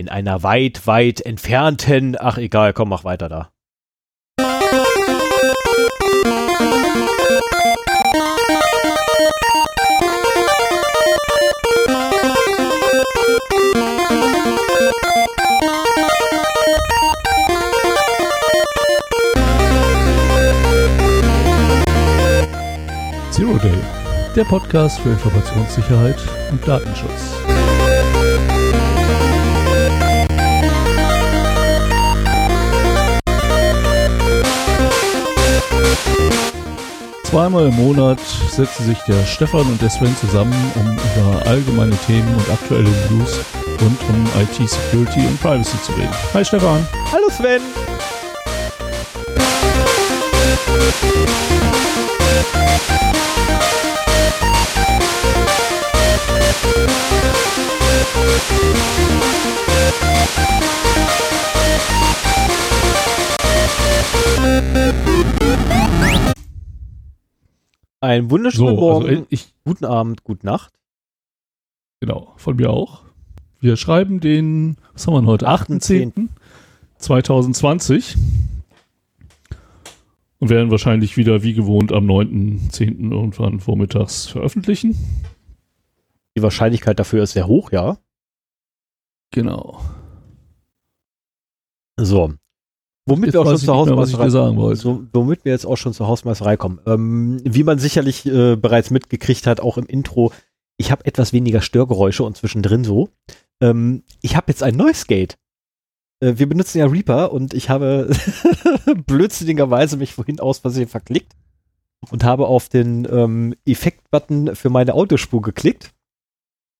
In einer weit, weit entfernten, ach egal, komm, mach weiter da. Zero Day, der Podcast für Informationssicherheit und Datenschutz. Zweimal im Monat setzen sich der Stefan und der Sven zusammen, um über allgemeine Themen und aktuelle News rund um IT Security und Privacy zu reden. Hi Stefan. Hallo Sven. Ein wunderschönen So, Morgen, also ich, guten Abend, gute Nacht. genau, von mir auch. Wir schreiben den, was haben wir heute? 8.10. 2020. Und werden wahrscheinlich wieder wie gewohnt am 9.10. irgendwann vormittags veröffentlichen. Die Wahrscheinlichkeit dafür ist sehr hoch, ja. Genau. So. Womit Jetzt wir auch schon zur Hausmeisterei wollte. so, womit wir jetzt auch schon zur Hausmeisterei kommen. Ähm, wie man sicherlich äh, bereits mitgekriegt hat, auch im Intro, ich habe etwas weniger Störgeräusche und zwischendrin so. Ähm, ich habe jetzt ein neues Gate. Äh, wir benutzen ja Reaper und ich habe blödsinnigerweise mich vorhin aus Versehen verklickt und habe auf den ähm, Effekt-Button für meine Autospur geklickt.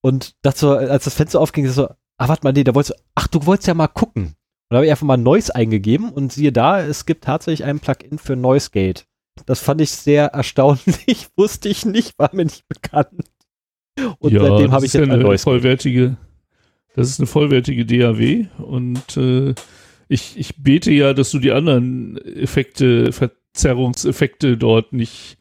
Und dazu, als das Fenster aufging, so, ah, warte mal, nee, da wolltest du, ach, du wolltest ja mal gucken. Und da habe ich einfach mal Noise eingegeben und siehe da, es gibt tatsächlich ein Plugin für Noise Gate. Das fand ich sehr erstaunlich, wusste ich nicht, war mir nicht bekannt. Und seitdem das habe ich ist ja jetzt ein eine Gate. vollwertige, das ist eine vollwertige DAW und äh, ich, ich bete ja, dass du die anderen Effekte, Verzerrungseffekte dort nicht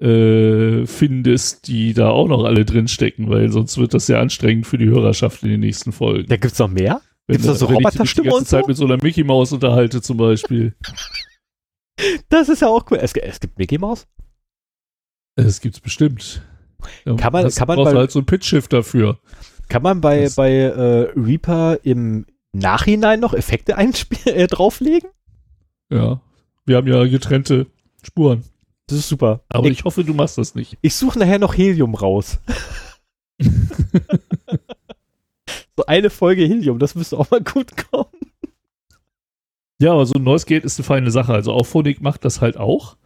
äh, findest, die da auch noch alle drin stecken, weil sonst wird das sehr anstrengend für die Hörerschaft in den nächsten Folgen. Da gibt's noch mehr? Wenn, gibt's da so mich die ganze Zeit mit so einer Mickey Maus unterhalte zum Beispiel. Das ist ja auch cool. Es, es gibt Mickey Mouse? Das gibt's bestimmt. Kann man- das kann man brauchst bei- halt so ein Pitch-Shift dafür. Kann man bei, Das- bei äh, Reaper im Nachhinein noch Effekte äh, drauflegen? Ja. Wir haben ja getrennte Spuren. Das ist super. Aber ich ich hoffe, du machst das nicht. ich suche nachher noch Helium raus. so eine Folge Helium, das müsste auch mal gut kommen. Ja, aber so ein Noise Gate ist eine feine Sache. Also Auphonic macht das halt auch.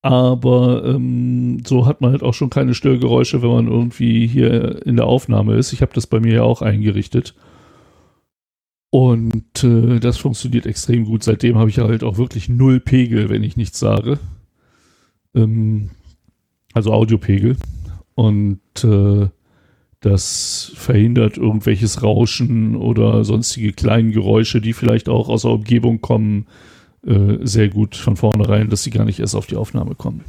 Aber ähm, so hat man halt auch schon keine Störgeräusche, wenn man irgendwie hier in der Aufnahme ist. Ich habe das bei mir ja auch eingerichtet. Und äh, das funktioniert extrem gut. Seitdem habe ich halt auch wirklich null Pegel, wenn ich nichts sage. Ähm, also Audiopegel. Und äh, das verhindert irgendwelches Rauschen oder sonstige kleinen Geräusche, die vielleicht auch aus der Umgebung kommen, äh, sehr gut von vornherein, dass sie gar nicht erst auf die Aufnahme kommen.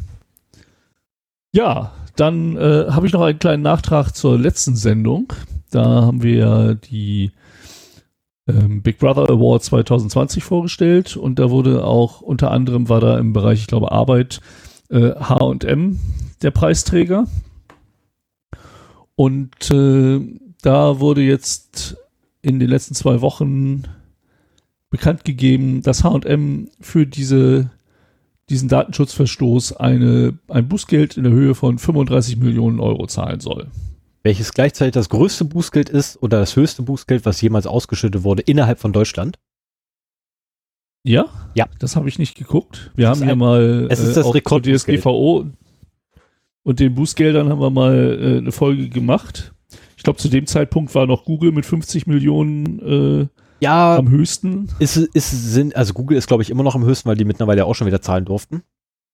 Ja, dann äh, habe ich noch einen kleinen Nachtrag zur letzten Sendung. Da haben wir die ähm, Big Brother Award 2020 vorgestellt und da wurde auch unter anderem war da im Bereich, ich glaube, Arbeit äh, H&M der Preisträger. Und äh, da wurde jetzt in den letzten zwei Wochen bekannt gegeben, dass H&M für diese, diesen Datenschutzverstoß eine, ein Bußgeld in der Höhe von 35 Millionen Euro zahlen soll. Welches gleichzeitig das größte Bußgeld ist oder das höchste Bußgeld, was jemals ausgeschüttet wurde innerhalb von Deutschland. Ja? Ja. Das habe ich nicht geguckt. Wir ist haben ja mal es ist das zur Rekordbußgeld. DSGVO und den Bußgeldern haben wir mal äh, eine Folge gemacht. Ich glaube, zu dem Zeitpunkt war noch Google mit 50 Millionen äh, Ja, am höchsten. ist, ist sind, also Google ist glaube ich immer noch am höchsten, weil die mittlerweile auch schon wieder zahlen durften.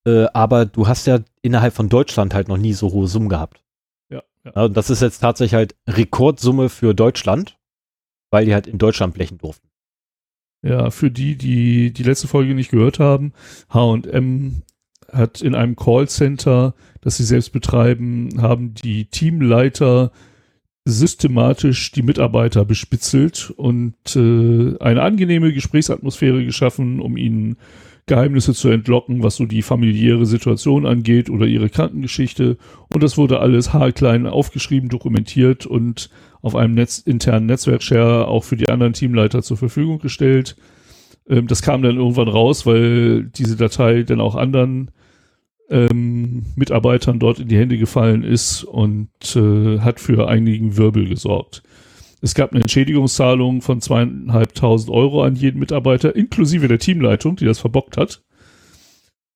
Äh, aber du hast ja innerhalb von Deutschland halt noch nie so hohe Summen gehabt. Ja, ja. Ja, und das ist jetzt tatsächlich halt Rekordsumme für Deutschland, weil die halt in Deutschland blechen durften. Ja, für die, die die letzte Folge nicht gehört haben, H&M hat in einem Callcenter, das sie selbst betreiben, haben die Teamleiter systematisch die Mitarbeiter bespitzelt und äh, eine angenehme Gesprächsatmosphäre geschaffen, um ihnen Geheimnisse zu entlocken, was so die familiäre Situation angeht oder ihre Krankengeschichte. Und das wurde alles haarklein aufgeschrieben, dokumentiert und auf einem Netz, internen Netzwerkshare auch für die anderen Teamleiter zur Verfügung gestellt. Ähm, das kam dann irgendwann raus, weil diese Datei dann auch anderen ähm, Mitarbeitern dort in die Hände gefallen ist und äh, hat für einigen Wirbel gesorgt. Es gab eine Entschädigungszahlung von zweieinhalbtausend Euro an jeden Mitarbeiter, inklusive der Teamleitung, die das verbockt hat.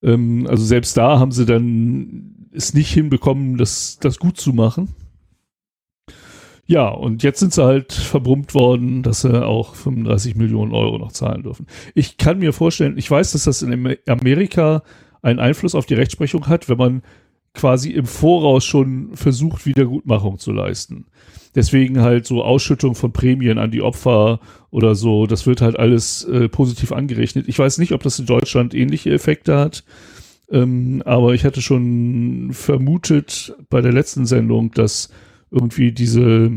Ähm, also selbst da haben sie dann es nicht hinbekommen, das, das gut zu machen. Ja, und jetzt sind sie halt verbrummt worden, dass sie auch 35 Millionen Euro noch zahlen dürfen. Ich kann mir vorstellen, ich weiß, dass das in Amerika einen Einfluss auf die Rechtsprechung hat, wenn man quasi im Voraus schon versucht, Wiedergutmachung zu leisten. Deswegen halt so Ausschüttung von Prämien an die Opfer oder so, das wird halt alles äh, positiv angerechnet. Ich weiß nicht, ob das in Deutschland ähnliche Effekte hat, ähm, aber ich hatte schon vermutet bei der letzten Sendung, dass irgendwie diese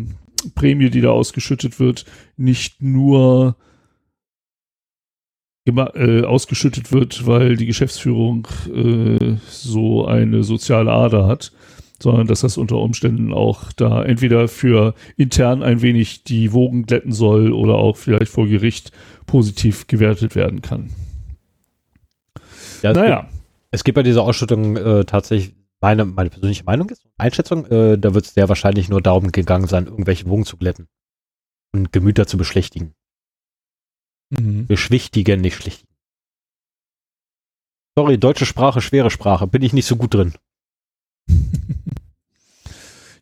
Prämie, die da ausgeschüttet wird, nicht nur äh, ausgeschüttet wird, weil die Geschäftsführung äh, so eine soziale Ader hat, sondern dass das unter Umständen auch da entweder für intern ein wenig die Wogen glätten soll oder auch vielleicht vor Gericht positiv gewertet werden kann. Ja, naja. Es gibt bei dieser Ausschüttung äh, tatsächlich meine, meine persönliche Meinung ist, Einschätzung, äh, da wird es sehr wahrscheinlich nur darum gegangen sein, irgendwelche Wogen zu glätten und Gemüter zu beschlichtigen. Mhm. Beschwichtigen, nicht schlichtigen. Sorry, deutsche Sprache, schwere Sprache, bin ich nicht so gut drin.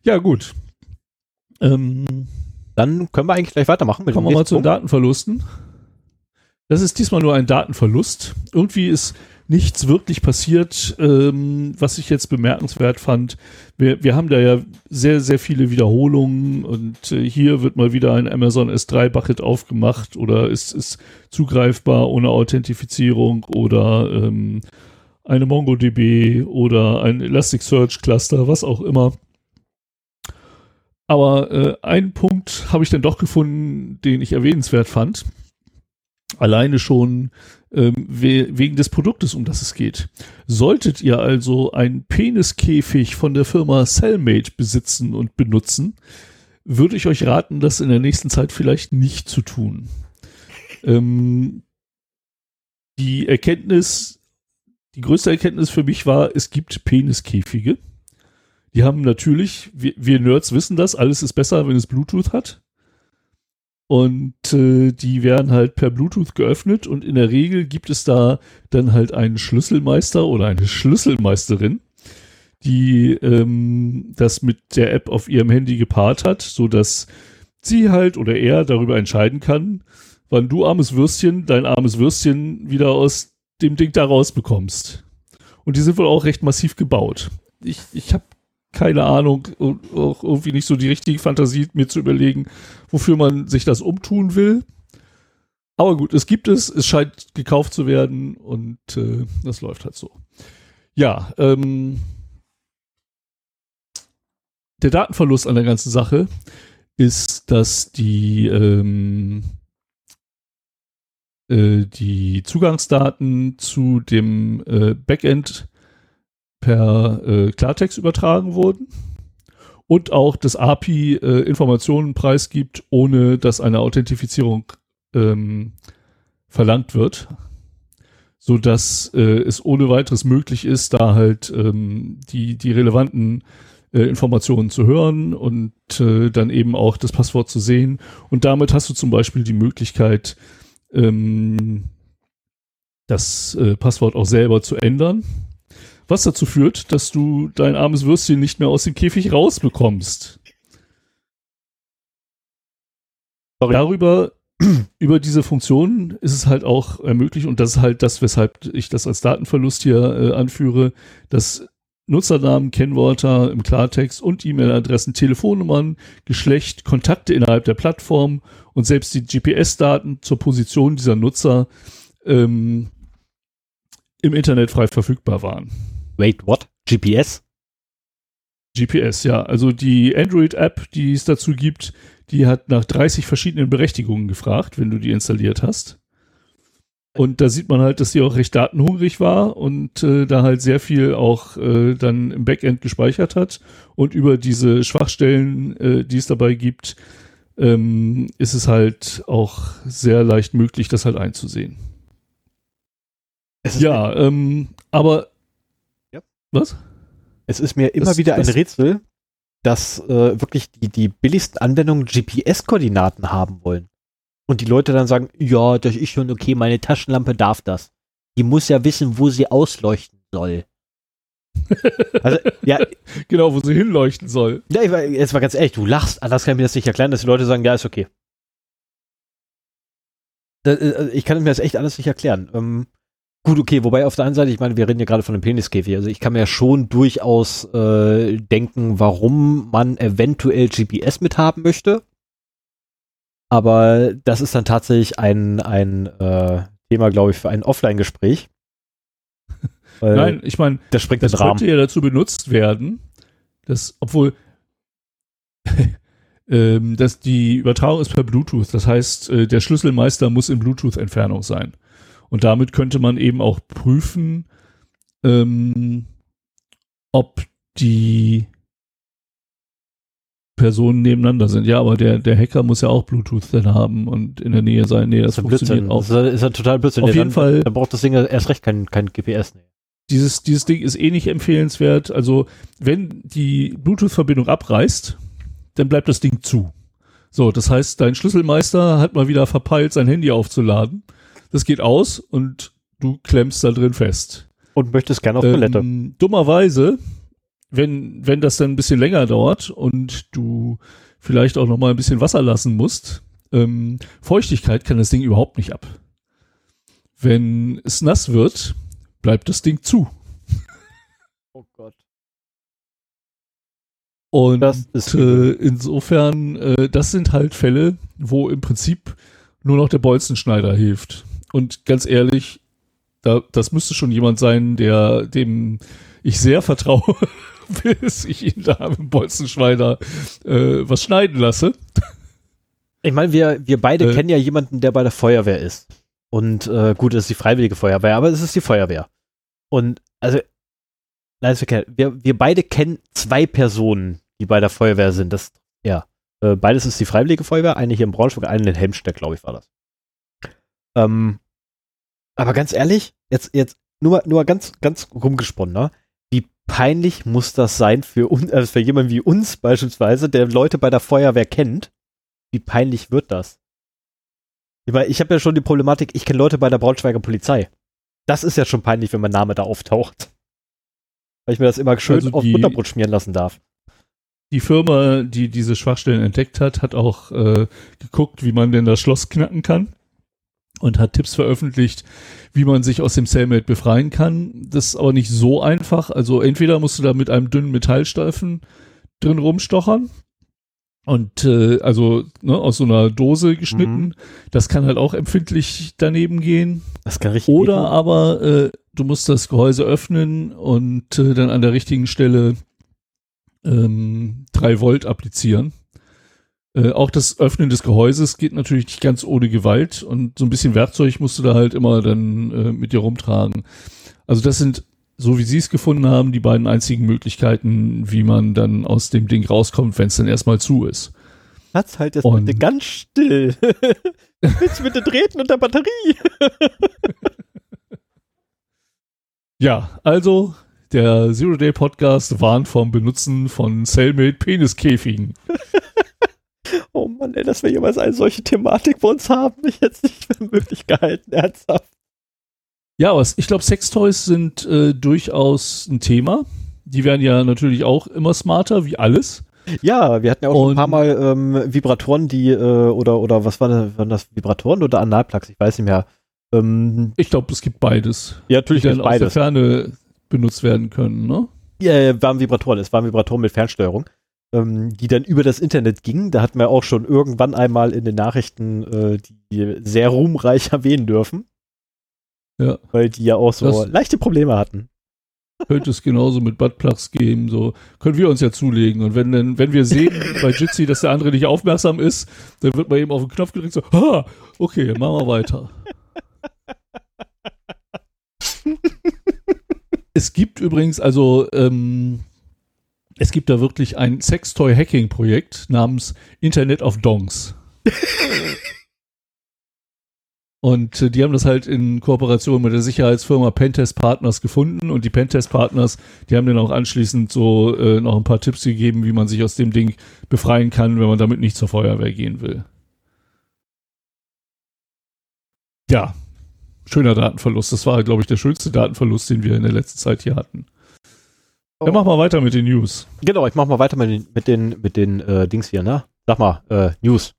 ja, gut. Ähm, Dann können wir eigentlich gleich weitermachen. Mit kommen wir mal zu den Datenverlusten. Das ist diesmal nur ein Datenverlust. Irgendwie ist nichts wirklich passiert, ähm, was ich jetzt bemerkenswert fand. Wir, wir haben da ja sehr, sehr viele Wiederholungen und äh, hier wird mal wieder ein Amazon S3 Bucket aufgemacht oder ist, ist zugreifbar ohne Authentifizierung oder ähm, eine MongoDB oder ein Elasticsearch Cluster, was auch immer. Aber äh, einen Punkt habe ich dann doch gefunden, den ich erwähnenswert fand. Alleine schon ähm, we wegen des Produktes, um das es geht. Solltet ihr also einen Peniskäfig von der Firma Cellmate besitzen und benutzen, würde ich euch raten, das in der nächsten Zeit vielleicht nicht zu tun. Ähm, die Erkenntnis, die größte Erkenntnis für mich war, es gibt Peniskäfige. Die haben natürlich, wir, wir Nerds wissen das, alles ist besser, wenn es Bluetooth hat. Und äh, die werden halt per Bluetooth geöffnet und in der Regel gibt es da dann halt einen Schlüsselmeister oder eine Schlüsselmeisterin, die ähm, das mit der App auf ihrem Handy gepaart hat, so dass sie halt oder er darüber entscheiden kann, wann du armes Würstchen dein armes Würstchen wieder aus dem Ding da rausbekommst. Und die sind wohl auch recht massiv gebaut. Ich, ich habe keine Ahnung, auch irgendwie nicht so die richtige Fantasie, mir zu überlegen, wofür man sich das umtun will. Aber gut, es gibt es, es scheint gekauft zu werden und äh, das läuft halt so. Ja, ähm, der Datenverlust an der ganzen Sache ist, dass die, ähm, äh, die Zugangsdaten zu dem äh, Backend per äh, Klartext übertragen wurden und auch das API äh, Informationen preisgibt, ohne dass eine Authentifizierung ähm, verlangt wird, so dass äh, es ohne weiteres möglich ist, da halt ähm, die die relevanten äh, Informationen zu hören und äh, dann eben auch das Passwort zu sehen. Und damit hast du zum Beispiel die Möglichkeit, ähm, das äh, Passwort auch selber zu ändern was dazu führt, dass du dein armes Würstchen nicht mehr aus dem Käfig rausbekommst. Darüber, über diese Funktion ist es halt auch ermöglicht, und das ist halt das, weshalb ich das als Datenverlust hier äh, anführe, dass Nutzernamen, Kennwörter im Klartext und E-Mail-Adressen, Telefonnummern, Geschlecht, Kontakte innerhalb der Plattform und selbst die GPS-Daten zur Position dieser Nutzer ähm, im Internet frei verfügbar waren. Wait, what? GPS? GPS, ja. Also die Android-App, die es dazu gibt, die hat nach 30 verschiedenen Berechtigungen gefragt, wenn du die installiert hast. Und da sieht man halt, dass die auch recht datenhungrig war und äh, da halt sehr viel auch äh, dann im Backend gespeichert hat. Und über diese Schwachstellen, äh, die es dabei gibt, ähm, ist es halt auch sehr leicht möglich, das halt einzusehen. ja, ähm, aber. Was? Es ist mir immer Das- wieder ein das- Rätsel, dass äh, wirklich die, die billigsten Anwendungen GPS-Koordinaten haben wollen. Und die Leute dann sagen, ja, das ist schon okay, meine Taschenlampe darf das. Die muss ja wissen, wo sie ausleuchten soll. also, ja, Genau, wo sie hinleuchten soll. ja, ich war, jetzt mal ganz ehrlich, du lachst, anders kann ich mir das nicht erklären, dass die Leute sagen, ja, ist okay. Da, äh, ich kann mir das echt alles nicht erklären. Ähm, gut, okay, wobei auf der einen Seite, ich meine, wir reden ja gerade von einem Peniskäfig, also ich kann mir schon durchaus äh, denken, warum man eventuell GPS mithaben möchte. Aber das ist dann tatsächlich ein, ein äh, Thema, glaube ich, für ein Offline-Gespräch. Nein, ich meine, das springt das könnte ja dazu benutzt werden, dass, obwohl ähm, dass die Übertragung ist per Bluetooth. Das heißt, äh, der Schlüsselmeister muss in Bluetooth-Entfernung sein. Und damit könnte man eben auch prüfen, ähm, ob die Personen nebeneinander sind. Ja, aber der, der Hacker muss ja auch Bluetooth dann haben und in der Nähe sein. Nee, das, Das ist ein funktioniert Blödsinn. auch. Das ist, ein total Blödsinn. Auf Ja, jeden dann, Fall- Dann braucht das Ding ja erst recht kein, kein GPS. Nee. dieses, dieses Ding ist eh nicht empfehlenswert. Also, wenn die Bluetooth-Verbindung abreißt, dann bleibt das Ding zu. So, das heißt, dein Schlüsselmeister hat mal wieder verpeilt, sein Handy aufzuladen. Das geht aus und du klemmst da drin fest. Und möchtest gerne auf Toilette. Ähm, dummerweise, wenn, wenn das dann ein bisschen länger dauert und du vielleicht auch noch mal ein bisschen Wasser lassen musst, ähm, Feuchtigkeit kann das Ding überhaupt nicht ab. Wenn es nass wird, bleibt das Ding zu. Oh Gott. Und Das ist äh, insofern, äh, das sind halt Fälle, wo im Prinzip nur noch der Bolzenschneider hilft. Und ganz ehrlich, da, das müsste schon jemand sein, der dem ich sehr vertraue, bis ich ihn da mit dem Bolzenschneider äh, was schneiden lasse. Ich meine, wir, wir beide Äh. kennen ja jemanden, der bei der Feuerwehr ist. Und äh, gut, es ist die Freiwillige Feuerwehr, aber es ist die Feuerwehr. Und also, nein, ist. Wir, wir beide kennen zwei Personen, die bei der Feuerwehr sind. Das, ja. Äh, beides ist die Freiwillige Feuerwehr, eine hier in Braunschweig, eine in Helmstedt, glaube ich, war das. Ähm, aber ganz ehrlich, jetzt, jetzt nur mal, nur mal ganz, ganz rumgesponnen, ne? Wie peinlich muss das sein für uns, also für jemanden wie uns beispielsweise, der Leute bei der Feuerwehr kennt? Wie peinlich wird das? Ich meine, ich habe ja schon die Problematik, ich kenne Leute bei der Braunschweiger Polizei. Das ist ja schon peinlich, wenn mein Name da auftaucht. Weil ich mir das immer schön Also auf Butterbrot schmieren lassen darf. Die Firma, die diese Schwachstellen entdeckt hat, hat auch äh, geguckt, wie man denn das Schloss knacken kann und hat Tipps veröffentlicht, wie man sich aus dem Cellmate befreien kann. Das ist aber nicht so einfach. Also entweder musst du da mit einem dünnen Metallstreifen drin rumstochern und äh, also ne, aus so einer Dose geschnitten. Mhm. Das kann halt auch empfindlich daneben gehen. Das kann richtig Oder wehtun. aber äh, du musst das Gehäuse öffnen und äh, dann an der richtigen Stelle ähm, 3 Volt applizieren. Äh, auch das Öffnen des Gehäuses geht natürlich nicht ganz ohne Gewalt und so ein bisschen Werkzeug musst du da halt immer dann äh, mit dir rumtragen. Also das sind, so wie sie es gefunden haben, die beiden einzigen Möglichkeiten, wie man dann aus dem Ding rauskommt, wenn es dann erstmal zu ist. Hat's halt jetzt Und- bitte ganz still. Willst du bitte treten unter Batterie? Ja, also der Zero Day Podcast warnt vom Benutzen von Cellmate Peniskäfigen. Oh Mann, ey, dass wir jemals eine solche Thematik bei uns haben, ich jetzt nicht für möglich gehalten, ernsthaft. Ja, aber es- ich glaube, Sextoys sind äh, durchaus ein Thema. Die werden ja natürlich auch immer smarter, wie alles. Ja, wir hatten ja auch schon ein Und- paar Mal ähm, Vibratoren, die, äh, oder, oder was war das, waren das Vibratoren oder Analplugs? Ich weiß nicht mehr. Ähm, Ich glaube, es gibt beides. ja, natürlich die dann gibt's aus der beides. Ferne benutzt werden können, ne? Ja, ja, waren Vibratoren. Es waren Vibratoren mit Fernsteuerung, ähm, die dann über das Internet gingen. Da hatten wir auch schon irgendwann einmal in den Nachrichten äh, die sehr ruhmreich erwähnen dürfen. Ja. Weil die ja auch so Das- leichte Probleme hatten. könnte es genauso mit Buttplugs geben. So können wir uns ja zulegen. Und wenn, dann, wenn wir sehen bei Jitsi, dass der andere nicht aufmerksam ist, dann wird man eben auf den Knopf gedrückt so, ah, okay, machen wir weiter. es gibt übrigens, also ähm, es gibt da wirklich ein Sextoy-Hacking-Projekt namens Internet of Dongs. Und äh, die haben das halt in Kooperation mit der Sicherheitsfirma Pentest Partners gefunden und die Pentest Partners, die haben dann auch anschließend so äh, noch ein paar Tipps gegeben, wie man sich aus dem Ding befreien kann, wenn man damit nicht zur Feuerwehr gehen will. Ja, schöner Datenverlust. Das war, glaube ich, der schönste Datenverlust, den wir in der letzten Zeit hier hatten. Oh. Dann mach mal weiter mit den News. Genau, ich mach mal weiter mit den, mit den, mit den äh, Dings hier, ne? Sag mal, äh, News.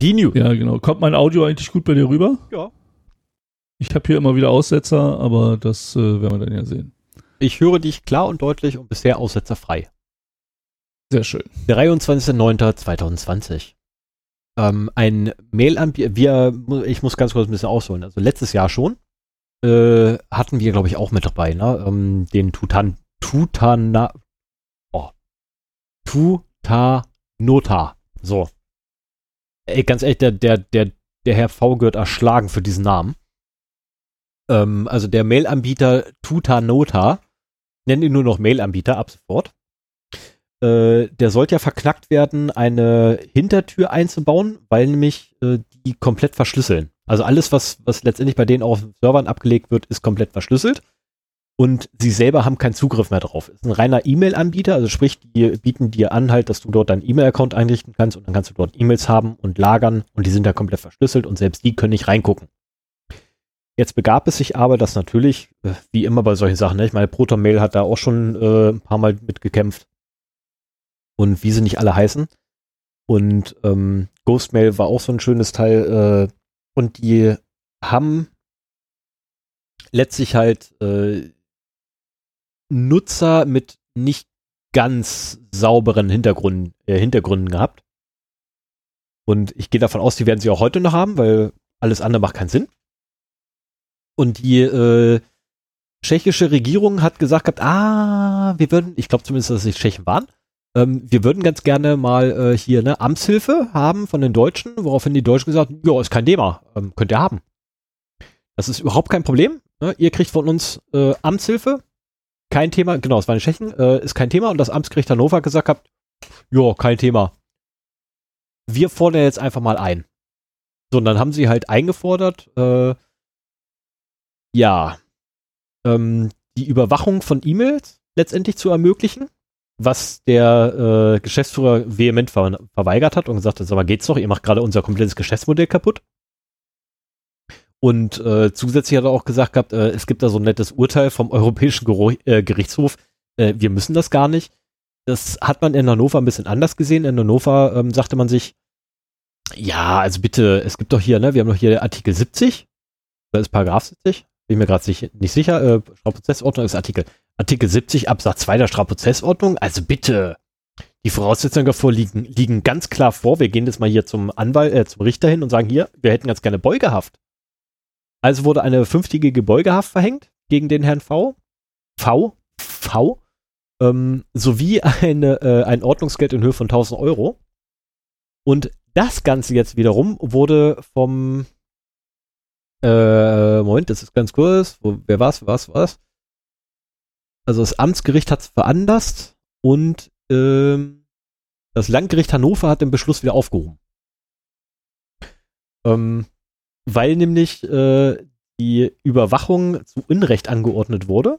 Die News. Ja, genau. Kommt mein Audio eigentlich gut bei dir rüber? Ja. Ich habe hier immer wieder Aussetzer, aber das äh, werden wir dann ja sehen. Ich höre dich klar und deutlich und bisher aussetzerfrei. Sehr schön. 23.09.2020. Ähm, ein Mail-Anbieter, wir, ich muss ganz kurz ein bisschen ausholen. Also letztes Jahr schon äh, hatten wir, glaube ich, auch mit dabei, ne? Ähm, den Tutan, Tutana, oh, Tutanota. So. Ey, ganz ehrlich, der, der, der, der Herr V gehört erschlagen für diesen Namen. Ähm, also der Mail-Anbieter Tutanota, nennen ihn nur noch Mail-Anbieter ab sofort. Äh, der sollte ja verknackt werden, eine Hintertür einzubauen, weil nämlich äh, die komplett verschlüsseln. Also alles, was, was letztendlich bei denen auf Servern abgelegt wird, ist komplett verschlüsselt und sie selber haben keinen Zugriff mehr drauf. Es ist ein reiner E-Mail-Anbieter, also sprich, die bieten dir an, halt, dass du dort deinen E-Mail-Account einrichten kannst und dann kannst du dort E-Mails haben und lagern und die sind da komplett verschlüsselt und selbst die können nicht reingucken. Jetzt begab es sich aber, dass natürlich, äh, wie immer bei solchen Sachen, ne, ich meine, Proton-Mail hat da auch schon äh, ein paar Mal mitgekämpft und wie sie nicht alle heißen. Und ähm, Ghostmail war auch so ein schönes Teil äh, und die haben letztlich halt äh, Nutzer mit nicht ganz sauberen Hintergrund, äh, Hintergründen gehabt. Und ich gehe davon aus, die werden sie auch heute noch haben, weil alles andere macht keinen Sinn. Und die äh, tschechische Regierung hat gesagt gehabt, ah, wir würden, ich glaube zumindest, dass es Tschechen waren, ähm, wir würden ganz gerne mal äh, hier eine Amtshilfe haben von den Deutschen, woraufhin die Deutschen gesagt ja, ist kein Thema, ähm, könnt ihr haben. Das ist überhaupt kein Problem. Ne? Ihr kriegt von uns äh, Amtshilfe, kein Thema, genau, es war in Tschechien, äh, ist kein Thema und das Amtsgericht Hannover gesagt hat, ja, kein Thema. Wir fordern jetzt einfach mal ein. So, und dann haben sie halt eingefordert, äh, ja, ähm, die Überwachung von E-Mails letztendlich zu ermöglichen, was der äh, Geschäftsführer vehement ver verweigert hat und gesagt hat, aber geht's doch, ihr macht gerade unser komplettes Geschäftsmodell kaputt. Und äh, zusätzlich hat er auch gesagt gehabt, äh, es gibt da so ein nettes Urteil vom Europäischen Gero äh, Gerichtshof, äh, wir müssen das gar nicht. Das hat man in Hannover ein bisschen anders gesehen. In Hannover ähm, sagte man sich, ja, also bitte, es gibt doch hier, ne, wir haben doch hier Artikel 70, da ist Paragraph 70, bin mir gerade nicht sicher, äh, Strafprozessordnung ist Artikel, Artikel 70 Absatz 2 der Strafprozessordnung, also bitte, die Voraussetzungen davor liegen, liegen ganz klar vor, wir gehen jetzt mal hier zum Anwalt, äh, zum Richter hin und sagen, hier, wir hätten ganz gerne Beugehaft. Also wurde eine fünftägige Beugehaft verhängt gegen den Herrn V. V. V. Ähm, sowie eine, äh, ein Ordnungsgeld in Höhe von 1000 Euro. Und das Ganze jetzt wiederum wurde vom äh, Moment, das ist ganz kurz. Wo, wer war's? Was war's? Also das Amtsgericht hat es veranlasst und ähm, das Landgericht Hannover hat den Beschluss wieder aufgehoben. Ähm, weil nämlich äh, die Überwachung zu Unrecht angeordnet wurde.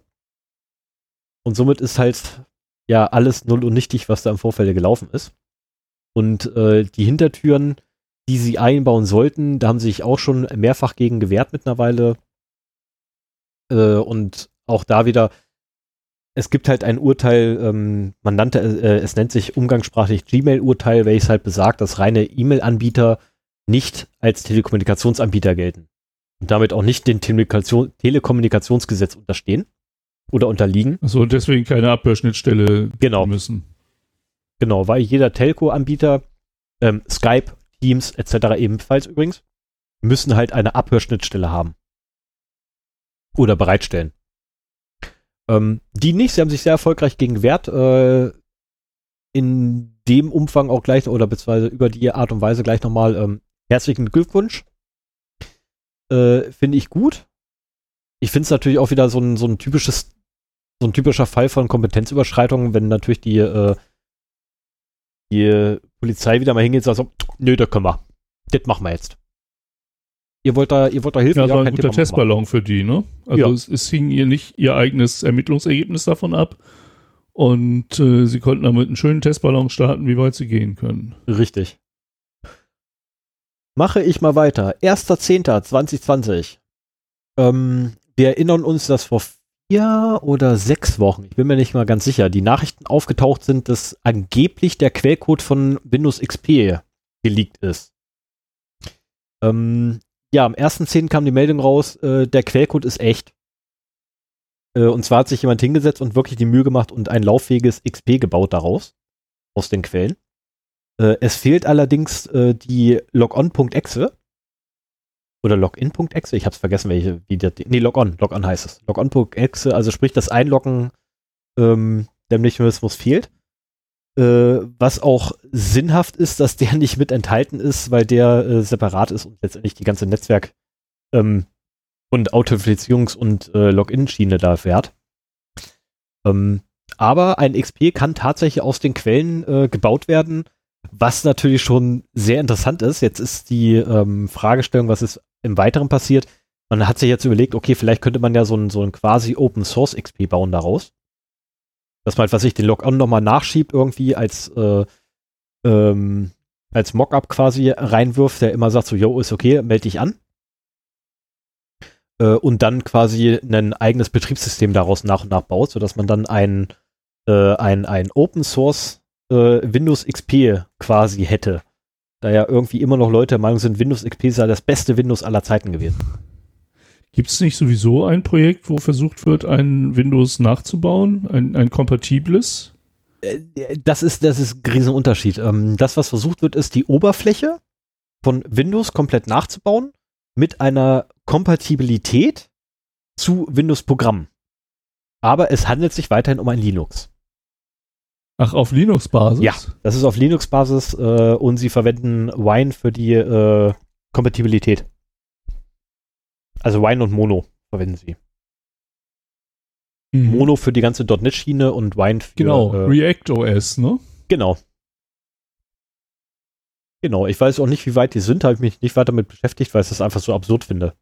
Und somit ist halt ja alles null und nichtig, was da im Vorfeld gelaufen ist. Und äh, die Hintertüren, die sie einbauen sollten, da haben sie sich auch schon mehrfach gegen gewehrt mittlerweile. Äh, und auch da wieder, es gibt halt ein Urteil, ähm, man nannte, äh, es nennt sich umgangssprachlich Gmail-Urteil, welches halt besagt, dass reine E-Mail-Anbieter nicht als Telekommunikationsanbieter gelten und damit auch nicht dem Telekommunikation Telekommunikationsgesetz unterstehen oder unterliegen. Und deswegen keine Abhörschnittstelle genau. müssen. Genau, weil jeder Telco-Anbieter, ähm, Skype, Teams etc. ebenfalls übrigens, müssen halt eine Abhörschnittstelle haben. Oder bereitstellen. Ähm, die nicht, sie haben sich sehr erfolgreich gegen gewehrt. Äh, in dem Umfang auch gleich oder beziehungsweise über die Art und Weise gleich nochmal ähm, herzlichen Glückwunsch. Äh, finde ich gut. Ich finde es natürlich auch wieder so ein, so ein typisches, so ein typischer Fall von Kompetenzüberschreitung, wenn natürlich die, äh, die Polizei wieder mal hingeht und sagt so, nö, da können wir. Das machen wir jetzt. Ihr wollt da, ihr wollt da Hilfe? Ja, das war ein guter Testballon für die, ne? Also ja. es, es hing ihr nicht ihr eigenes Ermittlungsergebnis davon ab. Und äh, sie konnten damit einen schönen Testballon starten, wie weit sie gehen können. Richtig. Mache ich mal weiter. 1.10.2020. Ähm, wir erinnern uns, dass vor vier oder sechs Wochen, ich bin mir nicht mal ganz sicher, die Nachrichten aufgetaucht sind, dass angeblich der Quellcode von Windows XP geleakt ist. Ähm, ja, am 1.10. kam die Meldung raus, äh, der Quellcode ist echt. Äh, und zwar hat sich jemand hingesetzt und wirklich die Mühe gemacht und ein lauffähiges XP gebaut daraus, aus den Quellen. Äh, es fehlt allerdings äh, die logon.exe oder login.exe, ich hab's vergessen, welche, wie der, nee, logon, logon heißt es. Logon.exe, also sprich das Einloggen ähm, der Mechanismus fehlt. Äh, was auch sinnhaft ist, dass der nicht mit enthalten ist, weil der äh, separat ist und letztendlich die ganze Netzwerk ähm, und Authentifizierungs- und äh, Login-Schiene da fährt. Ähm, aber ein XP kann tatsächlich aus den Quellen äh, gebaut werden, was natürlich schon sehr interessant ist. Jetzt ist die ähm, Fragestellung, was ist im Weiteren passiert. Man hat sich jetzt überlegt, okay, vielleicht könnte man ja so ein, so ein quasi Open Source XP bauen daraus. Dass man halt, was ich, den Logon nochmal nachschiebt irgendwie als, äh, ähm, als Mockup quasi reinwirft, der immer sagt so, yo, ist okay, melde dich an. Äh, und dann quasi ein eigenes Betriebssystem daraus nach und nach baut, sodass man dann ein, äh, ein, ein Open Source äh, Windows XP quasi hätte. Da ja irgendwie immer noch Leute der Meinung sind, Windows XP sei das beste Windows aller Zeiten gewesen. Gibt es nicht sowieso ein Projekt, wo versucht wird, ein Windows nachzubauen, ein, ein kompatibles? Äh, das ist, das ist ein Riesenunterschied. Ähm, das, was versucht wird, ist die Oberfläche von Windows komplett nachzubauen mit einer Kompatibilität zu Windows-Programmen. Aber es handelt sich weiterhin um ein Linux. Ach, auf Linux-Basis? Ja, das ist auf Linux-Basis äh, und sie verwenden Wine für die äh, Kompatibilität. Also Wine und Mono verwenden sie. Mhm. Mono für die ganze .NET-Schiene und Wine für Genau, äh, React OS, ne? Genau. Genau, ich weiß auch nicht, wie weit die sind, habe ich mich nicht weiter damit beschäftigt, weil ich das einfach so absurd finde.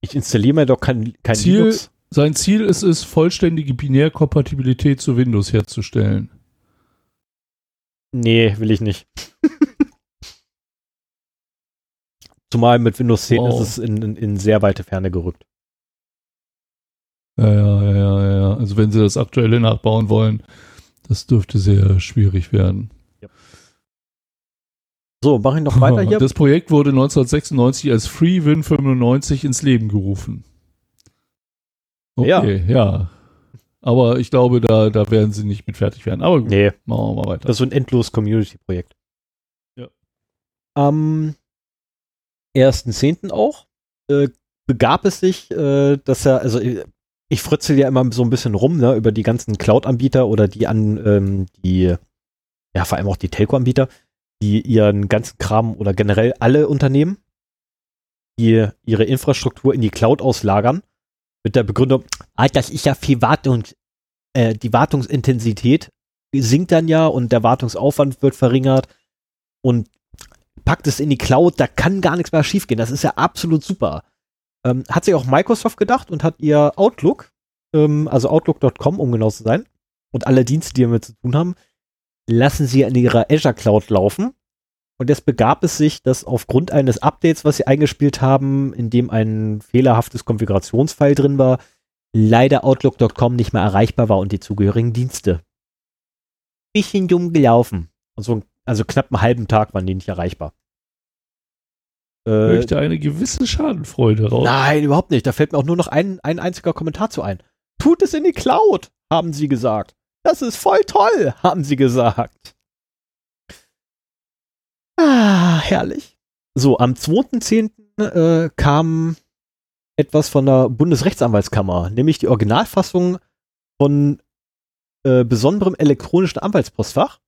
Ich installiere mir doch kein, kein Ziel, Linux. Sein Ziel ist es, vollständige Binärkompatibilität zu Windows herzustellen. Nee, will ich nicht. Zumal mit Windows 10 wow. ist es in, in, in, sehr weite Ferne gerückt. Ja, ja, ja, ja. Also wenn sie das aktuelle nachbauen wollen, das dürfte sehr schwierig werden. Ja. So, mache ich noch weiter hier. Das Projekt wurde 1996 als FreeWin 95 ins Leben gerufen. Okay, ja. ja. Aber ich glaube, da, da werden sie nicht mit fertig werden. Aber gut, nee. machen wir mal weiter. Das ist so ein endlos Community-Projekt. Ja. Am 1.10. auch äh, begab es sich, äh, dass er, also ich frötzel ja immer so ein bisschen rum, ne, über die ganzen Cloud-Anbieter oder die an, ähm, die, ja, vor allem auch die Telco-Anbieter, die ihren ganzen Kram oder generell alle Unternehmen, die ihre Infrastruktur in die Cloud auslagern, mit der Begründung, ah, das ist ja viel Wartung, äh, die Wartungsintensität sinkt dann ja und der Wartungsaufwand wird verringert und packt es in die Cloud, da kann gar nichts mehr schiefgehen. Das ist ja absolut super. Ähm, hat sich auch Microsoft gedacht und hat ihr Outlook, ähm, also Outlook.com, um genau zu sein, und alle Dienste, die damit zu tun haben, lassen sie in ihrer Azure Cloud laufen. Und jetzt begab es sich, dass aufgrund eines Updates, was sie eingespielt haben, in dem ein fehlerhaftes Konfigurationsfile drin war, leider Outlook.com nicht mehr erreichbar war und die zugehörigen Dienste. Bisschen dumm gelaufen. Also, also knapp einen halben Tag waren die nicht erreichbar. Äh, Möchte eine gewisse Schadenfreude raus. Nein, überhaupt nicht. Da fällt mir auch nur noch ein, ein einziger Kommentar zu ein. Tut es in die Cloud, haben sie gesagt. Das ist voll toll, haben sie gesagt. Ah, herrlich. So, am 2.10. Äh, kam etwas von der Bundesrechtsanwaltskammer, nämlich die Originalfassung von äh, besonderem elektronischen Anwaltspostfach,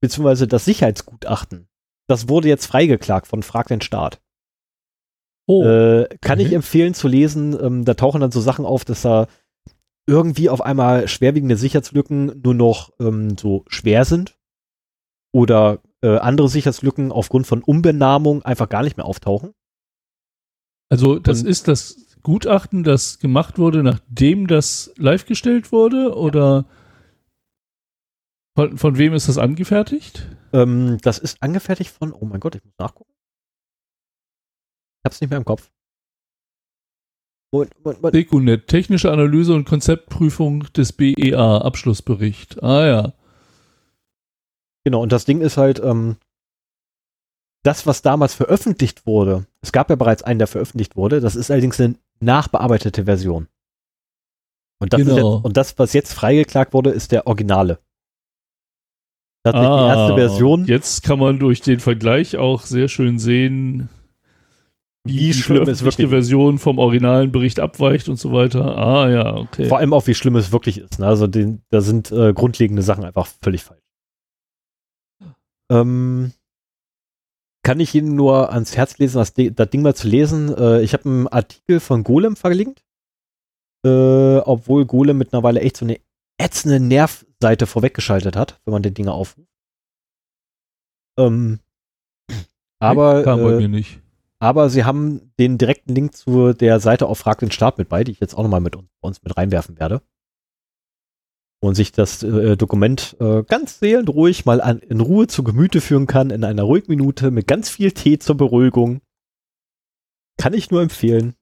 beziehungsweise das Sicherheitsgutachten. Das wurde jetzt freigeklagt von Frag den Staat. Oh, Äh, kann okay. ich empfehlen zu lesen. Ähm, da tauchen dann so Sachen auf, dass da irgendwie auf einmal schwerwiegende Sicherheitslücken nur noch ähm, so schwer sind oder äh, andere Sicherheitslücken aufgrund von Umbenamung einfach gar nicht mehr auftauchen. also das und- ist das Gutachten, das gemacht wurde, nachdem das live gestellt wurde? Oder von, von wem ist das angefertigt? Ähm, das ist angefertigt von, oh mein Gott, ich muss nachgucken. Ich hab's nicht mehr im Kopf. Moment, Moment, Moment. Technische Analyse und Konzeptprüfung des BEA, Abschlussbericht. Ah ja. Genau, und das Ding ist halt, ähm, das, was damals veröffentlicht wurde, es gab ja bereits einen, der veröffentlicht wurde, das ist allerdings eine nachbearbeitete Version. Und das, Genau. jetzt, und das was jetzt freigeklagt wurde, ist der Originale. Tatsächlich die erste Version, Ah, Jetzt kann man durch den Vergleich auch sehr schön sehen, wie die schlimm es wirklich Version vom originalen Bericht abweicht und so weiter. Ah ja, okay. Vor allem auch, wie schlimm es wirklich ist. Ne? Also den, da sind äh, grundlegende Sachen einfach völlig falsch. Ähm, kann ich Ihnen nur ans Herz lesen, das, das Ding mal zu lesen. Äh, ich habe einen Artikel von Golem verlinkt, äh, obwohl Golem mittlerweile echt so eine ätzende Nervseite vorweggeschaltet hat, wenn man die Dinge aufruft. Ähm, aber äh, aber sie haben den direkten Link zu der Seite auf Frag den Staat mit bei, die ich jetzt auch nochmal mit uns, bei uns mit reinwerfen werde. Und sich das äh, Dokument äh, ganz seelenruhig mal an, in Ruhe zu Gemüte führen kann, in einer ruhigen Minute, mit ganz viel Tee zur Beruhigung. Kann ich nur empfehlen.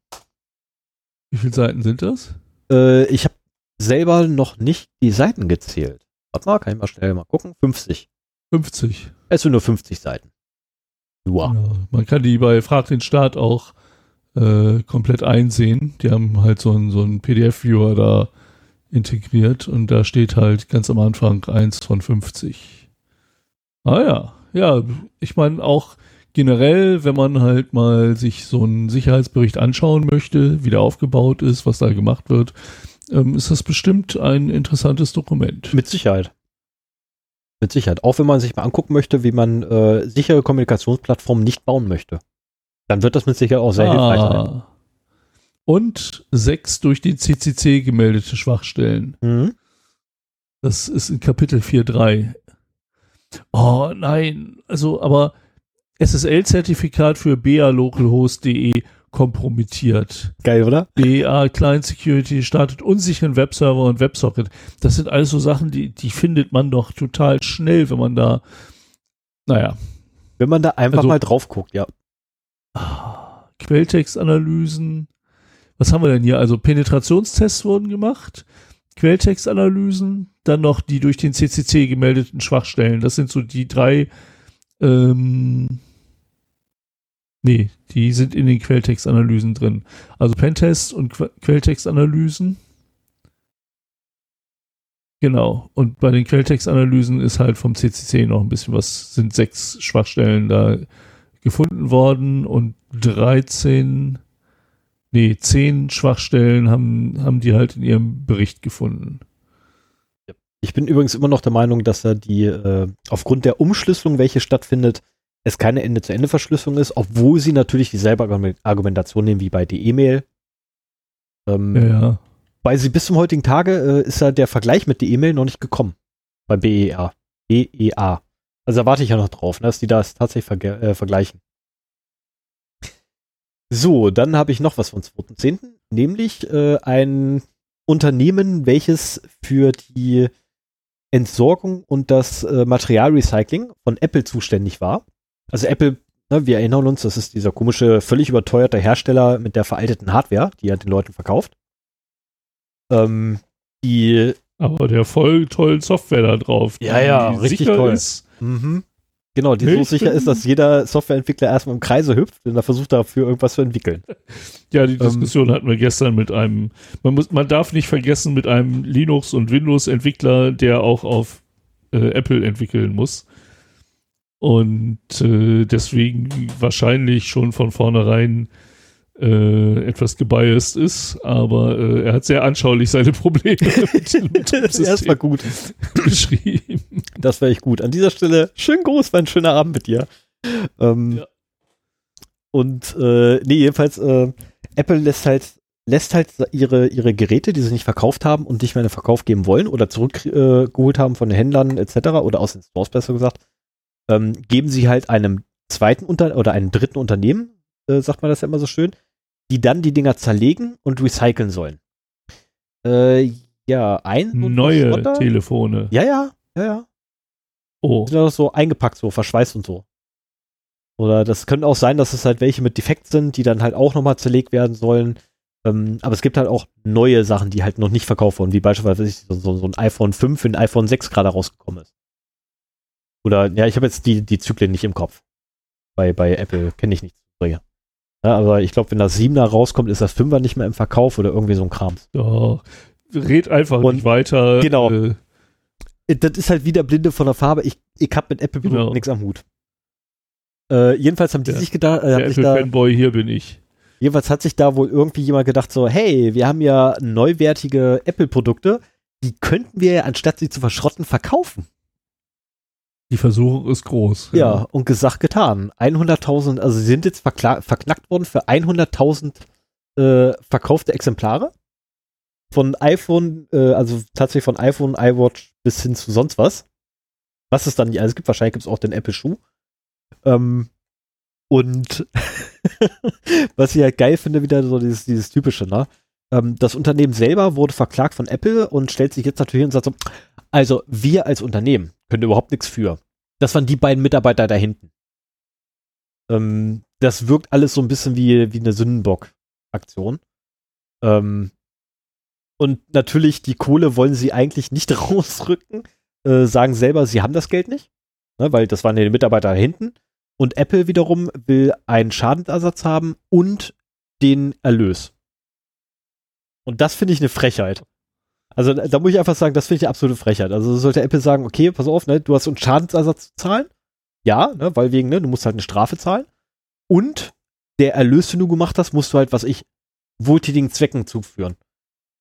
Wie viele Seiten sind das? Äh, ich habe selber noch nicht die Seiten gezählt. Warte mal, kann ich mal schnell mal gucken. 50. 50. Es sind nur 50 Seiten. Nur. Ja, man kann die bei Frag den Staat auch äh, komplett einsehen. Die haben halt so einen, so einen PDF-Viewer da integriert und da steht halt ganz am Anfang 1 von 50. Ah ja, ja, ich meine auch generell, wenn man halt mal sich so einen Sicherheitsbericht anschauen möchte, wie der aufgebaut ist, was da gemacht wird, ähm, ist das bestimmt ein interessantes Dokument. Mit Sicherheit. Mit Sicherheit. Auch wenn man sich mal angucken möchte, wie man äh, sichere Kommunikationsplattformen nicht bauen möchte. Dann wird das mit Sicherheit auch sehr hilfreich sein. Und sechs durch den CCC gemeldete Schwachstellen. Mhm. Das ist in Kapitel 4.3. Oh nein, also aber SSL-Zertifikat für balocalhost.de kompromittiert. Geil, oder? BA Client Security startet unsicheren Webserver und Websocket. Das sind alles so Sachen, die, die findet man doch total schnell, wenn man da, naja, Wenn man da einfach Also- mal drauf guckt, ja. Ah, Quelltextanalysen. Was haben wir denn hier? Also Penetrationstests wurden gemacht, Quelltextanalysen, dann noch die durch den CCC gemeldeten Schwachstellen. Das sind so die drei. Ähm, nee, die sind in den Quelltextanalysen drin. Also Pentest und Que Quelltextanalysen. Genau. Und bei den Quelltextanalysen ist halt vom CCC noch ein bisschen was, sind sechs Schwachstellen da gefunden worden und 13, nee, 10 Schwachstellen haben, haben die halt in ihrem Bericht gefunden. Ich bin übrigens immer noch der Meinung, dass da die, äh, aufgrund der Umschlüsselung, welche stattfindet, es keine Ende-zu-Ende-Verschlüsselung ist, obwohl sie natürlich dieselbe Argument- Argumentation nehmen wie bei der E-Mail. Ähm, Ja. Weil sie bis zum heutigen Tage äh, ist ja der Vergleich mit der E-Mail noch nicht gekommen. Bei BEA. BEA. Also da warte ich ja noch drauf, ne, dass die das tatsächlich verge- äh, vergleichen. So, dann habe ich noch was vom 2.10., nämlich äh, ein Unternehmen, welches für die Entsorgung und das äh, Materialrecycling von Apple zuständig war. Also Apple, ne, wir erinnern uns, das ist dieser komische, völlig überteuerte Hersteller mit der veralteten Hardware, die er den Leuten verkauft. Ähm, die, Aber der voll tollen Software da drauf. Ja, ja, richtig toll. Ist. mhm. Genau, die so ich sicher ist, dass jeder Softwareentwickler erstmal im Kreise hüpft und er versucht dafür irgendwas zu entwickeln. Ja, die Ähm, Diskussion hatten wir gestern mit einem, man muss, man darf nicht vergessen, mit einem Linux- und Windows-Entwickler, der auch auf äh, Apple entwickeln muss. Und äh, deswegen wahrscheinlich schon von vornherein äh, etwas gebiased ist, aber äh, er hat sehr anschaulich seine Probleme mit dem das war gut. beschrieben. Das war echt gut. An dieser Stelle, schönen Gruß, war ein schöner Abend mit dir. Ähm, ja. Und äh, nee, jedenfalls, äh, Apple lässt halt lässt halt ihre, ihre Geräte, die sie nicht verkauft haben und nicht mehr in den Verkauf geben wollen oder zurückgeholt äh, haben von den Händlern etc. oder aus den Stores besser gesagt, ähm, geben sie halt einem zweiten Unter oder einem dritten Unternehmen, äh, sagt man das ja immer so schön, die dann die Dinger zerlegen und recyceln sollen. Äh, ja, ein neue Schrotter. Telefone. Ja, ja, ja, ja. Oh. Sind auch so eingepackt, so verschweißt und so. Oder das könnte auch sein, dass es halt welche mit Defekt sind, die dann halt auch nochmal zerlegt werden sollen. Ähm, aber es gibt halt auch neue Sachen, die halt noch nicht verkauft wurden, wie beispielsweise so, so, ein iPhone 5 in iPhone 6 gerade rausgekommen ist. Oder, ja, ich habe jetzt die, die Zyklen nicht im Kopf. Bei, bei Apple kenne ich nichts. Ja, aber ich glaube, wenn das 7er rauskommt, ist das 5er nicht mehr im Verkauf oder irgendwie so ein Kram. Ja, red einfach Und nicht weiter. Genau. Äh, das ist halt wieder Blinde von der Farbe. Ich, ich habe mit Apple genau. nichts am Hut. Äh, jedenfalls haben die der, sich gedacht, äh, der Apple-Fanboy hier bin ich. Jedenfalls hat sich da wohl irgendwie jemand gedacht, so, hey, wir haben ja neuwertige Apple-Produkte, die könnten wir ja, anstatt sie zu verschrotten, verkaufen. Die Versuchung ist groß. Ja, ja und gesagt, getan. 100.000, also sie sind jetzt verknackt worden für 100.000 äh, verkaufte Exemplare. Von iPhone, äh, also tatsächlich von iPhone, iWatch bis hin zu sonst was. Was es dann nicht alles gibt. Wahrscheinlich gibt es auch den Apple Schuh. Ähm, und was ich halt geil finde, wieder so dieses, dieses typische, ne? Ähm, das Unternehmen selber wurde verklagt von Apple und stellt sich jetzt natürlich hin und sagt so, also wir als Unternehmen können überhaupt nichts für. Das waren die beiden Mitarbeiter da hinten. Ähm, das wirkt alles so ein bisschen wie, wie eine Sündenbock-Aktion. Ähm, und natürlich, die Kohle wollen sie eigentlich nicht rausrücken, äh, sagen selber, sie haben das Geld nicht, ne, weil das waren ja die Mitarbeiter da hinten. Und Apple wiederum will einen Schadensersatz haben und den Erlös. Und das finde ich eine Frechheit. Also da muss ich einfach sagen, das finde ich eine absolute Frechheit. Also sollte Apple sagen, okay, pass auf, ne, du hast einen Schadensersatz zu zahlen. Ja, ne, weil wegen, ne, du musst halt eine Strafe zahlen. Und der Erlös, den du gemacht hast, musst du halt, was ich, wohltätigen Zwecken zuführen.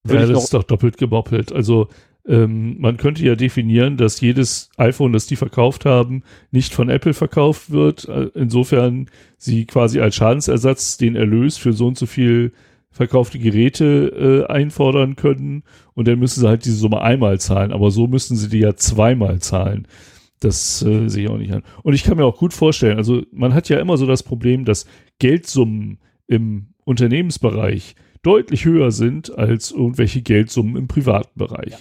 Würde ja, das ist doch doppelt geboppelt. Also ähm, man könnte ja definieren, dass jedes iPhone, das die verkauft haben, nicht von Apple verkauft wird. Äh, insofern sie quasi als Schadensersatz den Erlös für so und so viel verkaufte Geräte äh, einfordern können und dann müssen sie halt diese Summe einmal zahlen, aber so müssen sie die ja zweimal zahlen. Das äh, sehe ich auch nicht an. Und ich kann mir auch gut vorstellen, also man hat ja immer so das Problem, dass Geldsummen im Unternehmensbereich deutlich höher sind als irgendwelche Geldsummen im privaten Bereich. Ja.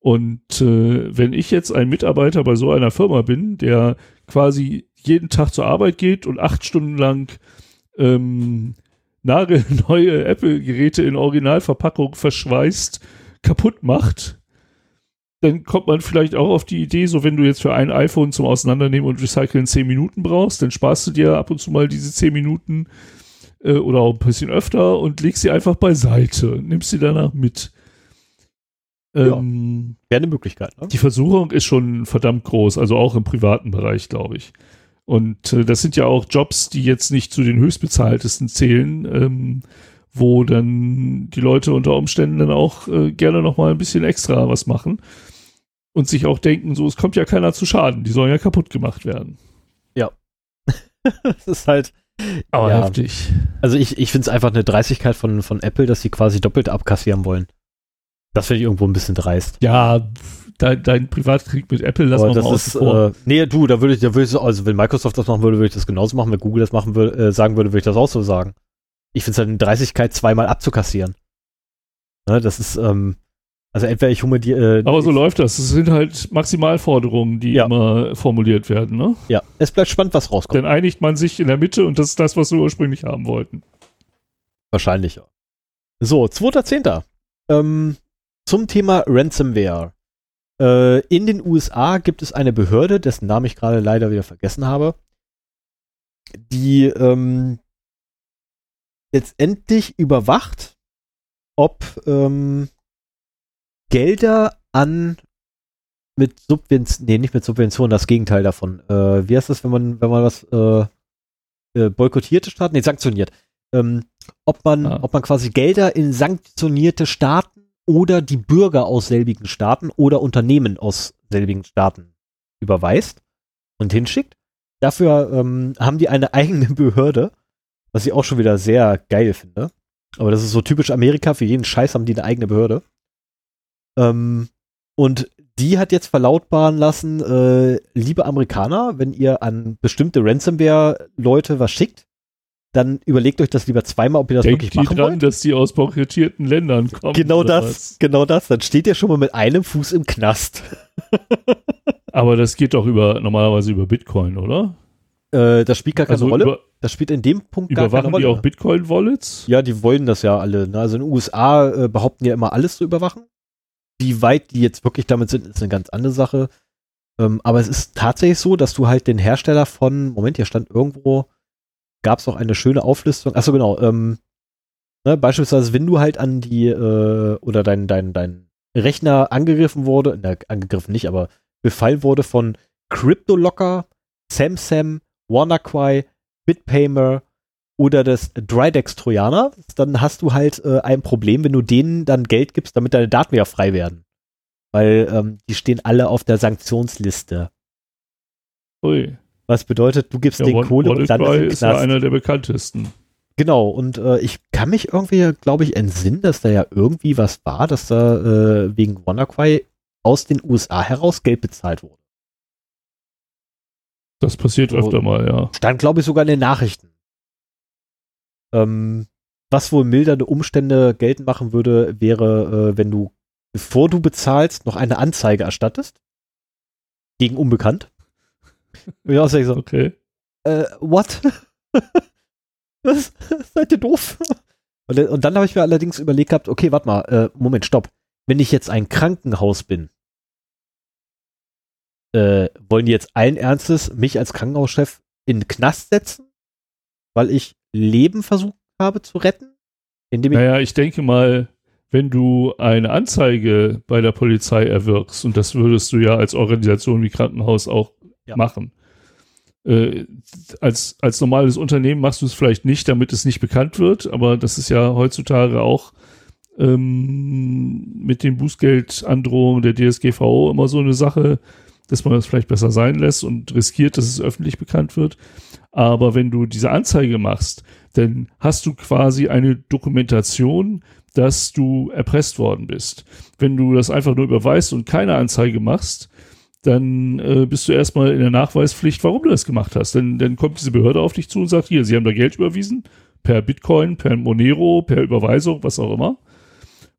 Und äh, wenn ich jetzt ein Mitarbeiter bei so einer Firma bin, der quasi jeden Tag zur Arbeit geht und acht Stunden lang ähm, nagelneue Apple-Geräte in Originalverpackung verschweißt, kaputt macht, dann kommt man vielleicht auch auf die Idee, so wenn du jetzt für ein iPhone zum Auseinandernehmen und Recyceln zehn Minuten brauchst, dann sparst du dir ab und zu mal diese zehn Minuten äh, oder auch ein bisschen öfter und legst sie einfach beiseite, nimmst sie danach mit. Ähm, Wäre eine Möglichkeit. Ne? Die Versuchung ist schon verdammt groß, also auch im privaten Bereich, glaube ich. Und äh, das sind ja auch Jobs, die jetzt nicht zu den höchstbezahltesten zählen, ähm, wo dann die Leute unter Umständen dann auch äh, gerne noch mal ein bisschen extra was machen und sich auch denken, so es kommt ja keiner zu Schaden, die sollen ja kaputt gemacht werden. Ja, das ist halt. Aber ja. heftig. Also ich, ich finde es einfach eine Dreistigkeit von, von Apple, dass sie quasi doppelt abkassieren wollen. Das finde ich irgendwo ein bisschen dreist. Ja, dein, dein Privatkrieg mit Apple, lass mal das ist, vor. Äh, nee, du, da würde ich, da würde ich, also wenn Microsoft das machen würde, würde ich das genauso machen. Wenn Google das machen würde, äh, sagen würde, würde ich das auch so sagen. Ich finde es halt eine Dreistigkeit, zweimal abzukassieren. Ne, das ist, ähm, also entweder ich hole die. Äh, Aber so läuft das. Es sind halt Maximalforderungen, die ja. immer formuliert werden, ne? Ja, es bleibt spannend, was rauskommt. Dann einigt man sich in der Mitte und das ist das, was wir ursprünglich haben wollten. Wahrscheinlich, ja. So, 2.10. Ähm, zum Thema Ransomware. Äh, in den USA gibt es eine Behörde, dessen Namen ich gerade leider wieder vergessen habe, die ähm, letztendlich überwacht, ob ähm, Gelder an mit Subventionen, nee, nicht mit Subventionen, das Gegenteil davon. Äh, wie heißt das, wenn man, wenn man was äh, äh, boykottierte Staaten, nee, sanktioniert. ähm, ob man, Ah. ob man quasi Gelder in sanktionierte Staaten oder die Bürger aus selbigen Staaten oder Unternehmen aus selbigen Staaten überweist und hinschickt. Dafür ähm, haben die eine eigene Behörde, was ich auch schon wieder sehr geil finde. Aber das ist so typisch Amerika, für jeden Scheiß haben die eine eigene Behörde. Ähm, und die hat jetzt verlautbaren lassen, äh, liebe Amerikaner, wenn ihr an bestimmte Ransomware-Leute was schickt, dann überlegt euch das lieber zweimal, ob ihr das Denkt wirklich machen dran, wollt. dass die aus bankrotierten Ländern kommen? Genau das, was? genau das. Dann steht ihr schon mal mit einem Fuß im Knast. Aber das geht doch über normalerweise über Bitcoin, oder? Äh, das spielt gar keine Also Rolle. über, das spielt in dem Punkt gar keine überwachen Rolle. die auch Bitcoin-Wallets? Ja, die wollen das ja alle. Ne? Also in den USA äh, behaupten ja immer alles zu überwachen. Wie weit die jetzt wirklich damit sind, ist eine ganz andere Sache. Ähm, aber es ist tatsächlich so, dass du halt den Hersteller von, Moment, hier stand irgendwo, gab es auch eine schöne Auflistung. Achso, genau. Ähm, ne, beispielsweise, wenn du halt an die, äh, oder dein, dein, dein Rechner angegriffen wurde, na, angegriffen nicht, aber befallen wurde von CryptoLocker, SamSam, WannaCry, BitPaymer oder das Drydex Trojaner, dann hast du halt äh, ein Problem, wenn du denen dann Geld gibst, damit deine Daten wieder frei werden. Weil ähm, die stehen alle auf der Sanktionsliste. Ui. Was bedeutet, du gibst Ja, Wall- Kohle und dann ist ist ja einer der bekanntesten. Genau, und äh, ich kann mich irgendwie, glaube ich, entsinnen, dass da ja irgendwie was war, dass da äh, wegen WannaCry aus den USA heraus Geld bezahlt wurde. Das passiert So. öfter mal, ja. Stand, glaube ich, sogar in den Nachrichten. Ähm, was wohl mildernde Umstände geltend machen würde, wäre, äh, wenn du, bevor du bezahlst, noch eine Anzeige erstattest. Gegen Unbekannt. Und ich auch so, Okay. äh, what? Was? Seid ihr doof? Und, dann- und dann habe ich mir allerdings überlegt gehabt, okay, warte mal, äh, Moment, stopp. Wenn ich jetzt ein Krankenhaus bin, äh, wollen die jetzt allen Ernstes mich als Krankenhauschef in den Knast setzen, weil ich Leben versucht habe zu retten? Indem ich, Naja, ich denke mal, wenn du eine Anzeige bei der Polizei erwirkst, und das würdest du ja als Organisation wie Krankenhaus auch Ja. machen, äh, als, als normales Unternehmen machst du es vielleicht nicht, damit es nicht bekannt wird, aber das ist ja heutzutage auch ähm, mit den Bußgeldandrohungen der DSGVO immer so eine Sache, dass man das vielleicht besser sein lässt und riskiert, dass es öffentlich bekannt wird. Aber wenn du diese Anzeige machst, dann hast du quasi eine Dokumentation, dass du erpresst worden bist. Wenn du das einfach nur überweist und keine Anzeige machst, dann äh, bist du erstmal in der Nachweispflicht, warum du das gemacht hast. Denn dann kommt diese Behörde auf dich zu und sagt, hier, sie haben da Geld überwiesen, per Bitcoin, per Monero, per Überweisung, was auch immer.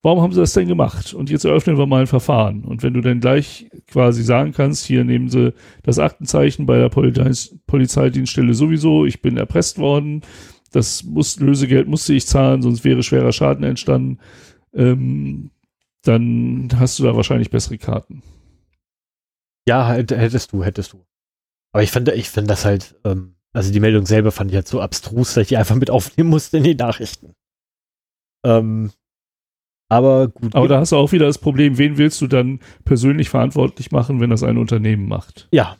Warum haben sie das denn gemacht? Und jetzt eröffnen wir mal ein Verfahren. Und wenn du dann gleich quasi sagen kannst, hier nehmen sie das Aktenzeichen bei der Polizeis Polizeidienststelle sowieso, ich bin erpresst worden, das muss, Lösegeld musste ich zahlen, sonst wäre schwerer Schaden entstanden, ähm, dann hast du da wahrscheinlich bessere Karten. Ja, hättest du, hättest du. Aber ich finde, ich finde das halt, ähm, also die Meldung selber fand ich halt so abstrus, dass ich die einfach mit aufnehmen musste in die Nachrichten. Ähm, aber gut. Aber da hast du auch wieder das Problem, wen willst du dann persönlich verantwortlich machen, wenn das ein Unternehmen macht? ja.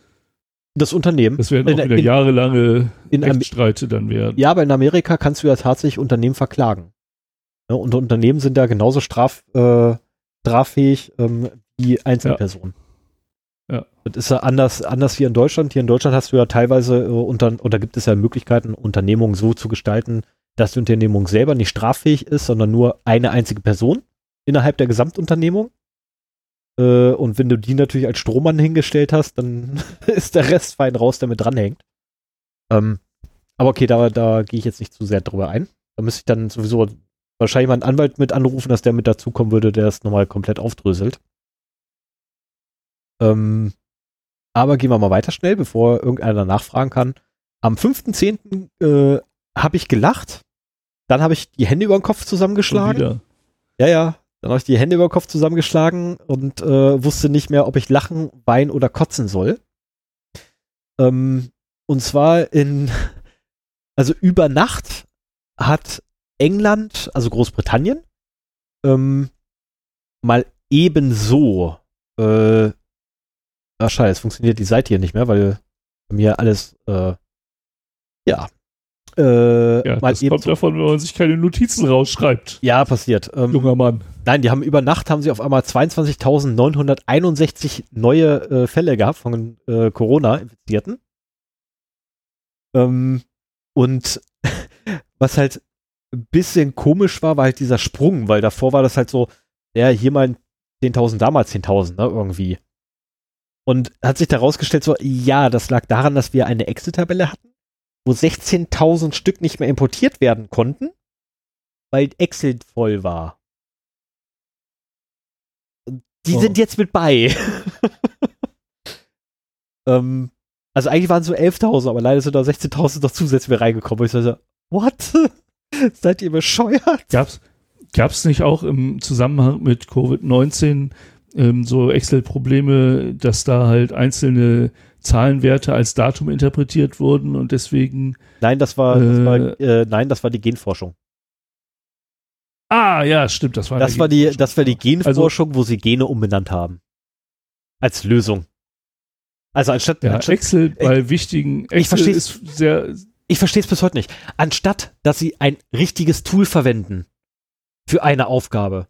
Das Unternehmen. Das werden In- auch wieder in- jahrelange in Rechtsstreite dann werden. Ja, aber in Amerika kannst du ja tatsächlich Unternehmen verklagen. Ne, und Unternehmen sind ja genauso straf, äh, straffähig ähm, wie Einzelpersonen. Ja. Das ist ja anders, anders hier in Deutschland. Hier in Deutschland hast du ja teilweise äh, unter, oder gibt es ja Möglichkeiten, Unternehmungen so zu gestalten, dass die Unternehmung selber nicht straffähig ist, sondern nur eine einzige Person innerhalb der Gesamtunternehmung. Äh, und wenn du die natürlich als Strohmann hingestellt hast, dann ist der Rest fein raus, der mit dranhängt. Ähm, aber okay, da, da gehe ich jetzt nicht zu sehr drüber ein. Da müsste ich dann sowieso wahrscheinlich mal einen Anwalt mit anrufen, dass der mit dazukommen würde, der das nochmal komplett aufdröselt. Ähm, aber gehen wir mal weiter schnell, bevor irgendeiner nachfragen kann. Am 5.10. Äh, habe ich gelacht. Dann habe ich die Hände über den Kopf zusammengeschlagen. Ja, ja. Dann habe ich die Hände über den Kopf zusammengeschlagen und äh, wusste nicht mehr, ob ich lachen, weinen oder kotzen soll. Ähm, und zwar in, also über Nacht hat England, also Großbritannien, ähm, mal ebenso, äh, ah scheiße, es funktioniert die Seite hier nicht mehr, weil bei mir alles, äh, ja, Äh, Ja, mal das kommt davon, wenn man sich keine Notizen rausschreibt. ja, passiert. Ähm, Junger Mann. Nein, die haben über Nacht haben sie auf einmal 22.961 neue äh, Fälle gehabt von äh, Corona-Infizierten. Ähm, und was halt ein bisschen komisch war, war halt dieser Sprung, weil davor war das halt so, ja, hier mal 10.000, damals 10.000, ne, irgendwie. Und hat sich da rausgestellt, so, ja, das lag daran, dass wir eine Excel-Tabelle hatten, wo 16.000 Stück nicht mehr importiert werden konnten, weil Excel voll war. Die Oh. sind jetzt mit bei. ähm, also eigentlich waren es so 11.000, aber leider sind da 16.000 noch zusätzlich mehr reingekommen. Und ich so, what? Seid ihr bescheuert? Gab's, gab's nicht auch im Zusammenhang mit Covid-19 ähm, so Excel-Probleme, dass da halt einzelne Zahlenwerte als Datum interpretiert wurden und deswegen. Nein, das war, das Äh. war äh, nein, das war die Genforschung. Ah, ja, stimmt, das war Das war die, Genforschung. das war die Also- Genforschung, wo sie Gene umbenannt haben. Als Lösung. Also anstatt, Ja, anstatt Excel bei wichtigen. Excel versteh's. ist sehr. ich verstehe es bis heute nicht. Anstatt, dass sie ein richtiges Tool verwenden für eine Aufgabe,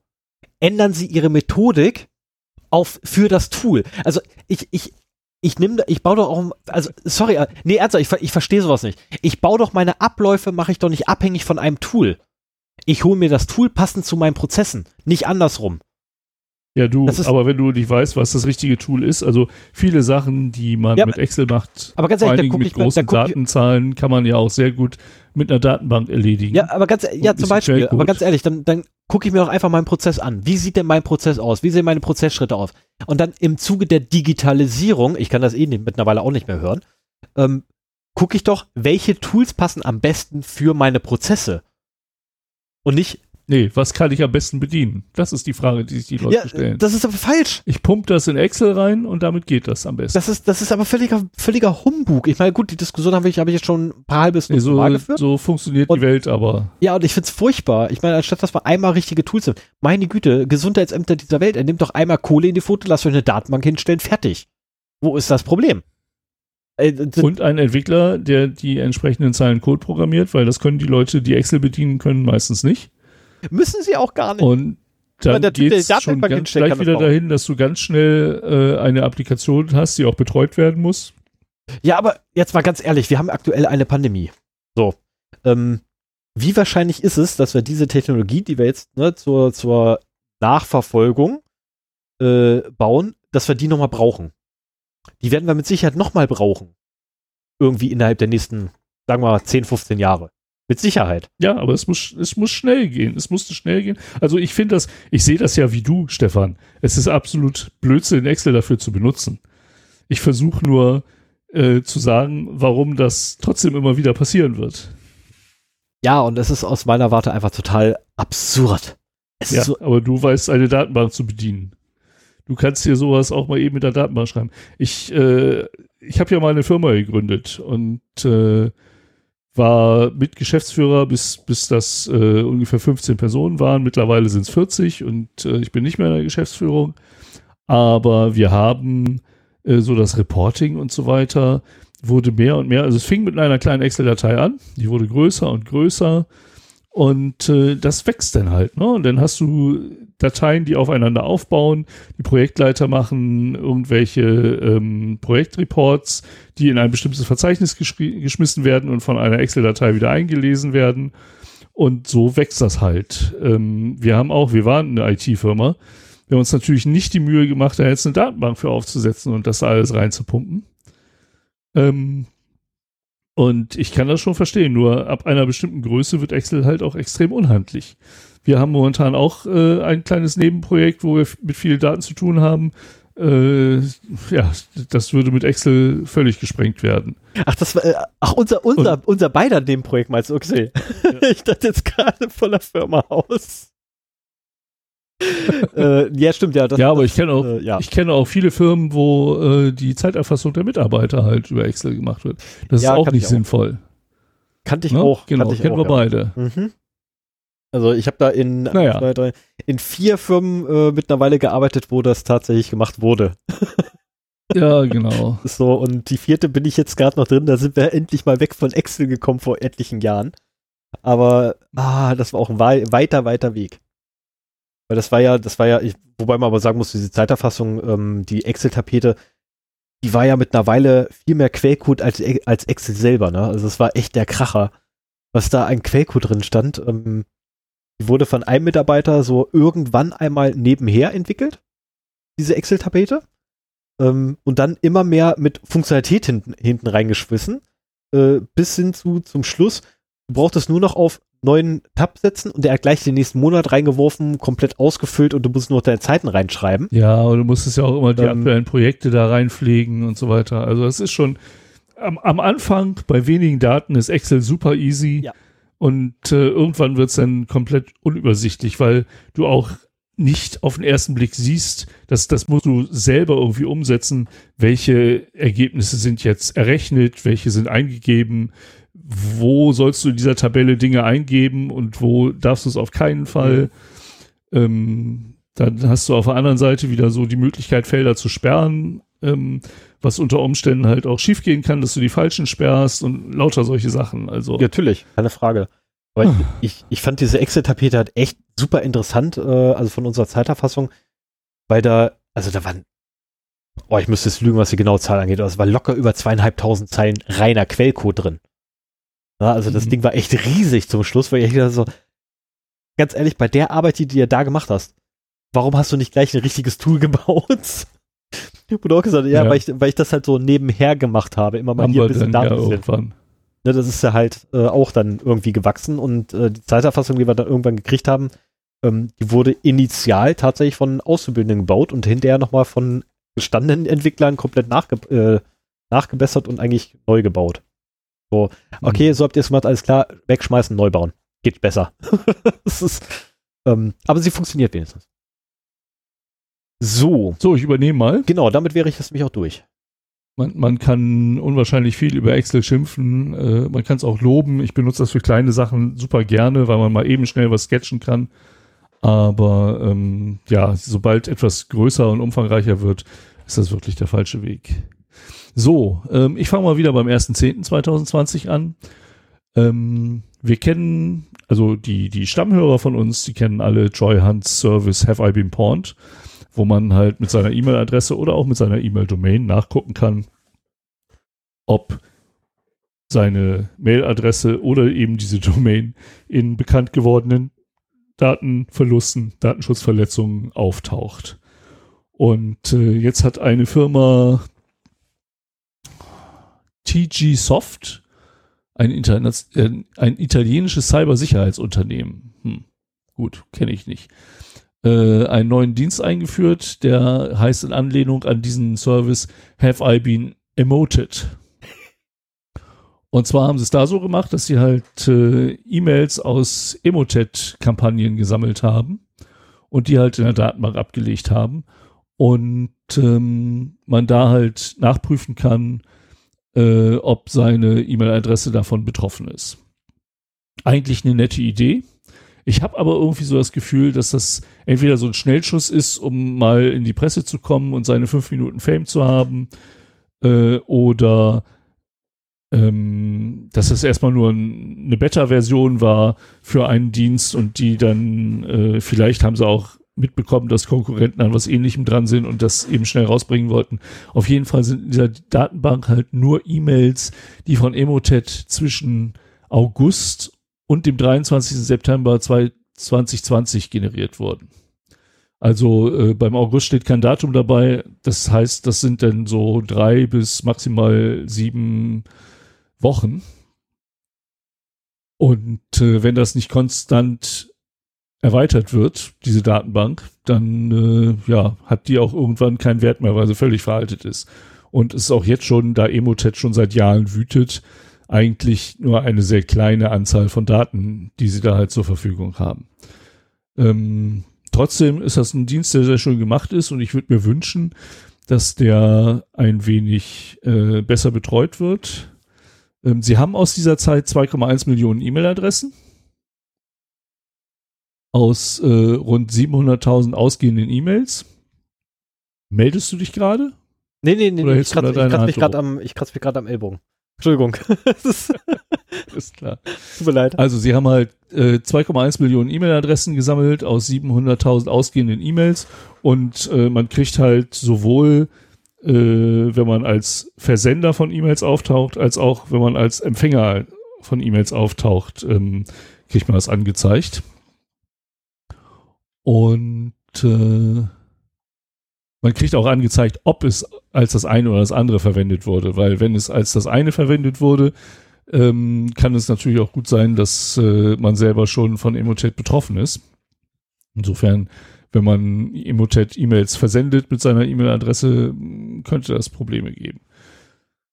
ändern sie ihre Methodik auf für das Tool. Also ich, ich, ich nehme, ich baue doch auch, also sorry, äh, nee, ernsthaft, ich, ich verstehe sowas nicht. Ich baue doch meine Abläufe, mache ich doch nicht abhängig von einem Tool. Ich hole mir das Tool passend zu meinen Prozessen, nicht andersrum. Ja, du, aber wenn du nicht weißt, was das richtige Tool ist, also viele Sachen, die man Ja, mit Excel macht, aber ganz ehrlich, mit großen Datenzahlen, kann man ja auch sehr gut mit einer Datenbank erledigen. Ja, aber ganz, ja, zum Beispiel, aber ganz ehrlich, dann, dann gucke ich mir doch einfach meinen Prozess an. Wie sieht denn mein Prozess aus? Wie sehen meine Prozessschritte aus? Und dann im Zuge der Digitalisierung, ich kann das eh nicht, mittlerweile auch nicht mehr hören, ähm, gucke ich doch, welche Tools passen am besten für meine Prozesse. Und nicht, Nee, was kann ich am besten bedienen? Das ist die Frage, die sich die Leute ja, stellen. das ist aber falsch. Ich pump das in Excel rein und damit geht das am besten. Das ist, das ist aber völliger, völliger Humbug. Ich meine, gut, die Diskussion habe ich, habe ich jetzt schon ein paar halbes Nee, so, Mal geführt. so funktioniert Und- die Welt aber. Ja, und ich find's furchtbar. Ich meine, anstatt dass wir einmal richtige Tools sind, meine Güte, Gesundheitsämter dieser Welt, er nimmt doch einmal Kohle in die Foto, lasst euch eine Datenbank hinstellen, fertig. Wo ist das Problem? Äh, Und ein Entwickler, der die entsprechenden Zeilen Code programmiert, weil das können die Leute, die Excel bedienen können, meistens nicht. Müssen sie auch gar nicht. Und dann der Typ, der schon ganz gleich kann das wieder bauen. dahin, dass du ganz schnell äh, eine Applikation hast, die auch betreut werden muss. Ja, aber jetzt mal ganz ehrlich, wir haben aktuell eine Pandemie. So. Ähm, wie wahrscheinlich ist es, dass wir diese Technologie, die wir jetzt ne, zur, zur Nachverfolgung äh, bauen, dass wir die nochmal brauchen? Die werden wir mit Sicherheit nochmal brauchen. Irgendwie innerhalb der nächsten, sagen wir mal, 10, 15 Jahre. Mit Sicherheit. Ja, aber es muss, es muss schnell gehen. Es musste schnell gehen. Also ich finde das, ich sehe das ja wie du, Stefan. Es ist absolut Blödsinn, Excel dafür zu benutzen. Ich versuche nur äh, zu sagen, warum das trotzdem immer wieder passieren wird. Ja, und es ist aus meiner Warte einfach total absurd. Es Ja, so, aber du weißt, eine Datenbank zu bedienen. Du kannst hier sowas auch mal eben mit der Datenbank schreiben. Ich, äh, ich habe ja mal eine Firma gegründet und äh, war mit Geschäftsführer, bis, bis das äh, ungefähr 15 Personen waren. Mittlerweile sind es 40 und äh, ich bin nicht mehr in der Geschäftsführung. Aber wir haben äh, so das Reporting und so weiter wurde mehr und mehr. Also es fing mit einer kleinen Excel-Datei an, die wurde größer und größer. Und äh, das wächst dann halt, ne? Und dann hast du Dateien, die aufeinander aufbauen, die Projektleiter machen irgendwelche ähm, Projektreports, die in ein bestimmtes Verzeichnis geschmissen werden und von einer Excel-Datei wieder eingelesen werden. Und so wächst das halt. Ähm, wir haben auch, wir waren eine IT-Firma. Wir haben uns natürlich nicht die Mühe gemacht, da jetzt eine Datenbank für aufzusetzen und das da alles reinzupumpen. Ähm, und ich kann das schon verstehen, nur ab einer bestimmten Größe wird Excel halt auch extrem unhandlich. Wir haben momentan auch äh, ein kleines Nebenprojekt, wo wir mit vielen Daten zu tun haben. Äh, ja, das würde mit Excel völlig gesprengt werden. ach, das war, äh, ach, unser, unser, unser beider Nebenprojekt meinst du, okay. ich dachte jetzt gerade von der Firma aus. Äh, ja, stimmt, ja. Das, ja, aber das, ich kenne auch, äh, ja. ich kenne auch viele Firmen, wo äh, die Zeiterfassung der Mitarbeiter halt über Excel gemacht wird. Das Ja, ist auch nicht auch. sinnvoll. kannte ich ne? auch. Genau, kannte ich kennen auch, wir beide. Mhm. Also ich habe da in, Naja. zwei, drei, in vier Firmen äh, mittlerweile gearbeitet, wo das tatsächlich gemacht wurde. Ja, genau. So, und die vierte bin ich jetzt gerade noch drin. Da sind wir endlich mal weg von Excel gekommen vor etlichen Jahren. Aber ah, das war auch ein weiter, weiter Weg. Weil das war ja, das war ja, ich, wobei man aber sagen muss, diese Zeiterfassung, ähm, die Excel-Tapete, die war ja mit einer Weile viel mehr Quellcode als, als Excel selber, ne? Also es war echt der Kracher, was da ein Quellcode drin stand. Ähm, die wurde von einem Mitarbeiter so irgendwann einmal nebenher entwickelt, diese Excel-Tapete. Ähm, und dann immer mehr mit Funktionalität hinten, hinten reingeschwissen, äh, bis hin zu zum Schluss. Du brauchtest nur noch auf neuen Tab setzen und der hat gleich den nächsten Monat reingeworfen, komplett ausgefüllt und du musst nur deine Zeiten reinschreiben. Ja, und du musstest ja auch immer die aktuellen Projekte da reinpflegen und so weiter. Also es ist schon am, am, Anfang bei wenigen Daten ist Excel super easy. Ja. Und äh, irgendwann wird es dann komplett unübersichtlich, weil du auch nicht auf den ersten Blick siehst, dass das musst du selber irgendwie umsetzen, welche Ergebnisse sind jetzt errechnet, welche sind eingegeben, wo sollst du in dieser Tabelle Dinge eingeben und wo darfst du es auf keinen Fall. Mhm. Ähm, dann hast du auf der anderen Seite wieder so die Möglichkeit, Felder zu sperren, ähm, was unter Umständen halt auch schiefgehen kann, dass du die falschen sperrst und lauter solche Sachen. Also natürlich, keine Frage. Aber hm. ich, ich fand diese Excel-Tapete halt echt super interessant, äh, also von unserer Zeiterfassung, weil da, also da waren, oh, ich müsste jetzt lügen, was die genaue Zahl angeht, aber es war locker über zweieinhalbtausend Zeilen reiner Quellcode drin. Ja, also das mhm. Ding war echt riesig zum Schluss, weil ich dachte so, ganz ehrlich, bei der Arbeit, die du ja da gemacht hast, warum hast du nicht gleich ein richtiges Tool gebaut? Wurde auch gesagt, ja, ja. Weil, ich, weil ich das halt so nebenher gemacht habe, immer mal Haben hier ein bisschen Daten. Ja, ne, das ist ja halt äh, auch dann irgendwie gewachsen und äh, die Zeiterfassung, die wir dann irgendwann gekriegt haben, ähm, die wurde initial tatsächlich von Auszubildenden gebaut und hinterher nochmal von gestandenen Entwicklern komplett nachge äh, nachgebessert und eigentlich neu gebaut. So, okay, mhm. so habt ihr es gemacht, alles klar, wegschmeißen, neu bauen. Geht besser. ist, ähm, aber sie funktioniert wenigstens. So. So, ich übernehme mal. Genau, damit wäre ich jetzt mich auch durch. Man, man kann unwahrscheinlich viel über Excel schimpfen. Äh, man kann es auch loben. Ich benutze das für kleine Sachen super gerne, weil man mal eben schnell was sketchen kann. Aber ähm, ja, sobald etwas größer und umfangreicher wird, ist das wirklich der falsche Weg. So, ähm, ich fange mal wieder beim 1.10.2020 an. Ähm, wir kennen, also die, die Stammhörer von uns, die kennen alle Joy Hunt's Service Have I Been Pawned, wo man halt mit seiner E-Mail-Adresse oder auch mit seiner E-Mail-Domain nachgucken kann, ob seine Mail-Adresse oder eben diese Domain in bekannt gewordenen Datenverlusten, Datenschutzverletzungen auftaucht. Und äh, jetzt hat eine Firma TG Soft, ein, äh, ein italienisches Cybersicherheitsunternehmen. Hm, gut, kenne ich nicht. Äh, einen neuen Dienst eingeführt, der heißt in Anlehnung an diesen Service Have I Been Emoted. Und zwar haben sie es da so gemacht, dass sie halt äh, E-Mails aus Emotet-Kampagnen gesammelt haben und die halt in der Datenbank abgelegt haben. Und ähm, man da halt nachprüfen kann, äh, ob seine E-Mail-Adresse davon betroffen ist. Eigentlich eine nette Idee. Ich habe aber irgendwie so das Gefühl, dass das entweder so ein Schnellschuss ist, um mal in die Presse zu kommen und seine fünf Minuten Fame zu haben, äh, oder ähm, dass es erstmal nur ein, eine Beta-Version war für einen Dienst und die dann, äh, vielleicht haben sie auch mitbekommen, dass Konkurrenten an was ähnlichem dran sind und das eben schnell rausbringen wollten. Auf jeden Fall sind in dieser Datenbank halt nur E-Mails, die von Emotet zwischen August und dem 23. September 2020 generiert wurden. Also äh, beim August steht kein Datum dabei. Das heißt, das sind dann so drei bis maximal sieben Wochen. Und äh, wenn das nicht konstant erweitert wird, diese Datenbank, dann äh, ja, hat die auch irgendwann keinen Wert mehr, weil sie völlig veraltet ist. Und es ist auch jetzt schon, da Emotet schon seit Jahren wütet, eigentlich nur eine sehr kleine Anzahl von Daten, die sie da halt zur Verfügung haben. Ähm, trotzdem ist das ein Dienst, der sehr schön gemacht ist und ich würde mir wünschen, dass der ein wenig äh, besser betreut wird. Ähm, sie haben aus dieser Zeit 2,1 Millionen E-Mail-Adressen aus äh, rund 700.000 ausgehenden E-Mails. Meldest du dich gerade? Nee, nee, nee, nee ich kratze kratz mich gerade am, ich kratz mich gerade am Ellbogen. Entschuldigung. ist, Ist klar. tut mir leid. Also sie haben halt äh, 2,1 Millionen E-Mail-Adressen gesammelt aus 700.000 ausgehenden E-Mails und äh, man kriegt halt sowohl, äh, wenn man als Versender von E-Mails auftaucht, als auch wenn man als Empfänger von E-Mails auftaucht, ähm, kriegt man das angezeigt. Und äh, man kriegt auch angezeigt, ob es als das eine oder das andere verwendet wurde, weil wenn es als das eine verwendet wurde, ähm, kann es natürlich auch gut sein, dass äh, man selber schon von Emotet betroffen ist. Insofern, wenn man Emotet E-Mails versendet mit seiner E-Mail-Adresse, könnte das Probleme geben.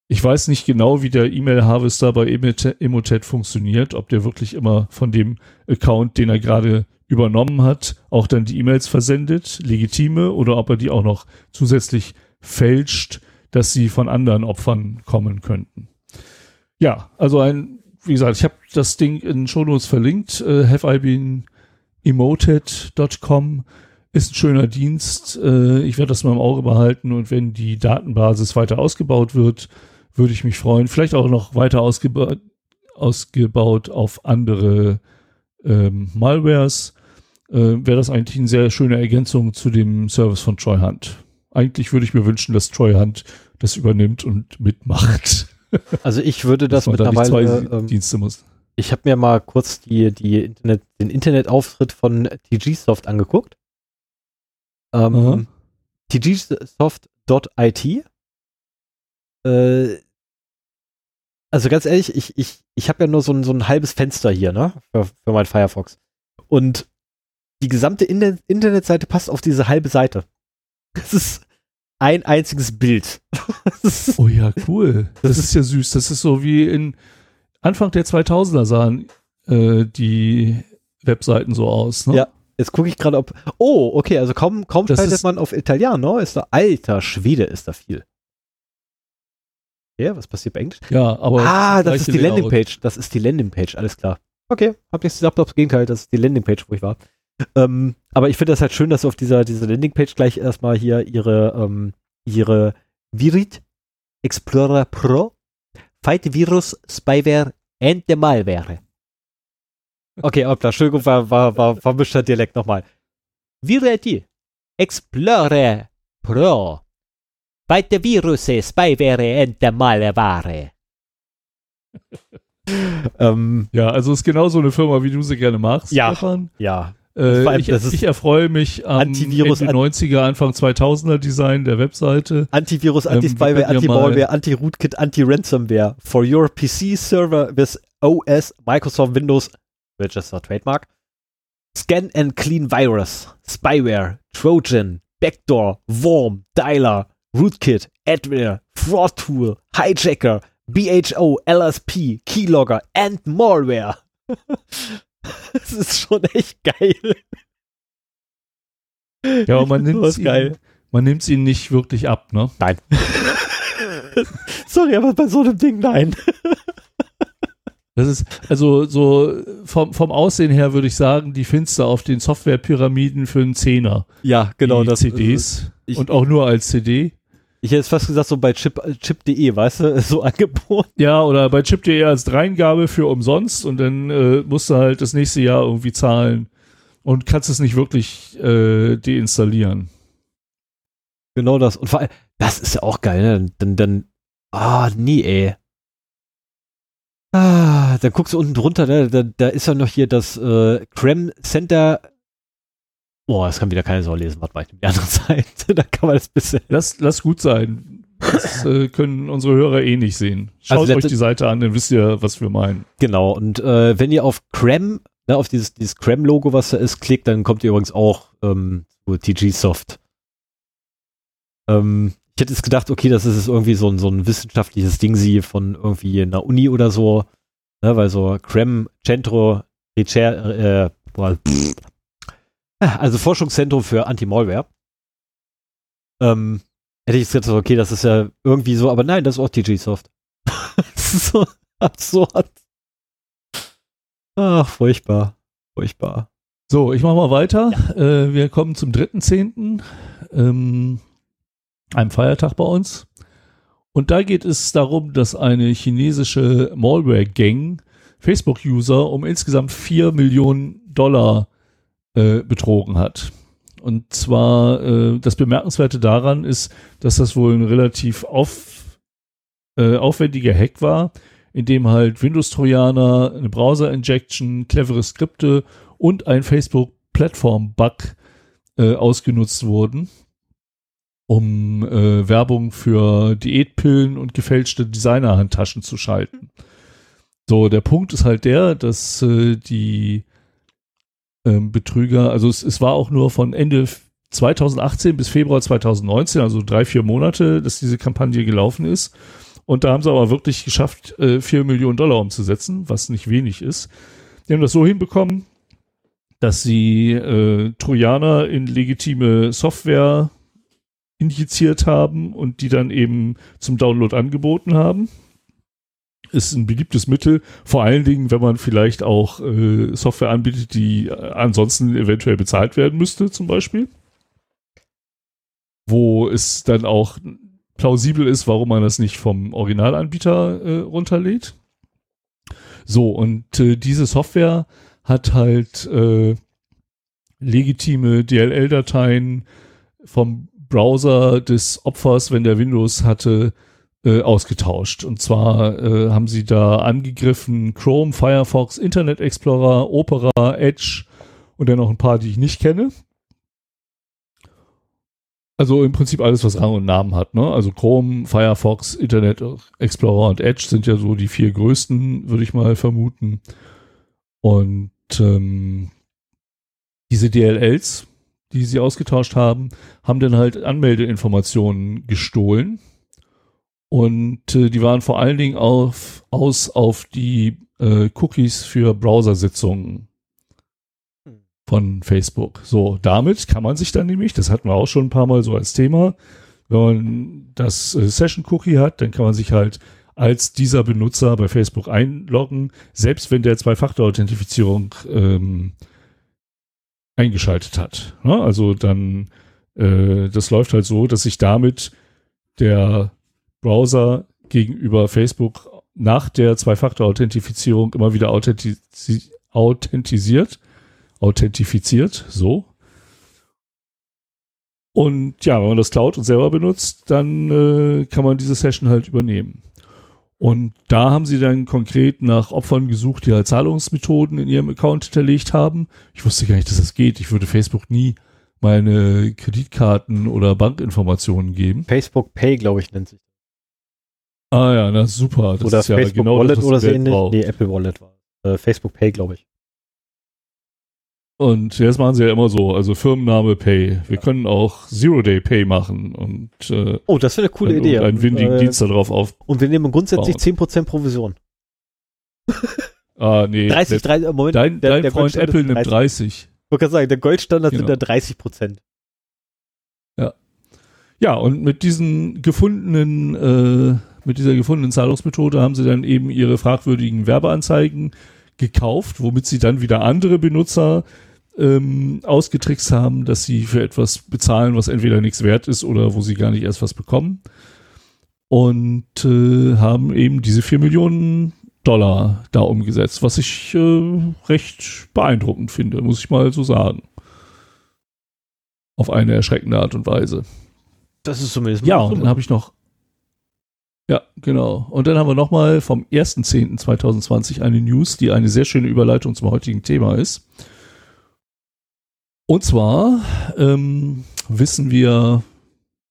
Ich weiß nicht genau, wie der E-Mail-Harvester bei Emotet funktioniert, ob der wirklich immer von dem Account, den er gerade übernommen hat, auch dann die E-Mails versendet, legitime, oder ob er die auch noch zusätzlich fälscht, dass sie von anderen Opfern kommen könnten. Ja, also ein, wie gesagt, ich habe das Ding in Shownotes verlinkt, äh, have I been emoted.com ist ein schöner Dienst. Äh, ich werde das mal im Auge behalten und wenn die Datenbasis weiter ausgebaut wird, würde ich mich freuen. Vielleicht auch noch weiter ausgeba ausgebaut auf andere ähm, Malwares. Äh, Wäre das eigentlich eine sehr schöne Ergänzung zu dem Service von Troy Hunt. Eigentlich würde ich mir wünschen, dass Troy Hunt das übernimmt und mitmacht. Also ich würde das da mittlerweile, zwei ähm, Dienste muss. ich habe mir mal kurz die, die Internet, den Internetauftritt von TGSoft angeguckt. Ähm, tgsoft.it. Äh, also ganz ehrlich, ich, ich, ich habe ja nur so ein, so ein halbes Fenster hier, ne? Für, für mein Firefox. Und die gesamte Inter Internetseite passt auf diese halbe Seite. Das ist ein einziges Bild. Oh ja, cool. Das, Das ist, ja süß. Das ist so wie in Anfang der 2000er sahen äh, die Webseiten so aus. Ne? Ja. jetzt gucke ich gerade, ob. Oh, okay, also kaum, kaum schaltet man auf Italiano, ist da. Alter Schwede, ist da viel. Ja, was passiert bei Englisch? ja aber ah, das ist die Layout. Landingpage. Das ist die Landingpage, alles klar. Okay, hab nichts gesagt, aufs Gegenteil, das ist die Landingpage, wo ich war. Ähm, aber ich finde das halt schön, dass auf dieser, dieser Landingpage gleich erstmal hier ihre, ähm, ihre Virit Explorer Pro Fight Virus Spyware and the Malware. Okay, hoppla, Entschuldigung, war, war, war vermischter Dialekt nochmal. Virit Explorer Pro Fight the Virus Spyware and the Malware. ähm, Ja, also ist genau so eine Firma, wie du sie gerne magst, Ja. Stefan. ja, Äh, ich, das ist ich erfreue mich am Antivirus- Ende 90er, Anfang 2000er Design der Webseite. Antivirus, Ähm, Anti-Spyware, ja Anti-Malware, Anti-Rootkit, Anti-Ransomware for your PC server with OS, Microsoft Windows, Register Trademark, Scan and Clean Virus, Spyware, Trojan, Backdoor, Worm, Dialer, Rootkit, Adware, Fraud Tool, Hijacker, BHO, LSP, Keylogger and Malware. Das ist schon echt geil. Ja, aber man nimmt, sie, geil. man nimmt sie nicht wirklich ab, ne? Nein. Sorry, aber bei so einem Ding nein. Das ist, also so vom, vom Aussehen her würde ich sagen, die findest du auf den Softwarepyramiden für einen Zehner. Ja, genau, die das CDs. ich- und auch nur als CD. Ich hätte fast gesagt, so bei chip, chip.de, weißt du, so angeboten. Ja, oder bei Chip.de als Dreingabe für umsonst und dann äh, musst du halt das nächste Jahr irgendwie zahlen und kannst es nicht wirklich äh, deinstallieren. Genau das. Und vor allem, das ist ja auch geil, ne? Dann, dann, ah, nee, ey. Ah, dann guckst du unten drunter, ne? Da, da ist ja noch hier das äh, Creme Center. Boah, das kann wieder keine Sau lesen. Warte mal, ich nehme die andere Seite. da kann man das bisschen. Lass, lass gut sein. Das äh, können unsere Hörer eh nicht sehen. Schaut Also euch die Seite an, dann wisst ihr, was wir meinen. Genau. Und äh, wenn ihr auf Creme, ne, auf dieses, dieses Creme-Logo, was da ist, klickt, dann kommt ihr übrigens auch ähm, zu TG Soft. Ähm, ich hätte jetzt gedacht, okay, das ist jetzt irgendwie so ein, so ein wissenschaftliches Ding sie von irgendwie einer Uni oder so, ne, weil so Creme Centro Recher, äh, boah, pff. Also Forschungszentrum für Anti-Malware. Ähm, hätte ich jetzt gedacht, okay, das ist ja irgendwie so, aber nein, das ist auch TG Soft. das ist so absurd. Ach, furchtbar. Furchtbar. So, ich mache mal weiter. Äh, wir kommen zum 3.10. Ähm, einem Feiertag bei uns. Und da geht es darum, dass eine chinesische Malware-Gang Facebook-User um insgesamt 4 Millionen Dollar äh, betrogen hat. Und zwar äh, das Bemerkenswerte daran ist, dass das wohl ein relativ auf, äh, aufwendiger Hack war, in dem halt Windows-Trojaner, eine Browser-Injection, clevere Skripte und ein Facebook-Plattform-Bug äh, ausgenutzt wurden, um äh, Werbung für Diätpillen und gefälschte Designer-Handtaschen zu schalten. So, der Punkt ist halt der, dass äh, die ähm, Betrüger, also es, es war auch nur von Ende 2018 bis Februar 2019, also drei, vier Monate, dass diese Kampagne gelaufen ist. Und da haben sie aber wirklich geschafft, äh, 4 Millionen Dollar umzusetzen, was nicht wenig ist. Die haben das so hinbekommen, dass sie äh, Trojaner in legitime Software injiziert haben und die dann eben zum Download angeboten haben ist ein beliebtes Mittel, vor allen Dingen, wenn man vielleicht auch äh, Software anbietet, die äh, ansonsten eventuell bezahlt werden müsste, zum Beispiel. Wo es dann auch plausibel ist, warum man das nicht vom Originalanbieter äh, runterlädt. So, und äh, diese Software hat halt äh, legitime DLL-Dateien vom Browser des Opfers, wenn der Windows hatte, äh, ausgetauscht. Und zwar äh, haben sie da angegriffen Chrome, Firefox, Internet Explorer, Opera, Edge und dann noch ein paar, die ich nicht kenne. Also im Prinzip alles, was Rang und Namen hat. Ne? Also Chrome, Firefox, Internet Explorer und Edge sind ja so die vier größten, würde ich mal vermuten. Und ähm, diese DLLs, die sie ausgetauscht haben, haben dann halt Anmeldeinformationen gestohlen und äh, die waren vor allen Dingen auf, aus auf die äh, Cookies für Browsersitzungen von Facebook. So, damit kann man sich dann nämlich, das hatten wir auch schon ein paar Mal so als Thema, wenn man das äh, Session-Cookie hat, dann kann man sich halt als dieser Benutzer bei Facebook einloggen, selbst wenn der Zwei-Faktor-Authentifizierung ähm, eingeschaltet hat. Ne? also dann, äh, das läuft halt so, dass sich damit der Browser gegenüber Facebook nach der Zwei-Faktor-Authentifizierung immer wieder authentisi authentisiert, authentifiziert, so. Und ja, wenn man das Cloud und selber benutzt, dann äh, kann man diese Session halt übernehmen. Und da haben sie dann konkret nach Opfern gesucht, die halt Zahlungsmethoden in ihrem Account hinterlegt haben. Ich wusste gar nicht, dass das geht. Ich würde Facebook nie meine Kreditkarten oder Bankinformationen geben. Facebook Pay, glaube ich, nennt sich. Ah ja, na super. Das oder ist Facebook ja genau Wallet das, oder so ähnlich. Nee, Apple Wallet war. Äh, Facebook Pay, glaube ich. Und jetzt machen sie ja immer so, also Firmenname Pay. Wir ja. können auch Zero-Day Pay machen und äh, Oh, das wäre eine coole Idee. Einen windigen äh, Dienst darauf auf. Und wir nehmen grundsätzlich bauen. 10% Provision. ah, nee. 30, 30, Moment. Dein, der, dein der Freund Apple nimmt 30. Ich wollte gerade sagen, der Goldstandard genau. sind da 30%. Ja. Ja, und mit diesen gefundenen äh, mit dieser gefundenen Zahlungsmethode haben sie dann eben ihre fragwürdigen Werbeanzeigen gekauft, womit sie dann wieder andere Benutzer ähm, ausgetrickst haben, dass sie für etwas bezahlen, was entweder nichts wert ist oder wo sie gar nicht erst was bekommen. Und äh, haben eben diese 4 Millionen Dollar da umgesetzt, was ich äh, recht beeindruckend finde, muss ich mal so sagen. Auf eine erschreckende Art und Weise. Das ist zumindest. Ja, und dann habe ich noch ja, genau. Und dann haben wir nochmal vom 1.10.2020 eine News, die eine sehr schöne Überleitung zum heutigen Thema ist. Und zwar ähm, wissen wir,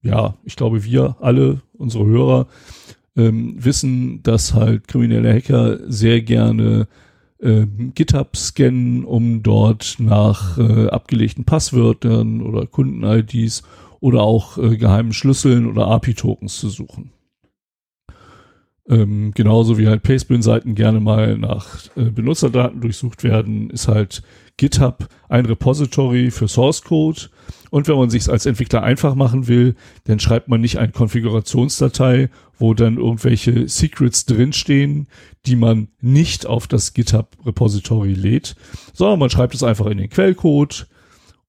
ja, ich glaube, wir alle, unsere Hörer, ähm, wissen, dass halt kriminelle Hacker sehr gerne ähm, GitHub scannen, um dort nach äh, abgelegten Passwörtern oder Kunden-IDs oder auch äh, geheimen Schlüsseln oder API-Tokens zu suchen. Ähm, genauso wie halt Pastebin-Seiten gerne mal nach äh, Benutzerdaten durchsucht werden, ist halt GitHub ein Repository für Source Code. Und wenn man sich als Entwickler einfach machen will, dann schreibt man nicht eine Konfigurationsdatei, wo dann irgendwelche Secrets drinstehen, die man nicht auf das GitHub Repository lädt, sondern man schreibt es einfach in den Quellcode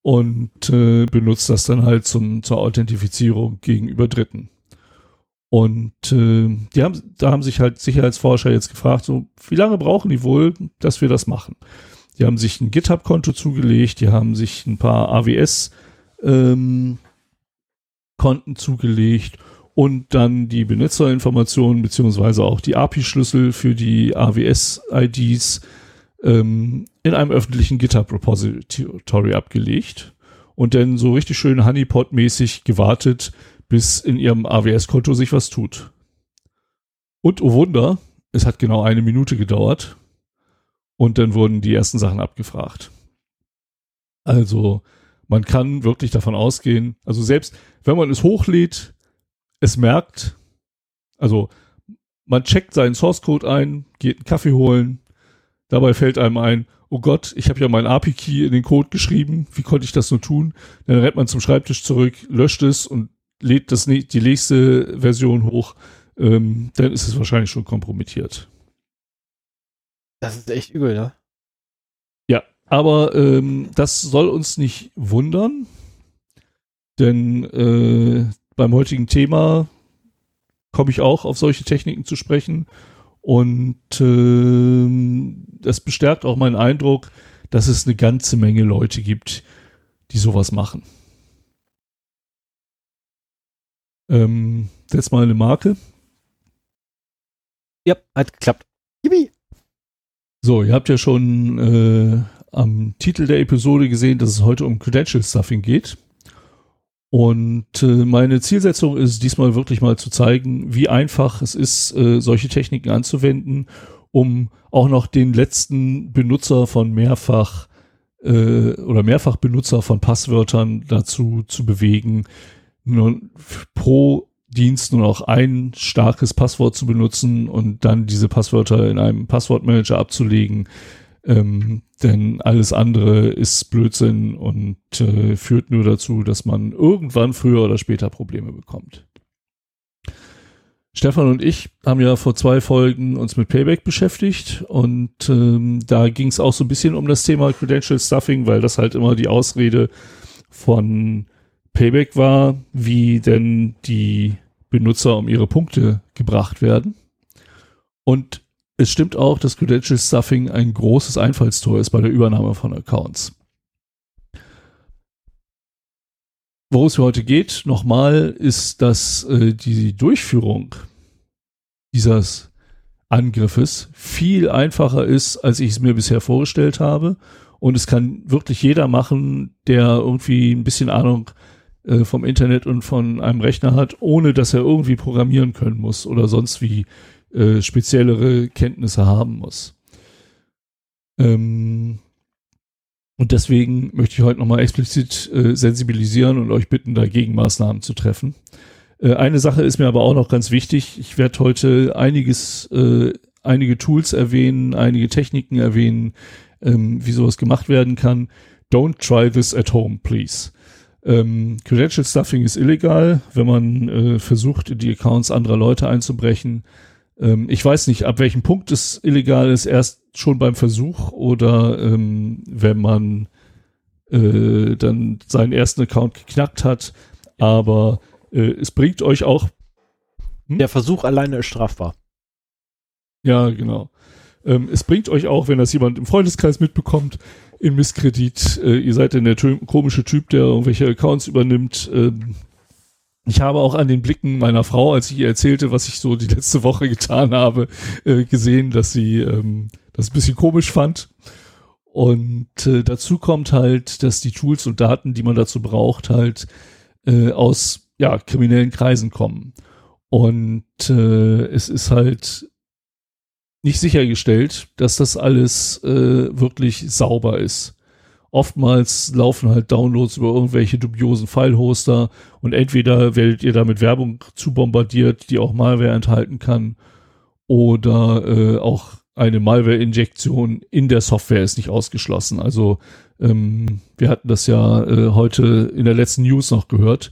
und äh, benutzt das dann halt zum, zur Authentifizierung gegenüber Dritten. Und äh, die haben, da haben sich halt Sicherheitsforscher jetzt gefragt, so wie lange brauchen die wohl, dass wir das machen? Die haben sich ein GitHub-Konto zugelegt, die haben sich ein paar AWS ähm, zugelegt und dann die Benutzerinformationen beziehungsweise auch die API-Schlüssel für die AWS-IDs ähm, in einem öffentlichen GitHub-Repository abgelegt und dann so richtig schön Honeypot-mäßig gewartet, bis in ihrem AWS-Konto sich was tut. Und oh Wunder, es hat genau eine Minute gedauert und dann wurden die ersten Sachen abgefragt. Also man kann wirklich davon ausgehen, also selbst wenn man es hochlädt, es merkt, also man checkt seinen Source Code ein, geht einen Kaffee holen, dabei fällt einem ein, oh Gott, ich habe ja meinen API-Key in den Code geschrieben, wie konnte ich das nur tun? Dann rennt man zum Schreibtisch zurück, löscht es und lädt das, die nächste Version hoch, ähm, dann ist es wahrscheinlich schon kompromittiert. Das ist echt übel, ne? Ja, aber ähm, das soll uns nicht wundern, denn äh, beim heutigen Thema komme ich auch auf solche Techniken zu sprechen und äh, das bestärkt auch meinen Eindruck, dass es eine ganze Menge Leute gibt, die sowas machen. Ähm, setz mal eine Marke. Ja, hat geklappt. Yippie. So, ihr habt ja schon äh, am Titel der Episode gesehen, dass es heute um Credential Stuffing geht. Und äh, meine Zielsetzung ist diesmal wirklich mal zu zeigen, wie einfach es ist, äh, solche Techniken anzuwenden, um auch noch den letzten Benutzer von mehrfach äh, oder mehrfach Benutzer von Passwörtern dazu zu bewegen, nun pro Dienst nur noch ein starkes Passwort zu benutzen und dann diese Passwörter in einem Passwortmanager abzulegen. Ähm, denn alles andere ist Blödsinn und äh, führt nur dazu, dass man irgendwann früher oder später Probleme bekommt. Stefan und ich haben ja vor zwei Folgen uns mit Payback beschäftigt und ähm, da ging es auch so ein bisschen um das Thema Credential Stuffing, weil das halt immer die Ausrede von Payback war, wie denn die Benutzer um ihre Punkte gebracht werden. Und es stimmt auch, dass Credential Stuffing ein großes Einfallstor ist bei der Übernahme von Accounts. Worum es heute geht, nochmal, ist, dass äh, die Durchführung dieses Angriffes viel einfacher ist, als ich es mir bisher vorgestellt habe. Und es kann wirklich jeder machen, der irgendwie ein bisschen Ahnung äh, vom Internet und von einem Rechner hat, ohne dass er irgendwie programmieren können muss oder sonst wie äh, speziellere Kenntnisse haben muss. Ähm, und deswegen möchte ich heute nochmal explizit äh, sensibilisieren und euch bitten, da Gegenmaßnahmen zu treffen. Äh, eine Sache ist mir aber auch noch ganz wichtig. Ich werde heute einiges, äh, einige Tools erwähnen, einige Techniken erwähnen, ähm, wie sowas gemacht werden kann. Don't try this at home, please. Ähm, Credential Stuffing ist illegal, wenn man äh, versucht, in die Accounts anderer Leute einzubrechen. Ähm, ich weiß nicht, ab welchem Punkt es illegal ist, erst schon beim Versuch oder ähm, wenn man äh, dann seinen ersten Account geknackt hat. Aber äh, es bringt euch auch. Hm? Der Versuch alleine ist strafbar. Ja, genau. Ähm, es bringt euch auch, wenn das jemand im Freundeskreis mitbekommt, in Misskredit. Äh, ihr seid denn der komische Typ, der irgendwelche Accounts übernimmt. Ähm, ich habe auch an den Blicken meiner Frau, als ich ihr erzählte, was ich so die letzte Woche getan habe, äh, gesehen, dass sie ähm, das ein bisschen komisch fand. Und äh, dazu kommt halt, dass die Tools und Daten, die man dazu braucht, halt äh, aus ja, kriminellen Kreisen kommen. Und äh, es ist halt nicht sichergestellt, dass das alles äh, wirklich sauber ist. Oftmals laufen halt Downloads über irgendwelche dubiosen File-Hoster und entweder werdet ihr da mit Werbung zu bombardiert, die auch Malware enthalten kann, oder äh, auch eine Malware-Injektion in der Software ist nicht ausgeschlossen. Also ähm, wir hatten das ja äh, heute in der letzten News noch gehört,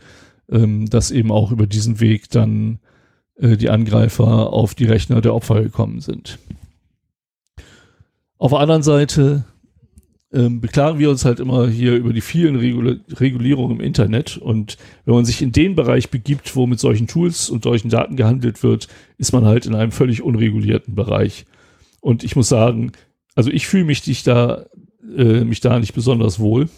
ähm, dass eben auch über diesen Weg dann äh, die Angreifer auf die Rechner der Opfer gekommen sind. Auf der anderen Seite ähm, beklagen wir uns halt immer hier über die vielen Regul Regulierungen im Internet. Und wenn man sich in den Bereich begibt, wo mit solchen Tools und solchen Daten gehandelt wird, ist man halt in einem völlig unregulierten Bereich. Und ich muss sagen, also ich fühle mich äh, mich da nicht besonders wohl.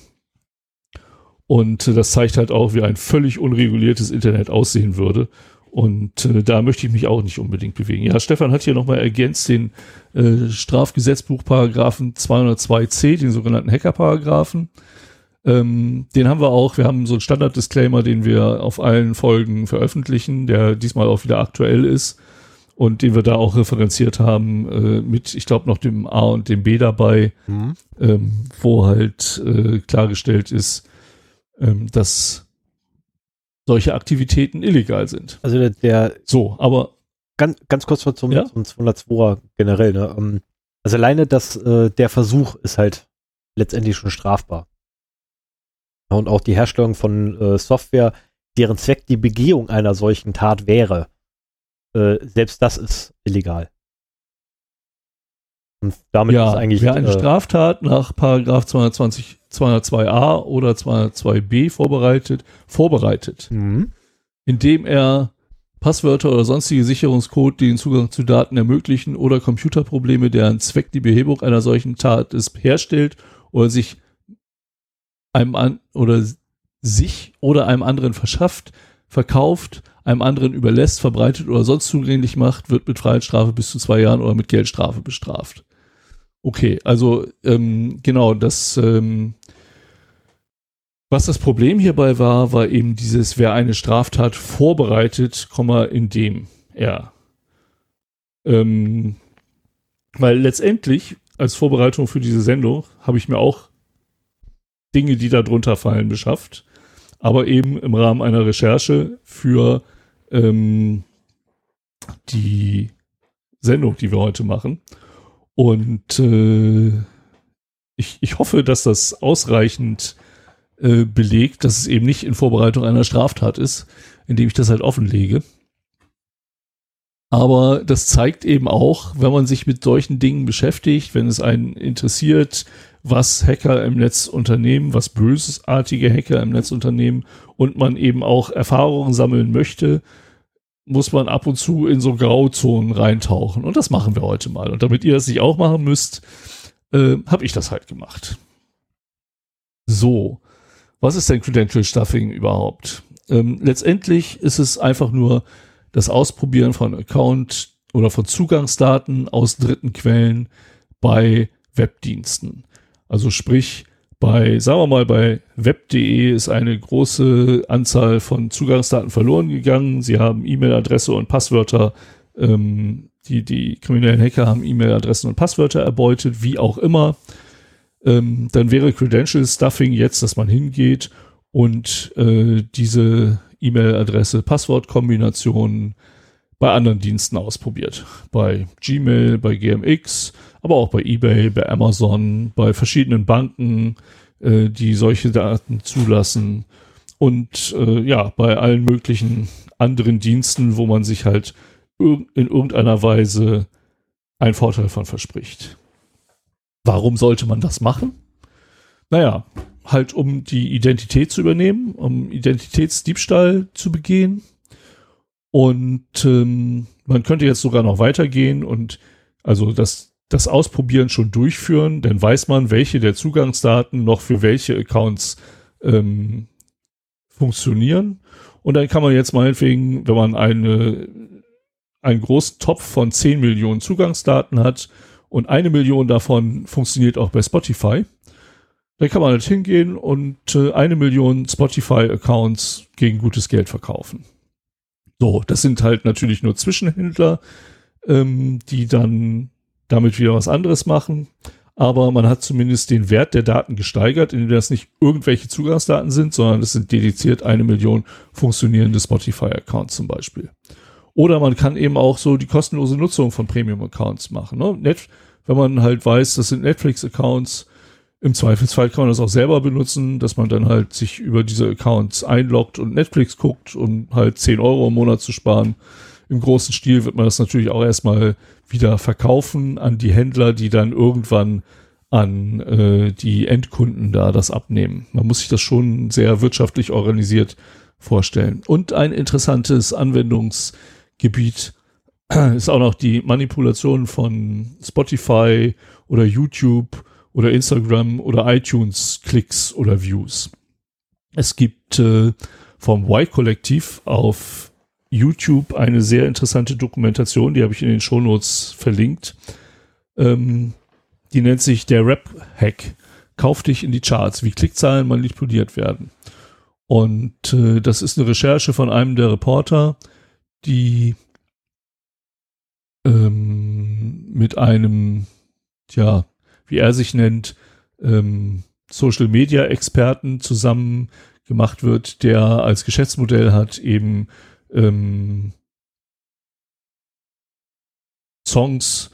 Und äh, das zeigt halt auch, wie ein völlig unreguliertes Internet aussehen würde. Und äh, da möchte ich mich auch nicht unbedingt bewegen. Ja, Stefan hat hier nochmal ergänzt den äh, Strafgesetzbuchparagraphen 202c, den sogenannten Hackerparagraphen. Ähm, den haben wir auch. Wir haben so einen Standard-Disclaimer, den wir auf allen Folgen veröffentlichen, der diesmal auch wieder aktuell ist und den wir da auch referenziert haben äh, mit, ich glaube, noch dem A und dem B dabei, mhm. ähm, wo halt äh, klargestellt ist, ähm, dass solche Aktivitäten illegal sind. Also der, der so, aber ganz, ganz kurz zum, ja? zum 202er generell. Ne? Ähm, also alleine das, äh, der Versuch ist halt letztendlich schon strafbar. Und auch die Herstellung von äh, Software, deren Zweck die Begehung einer solchen Tat wäre, äh, selbst das ist illegal. Und damit ja, ist eigentlich. Wer eine äh, Straftat nach Paragraph 220 202a oder 202b vorbereitet, vorbereitet, mhm. indem er Passwörter oder sonstige Sicherungscode, die den Zugang zu Daten ermöglichen oder Computerprobleme, deren Zweck die Behebung einer solchen Tat ist, herstellt oder sich einem an oder sich oder einem anderen verschafft, verkauft, einem anderen überlässt, verbreitet oder sonst zugänglich macht, wird mit Freiheitsstrafe bis zu zwei Jahren oder mit Geldstrafe bestraft. Okay, also ähm, genau, das ähm, was das Problem hierbei war, war eben dieses, wer eine Straftat vorbereitet, indem er. Ähm, weil letztendlich, als Vorbereitung für diese Sendung, habe ich mir auch Dinge, die da drunter fallen, beschafft. Aber eben im Rahmen einer Recherche für ähm, die Sendung, die wir heute machen. Und äh, ich, ich hoffe, dass das ausreichend äh, belegt, dass es eben nicht in Vorbereitung einer Straftat ist, indem ich das halt offenlege. Aber das zeigt eben auch, wenn man sich mit solchen Dingen beschäftigt, wenn es einen interessiert, was Hacker im Netz unternehmen, was bösartige Hacker im Netz unternehmen und man eben auch Erfahrungen sammeln möchte, muss man ab und zu in so Grauzonen reintauchen. Und das machen wir heute mal. Und damit ihr das nicht auch machen müsst, äh, habe ich das halt gemacht. So. Was ist denn Credential Stuffing überhaupt? Ähm, letztendlich ist es einfach nur das Ausprobieren von Account oder von Zugangsdaten aus dritten Quellen bei Webdiensten. Also sprich, bei, sagen wir mal, bei web.de ist eine große Anzahl von Zugangsdaten verloren gegangen. Sie haben E-Mail-Adresse und Passwörter, ähm, die, die kriminellen Hacker haben E-Mail-Adressen und Passwörter erbeutet, wie auch immer ähm, dann wäre Credential Stuffing jetzt, dass man hingeht und äh, diese E-Mail-Adresse, Passwortkombinationen bei anderen Diensten ausprobiert. Bei Gmail, bei GMX, aber auch bei eBay, bei Amazon, bei verschiedenen Banken, äh, die solche Daten zulassen und äh, ja, bei allen möglichen anderen Diensten, wo man sich halt in irgendeiner Weise einen Vorteil von verspricht. Warum sollte man das machen? Naja, halt um die Identität zu übernehmen, um Identitätsdiebstahl zu begehen. Und ähm, man könnte jetzt sogar noch weitergehen und also das, das Ausprobieren schon durchführen, dann weiß man, welche der Zugangsdaten noch für welche Accounts ähm, funktionieren. Und dann kann man jetzt meinetwegen, wenn man eine, einen großen Topf von 10 Millionen Zugangsdaten hat, und eine Million davon funktioniert auch bei Spotify. Dann kann man halt hingehen und äh, eine Million Spotify-Accounts gegen gutes Geld verkaufen. So, das sind halt natürlich nur Zwischenhändler, ähm, die dann damit wieder was anderes machen. Aber man hat zumindest den Wert der Daten gesteigert, indem das nicht irgendwelche Zugangsdaten sind, sondern es sind dediziert eine Million funktionierende Spotify-Accounts zum Beispiel. Oder man kann eben auch so die kostenlose Nutzung von Premium-Accounts machen. Ne? Wenn man halt weiß, das sind Netflix-Accounts, im Zweifelsfall kann man das auch selber benutzen, dass man dann halt sich über diese Accounts einloggt und Netflix guckt, um halt 10 Euro im Monat zu sparen. Im großen Stil wird man das natürlich auch erstmal wieder verkaufen an die Händler, die dann irgendwann an äh, die Endkunden da das abnehmen. Man muss sich das schon sehr wirtschaftlich organisiert vorstellen. Und ein interessantes Anwendungsgebiet ist auch noch die Manipulation von Spotify oder YouTube oder Instagram oder iTunes Klicks oder Views. Es gibt äh, vom Y-Kollektiv auf YouTube eine sehr interessante Dokumentation, die habe ich in den Shownotes verlinkt. Ähm, die nennt sich der Rap-Hack. Kauf dich in die Charts, wie Klickzahlen manipuliert werden. Und äh, das ist eine Recherche von einem der Reporter, die ähm, mit einem, ja, wie er sich nennt, ähm, Social Media Experten zusammen gemacht wird, der als Geschäftsmodell hat, eben ähm, Songs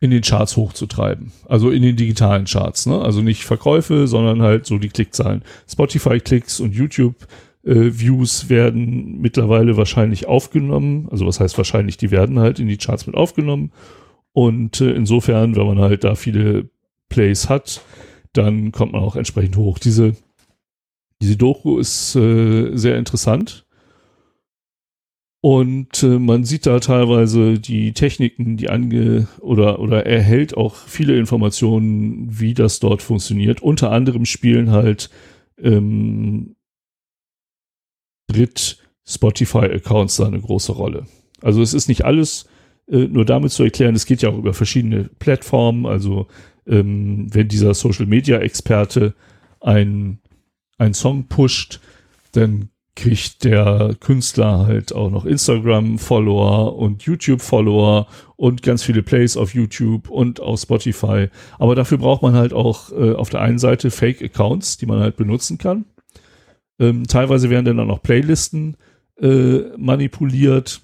in den Charts hochzutreiben. Also in den digitalen Charts. Ne? Also nicht Verkäufe, sondern halt so die Klickzahlen. Spotify-Klicks und YouTube-Views äh, werden mittlerweile wahrscheinlich aufgenommen. Also was heißt wahrscheinlich, die werden halt in die Charts mit aufgenommen. Und äh, insofern, wenn man halt da viele Plays hat, dann kommt man auch entsprechend hoch. Diese, diese Doku ist äh, sehr interessant. Und äh, man sieht da teilweise die Techniken, die ange oder oder erhält auch viele Informationen, wie das dort funktioniert. Unter anderem spielen halt ähm, Dritt Spotify-Accounts da eine große Rolle. Also es ist nicht alles äh, nur damit zu erklären, es geht ja auch über verschiedene Plattformen. Also ähm, wenn dieser Social Media Experte ein, ein Song pusht, dann kriegt der Künstler halt auch noch Instagram-Follower und YouTube-Follower und ganz viele Plays auf YouTube und auf Spotify. Aber dafür braucht man halt auch äh, auf der einen Seite Fake-Accounts, die man halt benutzen kann. Ähm, teilweise werden dann auch noch Playlisten äh, manipuliert,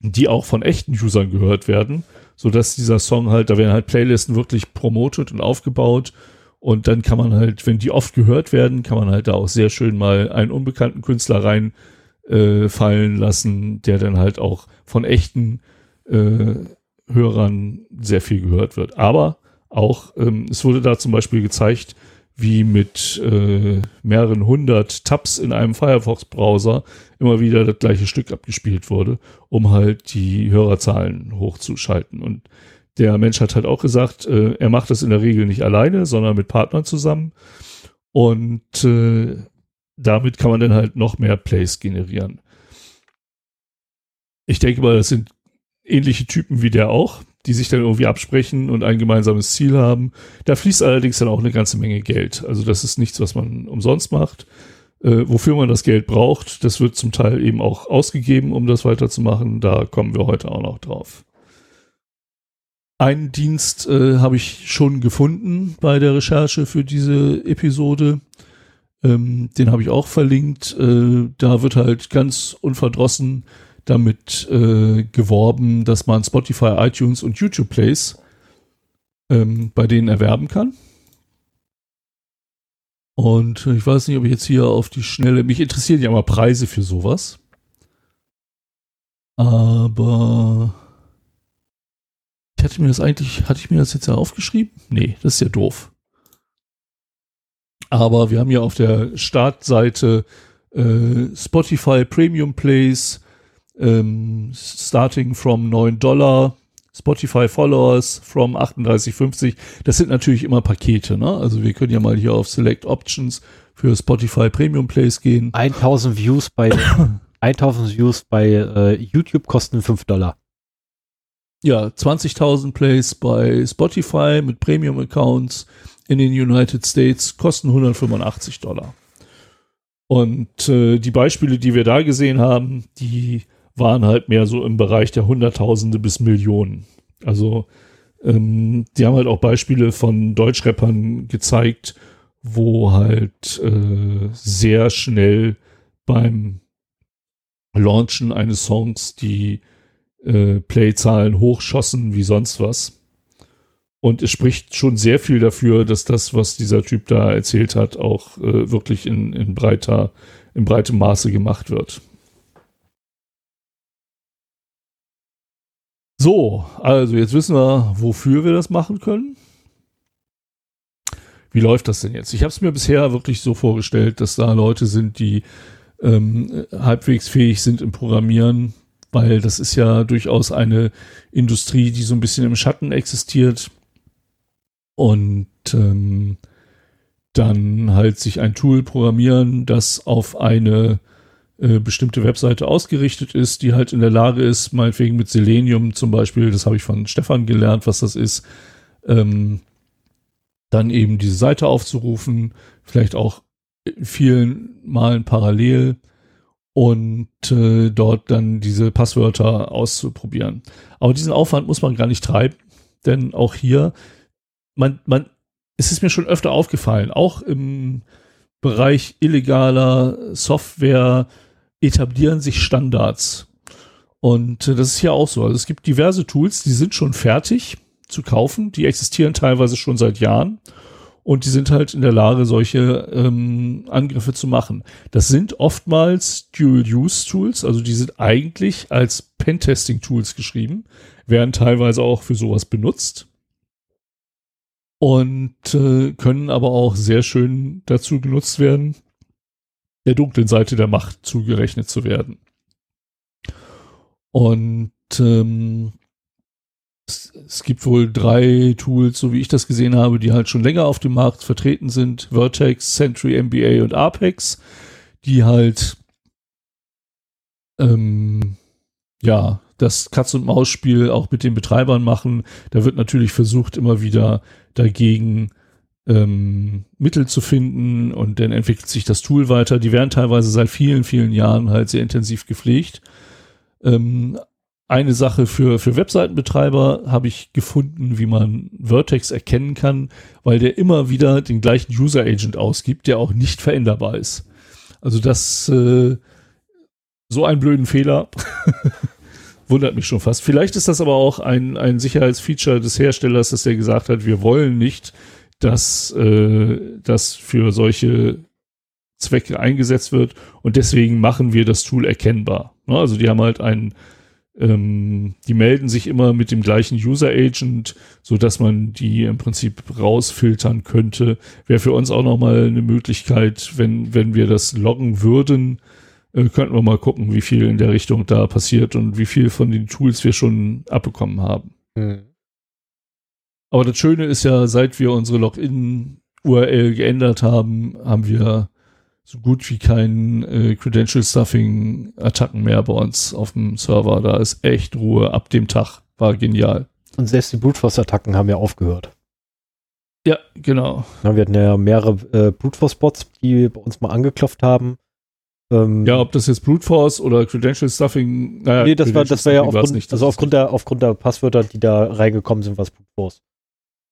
die auch von echten Usern gehört werden so dass dieser Song halt, da werden halt Playlisten wirklich promotet und aufgebaut und dann kann man halt, wenn die oft gehört werden, kann man halt da auch sehr schön mal einen unbekannten Künstler rein äh, fallen lassen, der dann halt auch von echten äh, Hörern sehr viel gehört wird. Aber auch, ähm, es wurde da zum Beispiel gezeigt, wie mit äh, mehreren hundert Tabs in einem Firefox-Browser immer wieder das gleiche Stück abgespielt wurde, um halt die Hörerzahlen hochzuschalten. Und der Mensch hat halt auch gesagt, äh, er macht das in der Regel nicht alleine, sondern mit Partnern zusammen. Und äh, damit kann man dann halt noch mehr Plays generieren. Ich denke mal, das sind ähnliche Typen wie der auch die sich dann irgendwie absprechen und ein gemeinsames Ziel haben. Da fließt allerdings dann auch eine ganze Menge Geld. Also das ist nichts, was man umsonst macht. Äh, wofür man das Geld braucht, das wird zum Teil eben auch ausgegeben, um das weiterzumachen. Da kommen wir heute auch noch drauf. Einen Dienst äh, habe ich schon gefunden bei der Recherche für diese Episode. Ähm, den habe ich auch verlinkt. Äh, da wird halt ganz unverdrossen damit äh, geworben, dass man Spotify, iTunes und YouTube Plays ähm, bei denen erwerben kann. Und ich weiß nicht, ob ich jetzt hier auf die Schnelle, mich interessieren ja immer Preise für sowas. Aber ich hatte mir das eigentlich, hatte ich mir das jetzt ja aufgeschrieben? Nee, das ist ja doof. Aber wir haben ja auf der Startseite äh, Spotify Premium Plays, ähm, starting from 9 Dollar, Spotify Followers from 38,50. Das sind natürlich immer Pakete, ne? Also wir können ja mal hier auf Select Options für Spotify Premium Plays gehen. 1000 Views bei 1000 Views bei äh, YouTube kosten 5 Dollar. Ja, 20.000 Plays bei Spotify mit Premium Accounts in den United States kosten 185 Dollar. Und äh, die Beispiele, die wir da gesehen haben, die waren halt mehr so im Bereich der Hunderttausende bis Millionen. Also ähm, die haben halt auch Beispiele von Deutschrappern gezeigt, wo halt äh, sehr schnell beim Launchen eines Songs die äh, Playzahlen hochschossen wie sonst was. Und es spricht schon sehr viel dafür, dass das, was dieser Typ da erzählt hat, auch äh, wirklich in, in breiter, in breitem Maße gemacht wird. So, also jetzt wissen wir, wofür wir das machen können. wie läuft das denn jetzt? Ich habe es mir bisher wirklich so vorgestellt, dass da Leute sind, die ähm, halbwegs fähig sind im Programmieren, weil das ist ja durchaus eine Industrie, die so ein bisschen im Schatten existiert. Und ähm, dann halt sich ein Tool programmieren, das auf eine äh, bestimmte Webseite ausgerichtet ist, die halt in der Lage ist, meinetwegen mit Selenium zum Beispiel, das habe ich von Stefan gelernt, was das ist, ähm, dann eben diese Seite aufzurufen, vielleicht auch vielen Malen parallel und äh, dort dann diese Passwörter auszuprobieren. Aber diesen Aufwand muss man gar nicht treiben, denn auch hier, man, man, es ist mir schon öfter aufgefallen, auch im Bereich illegaler Software etablieren sich Standards. Und äh, das ist hier auch so. Also es gibt diverse Tools, die sind schon fertig zu kaufen, die existieren teilweise schon seit Jahren und die sind halt in der Lage, solche ähm, Angriffe zu machen. Das sind oftmals Dual-Use-Tools, also die sind eigentlich als Pentesting-Tools geschrieben, werden teilweise auch für sowas benutzt und äh, können aber auch sehr schön dazu genutzt werden, der dunklen Seite der Macht zugerechnet zu werden. Und ähm, es, gibt wohl drei Tools, so wie ich das gesehen habe, die halt schon länger auf dem Markt vertreten sind. Vertex, Sentry MBA und Apex, die halt ähm, ja das Katz-und-Maus-Spiel auch mit den Betreibern machen. Da wird natürlich versucht, immer wieder dagegen ähm, Mittel zu finden und dann entwickelt sich das Tool weiter. Die werden teilweise seit vielen, vielen Jahren halt sehr intensiv gepflegt. Ähm, eine Sache für, für Webseitenbetreiber habe ich gefunden, wie man Vertex erkennen kann, weil der immer wieder den gleichen User Agent ausgibt, der auch nicht veränderbar ist. Also das, äh, so einen blöden Fehler wundert mich schon fast. Vielleicht ist das aber auch ein, ein Sicherheitsfeature des Herstellers, dass der gesagt hat, wir wollen nicht, dass äh, das für solche Zwecke eingesetzt wird und deswegen machen wir das Tool erkennbar. Ne? Also die haben halt einen ähm, die melden sich immer mit dem gleichen User Agent, so dass man die im Prinzip rausfiltern könnte. Wäre für uns auch nochmal eine Möglichkeit, wenn, wenn wir das loggen würden, äh, könnten wir mal gucken, wie viel in der Richtung da passiert und wie viel von den Tools wir schon abbekommen haben. Mhm. Aber das Schöne ist ja, seit wir unsere Login-URL geändert haben, haben wir so gut wie kein äh, Credential Stuffing Attacken mehr bei uns auf dem Server. Da ist echt Ruhe ab dem Tag. War genial. Und selbst die Brute Force Attacken haben ja aufgehört. Ja, genau. Ja, wir hatten ja mehrere äh, Brute Force Bots, die bei uns mal angeklopft haben. Ähm, ja, ob das jetzt Brute Force oder Credential Stuffing, naja, nee, das war, das war ja aufgrund, nicht, also aufgrund der, aufgrund der Passwörter, die da reingekommen sind, was Brute Force.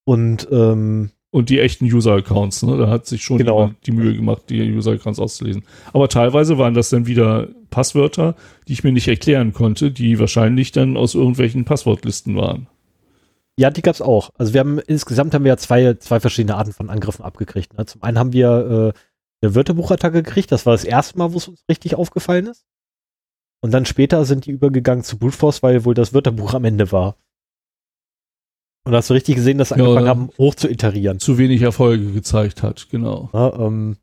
Und, ähm, und die echten User-Accounts, ne? Da hat sich schon genau. die Mühe gemacht, die User-Accounts auszulesen. Aber teilweise waren das dann wieder Passwörter, die ich mir nicht erklären konnte, die wahrscheinlich dann aus irgendwelchen Passwortlisten waren. Ja, die gab's auch. Also wir haben insgesamt haben wir ja zwei, zwei verschiedene Arten von Angriffen abgekriegt. Ne? Zum einen haben wir äh, eine Wörterbuchattacke gekriegt, das war das erste Mal, wo es uns richtig aufgefallen ist. Und dann später sind die übergegangen zu Brute Force, weil wohl das Wörterbuch am Ende war. Und hast du richtig gesehen, dass sie angefangen ja, haben, hoch zu iterieren. Zu wenig Erfolge gezeigt hat, genau. Ja, ähm,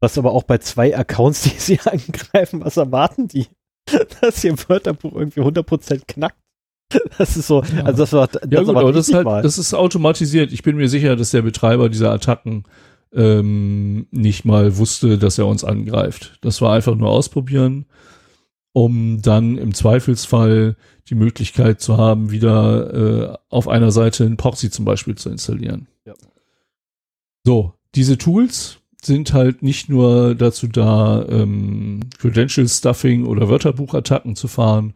was aber auch bei zwei Accounts, die sie angreifen, was erwarten die? dass ihr Wörterbuch irgendwie 100% knackt. Das ist so, ja. also das war, das ja, gut, aber das, halt, das ist automatisiert. Ich bin mir sicher, dass der Betreiber dieser Attacken ähm, nicht mal wusste, dass er uns angreift. Das war einfach nur ausprobieren um dann im Zweifelsfall die Möglichkeit zu haben, wieder äh, auf einer Seite ein Proxy zum Beispiel zu installieren. Ja. So, diese Tools sind halt nicht nur dazu da, ähm, Credential Stuffing oder Wörterbuchattacken zu fahren,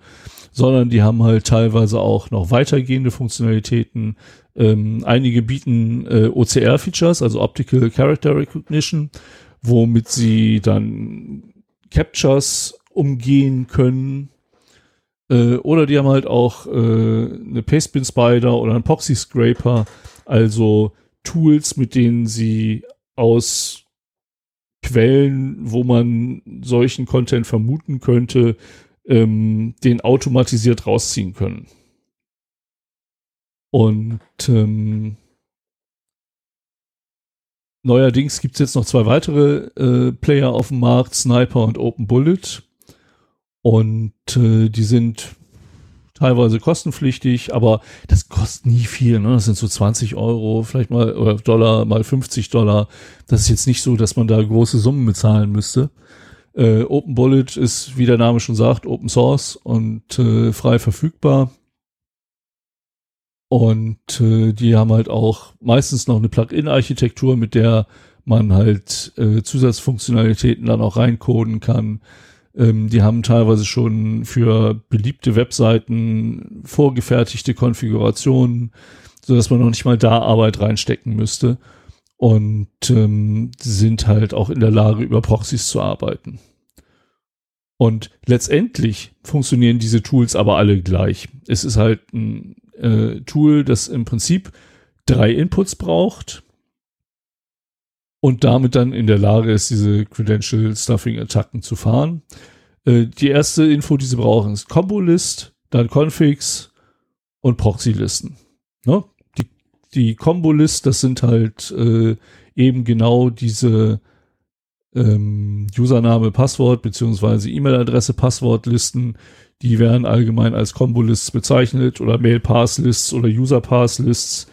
sondern die haben halt teilweise auch noch weitergehende Funktionalitäten. Ähm, einige bieten äh, OCR-Features, also Optical Character Recognition, womit sie dann Captures umgehen können. Äh, oder die haben halt auch äh, eine Pastebin Spider oder einen Poxy Scraper, also Tools, mit denen sie aus Quellen, wo man solchen Content vermuten könnte, ähm, den automatisiert rausziehen können. Und ähm, neuerdings gibt es jetzt noch zwei weitere äh, Player auf dem Markt, Sniper und Open Bullet. Und äh, die sind teilweise kostenpflichtig, aber das kostet nie viel. Ne? Das sind so 20 Euro, vielleicht mal oder Dollar, mal 50 Dollar. Das ist jetzt nicht so, dass man da große Summen bezahlen müsste. Äh, Open Bullet ist, wie der Name schon sagt, Open Source und äh, frei verfügbar. Und äh, die haben halt auch meistens noch eine Plugin-Architektur, mit der man halt äh, Zusatzfunktionalitäten dann auch reincoden kann. Ähm, die haben teilweise schon für beliebte Webseiten vorgefertigte Konfigurationen, so dass man noch nicht mal da Arbeit reinstecken müsste. Und ähm, sind halt auch in der Lage, über Proxys zu arbeiten. Und letztendlich funktionieren diese Tools aber alle gleich. Es ist halt ein äh, Tool, das im Prinzip drei Inputs braucht und damit dann in der Lage ist, diese Credential Stuffing Attacken zu fahren. Äh, die erste Info, die sie brauchen, ist Combo List, dann Configs und Proxy Listen. Ne? Die, die Combo List, das sind halt äh, eben genau diese ähm, Username, Passwort beziehungsweise E-Mail-Adresse, Passwortlisten, die werden allgemein als Combo-Lists bezeichnet oder Mail-Pass-Lists oder User-Pass-Lists.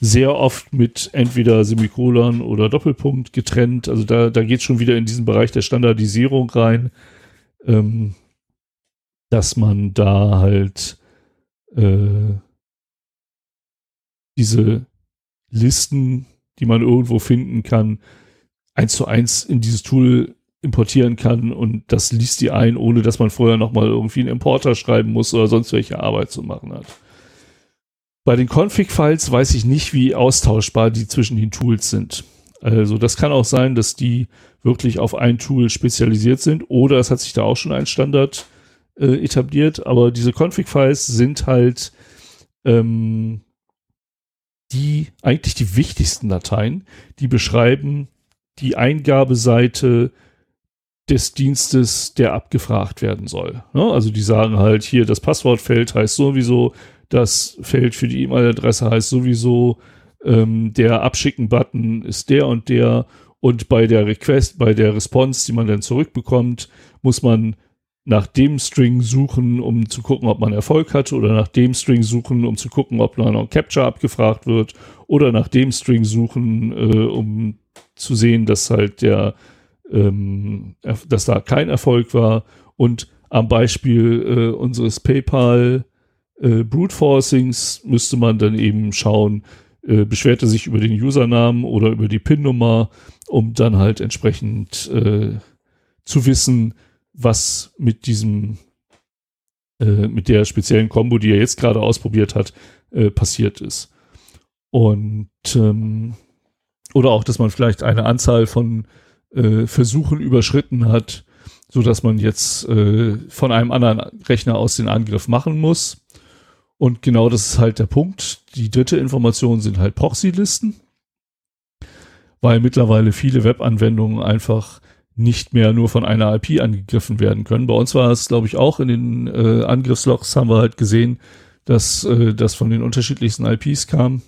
Sehr oft mit entweder Semikolon oder Doppelpunkt getrennt. Also da, da geht schon wieder in diesen Bereich der Standardisierung rein, ähm, dass man da halt äh, diese Listen, die man irgendwo finden kann, eins zu eins in dieses Tool importieren kann und das liest die ein, ohne dass man vorher nochmal irgendwie einen Importer schreiben muss oder sonst welche Arbeit zu machen hat. Bei den Config-Files weiß ich nicht, wie austauschbar die zwischen den Tools sind. Also das kann auch sein, dass die wirklich auf ein Tool spezialisiert sind oder es hat sich da auch schon ein Standard äh, etabliert, aber diese Config-Files sind halt ähm, die eigentlich die wichtigsten Dateien, die beschreiben die Eingabeseite des Dienstes, der abgefragt werden soll. Ne? Also die sagen halt hier, das Passwortfeld heißt sowieso, das Feld für die E-Mail-Adresse heißt sowieso, ähm, der Abschicken-Button ist der und der und bei der Request, bei der Response, die man dann zurückbekommt, muss man nach dem String suchen, um zu gucken, ob man Erfolg hatte, oder nach dem String suchen, um zu gucken, ob noch ein Capture abgefragt wird, oder nach dem String suchen, äh, um zu sehen, dass halt der ähm, dass da kein Erfolg war. Und am Beispiel äh, unseres PayPal äh, Brute Forcings müsste man dann eben schauen, äh, beschwert er sich über den Usernamen oder über die PIN-Nummer, um dann halt entsprechend äh, zu wissen, was mit diesem, äh, mit der speziellen Combo, die er jetzt gerade ausprobiert hat, äh, passiert ist. Und ähm, oder auch, dass man vielleicht eine Anzahl von äh, Versuchen überschritten hat, so dass man jetzt äh, von einem anderen Rechner aus den Angriff machen muss. Und genau das ist halt der Punkt. Die dritte Information sind halt Proxy-Listen, weil mittlerweile viele Webanwendungen einfach nicht mehr nur von einer IP angegriffen werden können. Bei uns war es, glaube ich, auch in den äh, Angriffslogs haben wir halt gesehen, dass äh, das von den unterschiedlichsten IPs kam.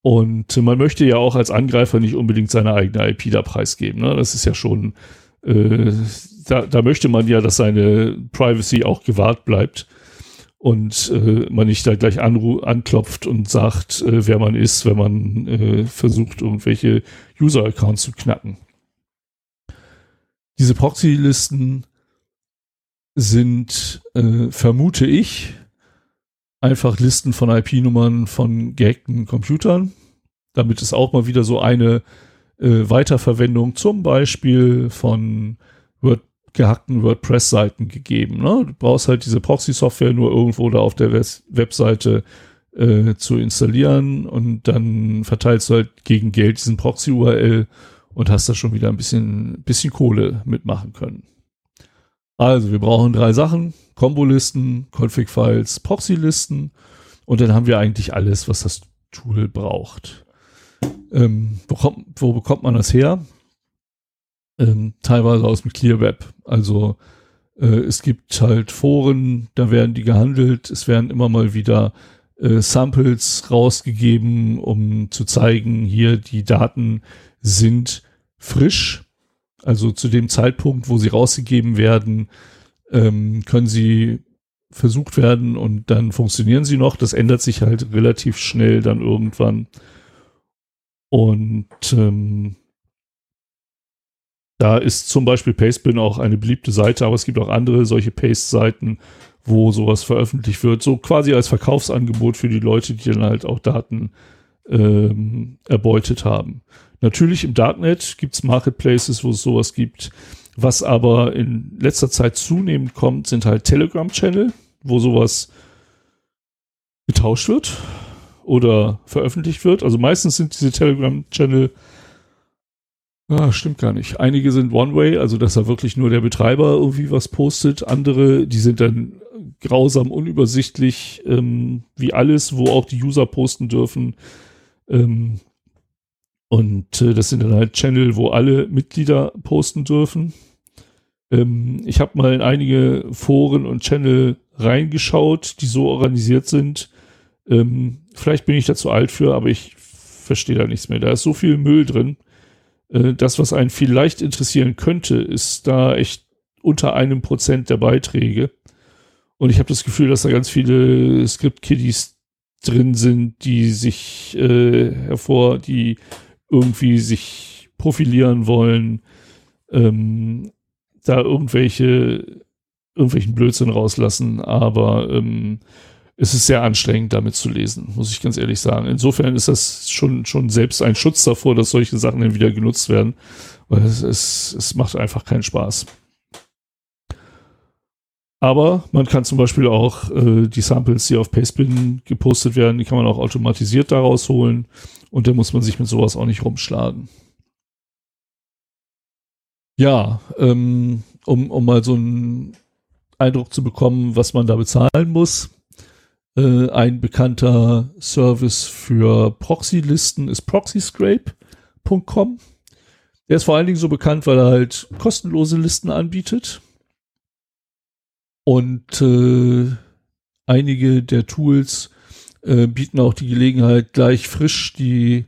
Und man möchte ja auch als Angreifer nicht unbedingt seine eigene IP da preisgeben. Ne? Das ist ja schon, äh, da, da möchte man ja, dass seine Privacy auch gewahrt bleibt und äh, man nicht da gleich anklopft und sagt, äh, wer man ist, wenn man äh, versucht, irgendwelche User-Accounts zu knacken. Diese Proxy-Listen sind, äh, vermute ich, einfach Listen von IP-Nummern von gehackten Computern, damit es auch mal wieder so eine äh, Weiterverwendung zum Beispiel von Word, gehackten WordPress-Seiten gegeben. Ne? Du brauchst halt diese Proxy-Software nur irgendwo da auf der Web Webseite äh, zu installieren und dann verteilst du halt gegen Geld diesen Proxy-URL und hast da schon wieder ein bisschen, bisschen Kohle mitmachen können. Also wir brauchen drei Sachen. Kombolisten, Config-Files, Proxy-Listen und dann haben wir eigentlich alles, was das Tool braucht. Ähm, wo, kommt, wo, bekommt man das her? Ähm, teilweise aus dem Clear Web. Also äh, es gibt halt Foren, da werden die gehandelt. Es werden immer mal wieder äh, Samples rausgegeben, um zu zeigen, hier die Daten sind frisch. Also zu dem Zeitpunkt, wo sie rausgegeben werden, ähm, können sie versucht werden und dann funktionieren sie noch. Das ändert sich halt relativ schnell dann irgendwann. Und ähm, da ist zum Beispiel Pastebin auch eine beliebte Seite, aber es gibt auch andere solche Paste-Seiten, wo sowas veröffentlicht wird. So quasi als Verkaufsangebot für die Leute, die dann halt auch Daten ähm, erbeutet haben. Natürlich im Darknet gibt es Marketplaces, wo es sowas gibt. Was aber in letzter Zeit zunehmend kommt, sind halt Telegram-Channel, wo sowas getauscht wird oder veröffentlicht wird. Also meistens sind diese Telegram-Channel, ah, stimmt gar nicht. Einige sind One-Way, also dass da wirklich nur der Betreiber irgendwie was postet. Andere, die sind dann grausam unübersichtlich, ähm, wie alles, wo auch die User posten dürfen. Ähm, und äh, das sind dann halt Channel, wo alle Mitglieder posten dürfen. Ähm, ich habe mal in einige Foren und Channel reingeschaut, die so organisiert sind. Ähm, vielleicht bin ich da zu alt für, aber ich verstehe da nichts mehr. Da ist so viel Müll drin. Äh, das, was einen vielleicht interessieren könnte, ist da echt unter einem Prozent der Beiträge. Und ich habe das Gefühl, dass da ganz viele Script-Kiddies drin sind, die sich äh, hervor, die irgendwie sich profilieren wollen, ähm, da irgendwelche, irgendwelchen Blödsinn rauslassen, aber ähm, es ist sehr anstrengend, damit zu lesen, muss ich ganz ehrlich sagen. Insofern ist das schon, schon selbst ein Schutz davor, dass solche Sachen dann wieder genutzt werden, weil es, es, es macht einfach keinen Spaß. Aber man kann zum Beispiel auch äh, die Samples, die auf Pastebin gepostet werden, die kann man auch automatisiert daraus holen. Und da muss man sich mit sowas auch nicht rumschlagen. Ja, ähm, um, um mal so einen Eindruck zu bekommen, was man da bezahlen muss. Äh, ein bekannter Service für Proxy-Listen ist proxyscrape.com. Der ist vor allen Dingen so bekannt, weil er halt kostenlose Listen anbietet. Und äh, einige der Tools äh, bieten auch die Gelegenheit, gleich frisch die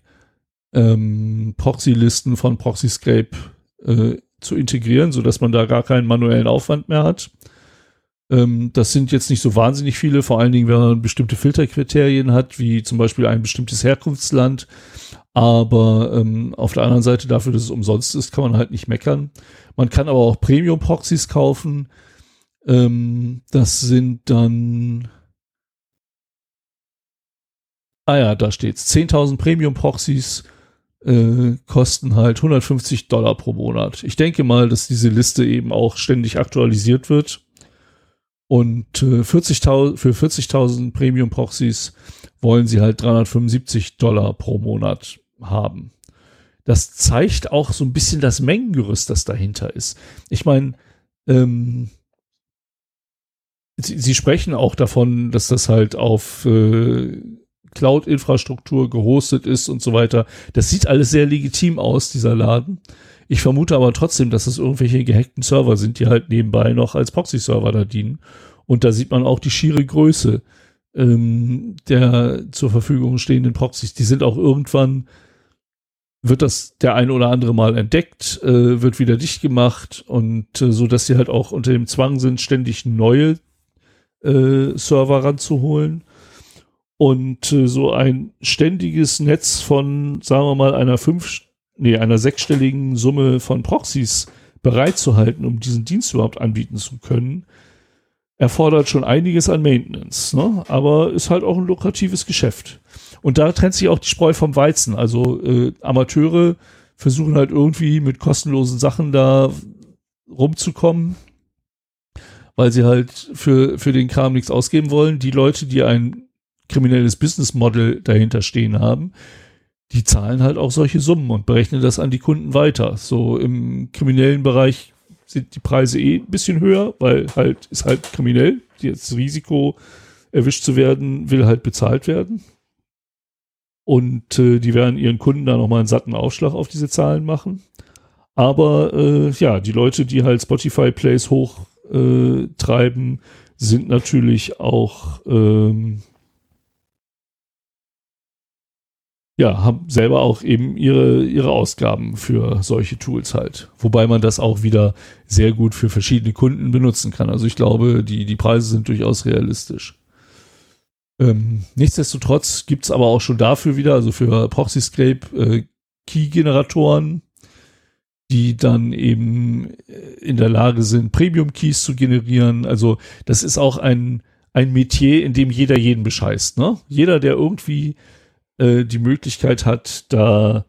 ähm, Proxy-Listen von Proxyscape äh, zu integrieren, sodass man da gar keinen manuellen Aufwand mehr hat. Ähm, das sind jetzt nicht so wahnsinnig viele, vor allen Dingen, wenn man bestimmte Filterkriterien hat, wie zum Beispiel ein bestimmtes Herkunftsland. Aber ähm, auf der anderen Seite, dafür, dass es umsonst ist, kann man halt nicht meckern. Man kann aber auch Premium-Proxys kaufen, ähm, das sind dann. Ah ja, da steht's. 10.000 Premium-Proxys äh, kosten halt 150 Dollar pro Monat. Ich denke mal, dass diese Liste eben auch ständig aktualisiert wird. Und äh, 40 für 40.000 Premium-Proxys wollen sie halt 375 Dollar pro Monat haben. Das zeigt auch so ein bisschen das Mengengerüst, das dahinter ist. Ich meine, ähm, Sie, Sie sprechen auch davon, dass das halt auf äh, Cloud-Infrastruktur gehostet ist und so weiter. Das sieht alles sehr legitim aus, dieser Laden. Ich vermute aber trotzdem, dass es irgendwelche gehackten Server sind, die halt nebenbei noch als Proxy-Server da dienen. Und da sieht man auch die schiere Größe ähm, der zur Verfügung stehenden Proxys. Die sind auch irgendwann, wird das der ein oder andere Mal entdeckt, äh, wird wieder dicht gemacht und äh, so, dass sie halt auch unter dem Zwang sind, ständig neue äh, Server ranzuholen. Und äh, so ein ständiges Netz von, sagen wir mal, einer fünf, nee, einer sechsstelligen Summe von Proxys bereitzuhalten, um diesen Dienst überhaupt anbieten zu können, erfordert schon einiges an Maintenance, ne? aber ist halt auch ein lukratives Geschäft. Und da trennt sich auch die Spreu vom Weizen. Also äh, Amateure versuchen halt irgendwie mit kostenlosen Sachen da rumzukommen weil sie halt für, für den Kram nichts ausgeben wollen. Die Leute, die ein kriminelles Business Model dahinter stehen haben, die zahlen halt auch solche Summen und berechnen das an die Kunden weiter. So im kriminellen Bereich sind die Preise eh ein bisschen höher, weil halt ist halt kriminell. Das Risiko, erwischt zu werden, will halt bezahlt werden. Und äh, die werden ihren Kunden da nochmal einen satten Aufschlag auf diese Zahlen machen. Aber äh, ja, die Leute, die halt Spotify Plays hoch äh, sind natürlich auch ähm, ja, haben selber auch eben ihre, ihre Ausgaben für solche Tools halt. Wobei man das auch wieder sehr gut für verschiedene Kunden benutzen kann. Also ich glaube, die, die Preise sind durchaus realistisch. Ähm, nichtsdestotrotz gibt's aber auch schon dafür wieder, also für ProxyScape, äh, Key-Generatoren, die dann eben äh, in der Lage sind, Premium-Keys zu generieren. Also das ist auch ein, ein Metier, in dem jeder jeden bescheißt. Ne? Jeder, der irgendwie äh, die Möglichkeit hat, da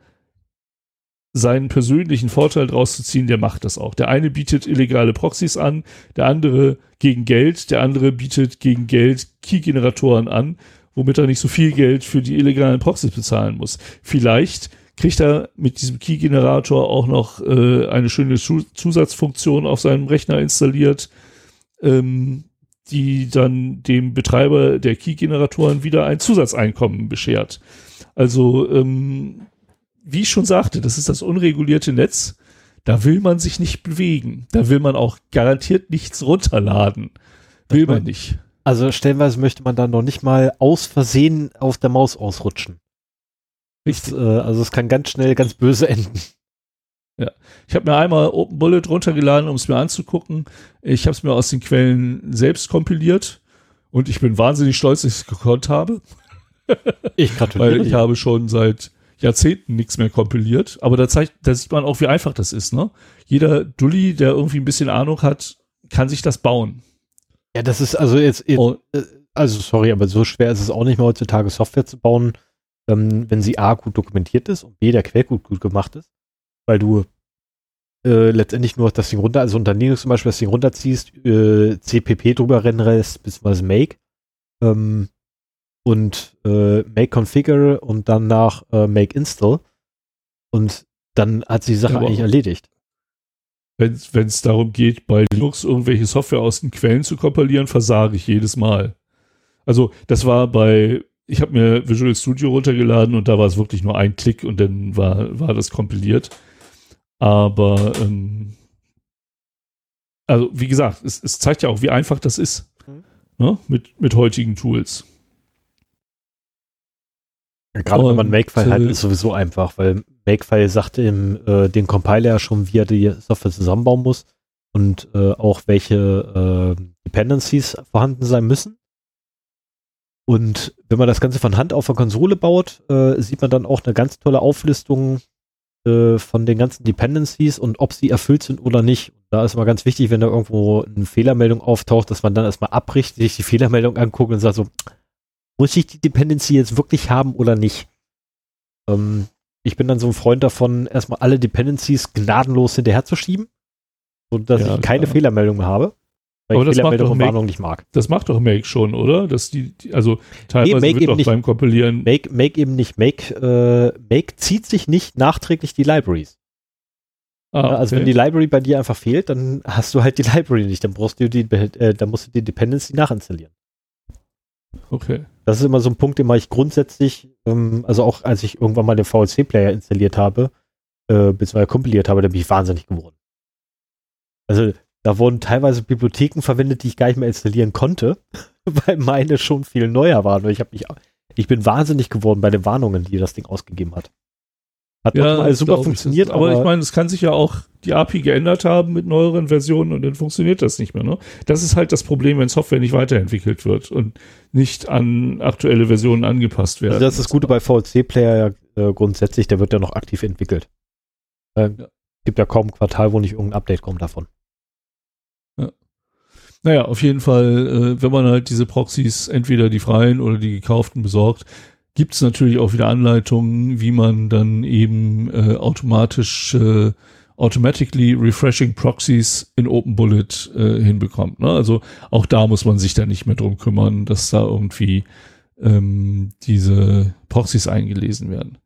seinen persönlichen Vorteil draus zu ziehen, der macht das auch. Der eine bietet illegale Proxys an, der andere gegen Geld, der andere bietet gegen Geld Key-Generatoren an, womit er nicht so viel Geld für die illegalen Proxys bezahlen muss. Vielleicht kriegt er mit diesem Key-Generator auch noch äh, eine schöne Zusatzfunktion auf seinem Rechner installiert, ähm, die dann dem Betreiber der Key-Generatoren wieder ein Zusatzeinkommen beschert. Also, ähm, wie ich schon sagte, das ist das unregulierte Netz. Da will man sich nicht bewegen. Da will man auch garantiert nichts runterladen. Will man nicht. Also stellenweise möchte man dann noch nicht mal aus Versehen auf der Maus ausrutschen. Das, äh, also es kann ganz schnell ganz böse enden. Ich habe mir einmal Open Bullet runtergeladen, um es mir anzugucken. Ich habe es mir aus den Quellen selbst kompiliert und ich bin wahnsinnig stolz, dass ich es gekonnt habe. Ich gratuliere. Weil ich habe schon seit Jahrzehnten nichts mehr kompiliert. Aber da, zeigt, da sieht man auch, wie einfach das ist. Ne? Jeder Dulli, der irgendwie ein bisschen Ahnung hat, kann sich das bauen. Ja, das ist also jetzt, jetzt oh. also sorry, aber so schwer ist es auch nicht mehr heutzutage Software zu bauen, ähm, wenn sie A gut dokumentiert ist und B der Quellcode gut gemacht ist weil du äh, letztendlich nur das Ding runter, also unter Linux zum Beispiel das Ding runterziehst, äh, CPP drüber rennen lässt, beziehungsweise Make ähm, und äh, Make Configure und dann nach äh, Make Install und dann hat sie die Sache ja, eigentlich erledigt. Wenn es darum geht, bei Linux irgendwelche Software aus den Quellen zu kompilieren, versage ich jedes Mal. Also das war bei, ich habe mir Visual Studio runtergeladen und da war es wirklich nur ein Klick und dann war, war das kompiliert. Aber ähm, also wie gesagt, es, es, zeigt ja auch, wie einfach das ist mhm. ne? mit, mit heutigen Tools. Ja, Gerade wenn man Makefile hat, ist sowieso einfach, weil Makefile sagt im äh, den Compiler ja schon, wie er die Software zusammenbauen muss und äh, auch welche äh, Dependencies vorhanden sein müssen. Und wenn man das Ganze von Hand auf der Konsole baut, äh, sieht man dann auch eine ganz tolle Auflistung äh, von den ganzen Dependencies und ob sie erfüllt sind oder nicht. Da ist immer ganz wichtig, wenn da irgendwo eine Fehlermeldung auftaucht, dass man dann erstmal abbricht, sich die Fehlermeldung anguckt und sagt so, muss ich die Dependency jetzt wirklich haben oder nicht? Ähm, ich bin dann so ein Freund davon, erstmal alle Dependencies gnadenlos hinterherzuschieben, sodass ja, ich keine klar. Fehlermeldung mehr habe. Weil aber ich das macht doch Make, nicht mag. Das macht doch Make schon, oder? Dass die, die also teilweise nee, wird doch nicht. beim Kompilieren. Make, Make eben nicht. Make, äh, Make zieht sich nicht nachträglich die Libraries. Ah, okay. Also wenn die Library bei dir einfach fehlt, dann hast du halt die Library nicht. Dann brauchst du die, äh, dann musst du die Dependency nachinstallieren. Okay. Das ist immer so ein Punkt, den mache ich grundsätzlich, ähm, also auch als ich irgendwann mal den VLC-Player installiert habe, äh, beziehungsweise kompiliert habe, da bin ich wahnsinnig geworden. Also da wurden teilweise Bibliotheken verwendet, die ich gar nicht mehr installieren konnte, weil meine schon viel neuer waren. Ich mich, ich bin wahnsinnig geworden bei den Warnungen, die das Ding ausgegeben hat. Hat ja, mal super funktioniert, aber, aber, ich meine, es kann sich ja auch die API geändert haben mit neueren Versionen und dann funktioniert das nicht mehr. Ne? Das ist halt das Problem, wenn Software nicht weiterentwickelt wird und nicht an aktuelle Versionen angepasst wird. Also das ist das Gute bei VLC-Player ja, äh, grundsätzlich, der wird ja noch aktiv entwickelt. Äh, ja. Gibt ja kaum ein Quartal, wo nicht irgendein Update kommt davon. Naja, auf jeden Fall, äh, wenn man halt diese Proxys, entweder die freien oder die gekauften besorgt, gibt es natürlich auch wieder Anleitungen, wie man dann eben äh, automatisch äh, automatically refreshing Proxies in Open Bullet äh, hinbekommt. Ne? Also auch da muss man sich dann nicht mehr drum kümmern, dass da irgendwie ähm, diese Proxys eingelesen werden.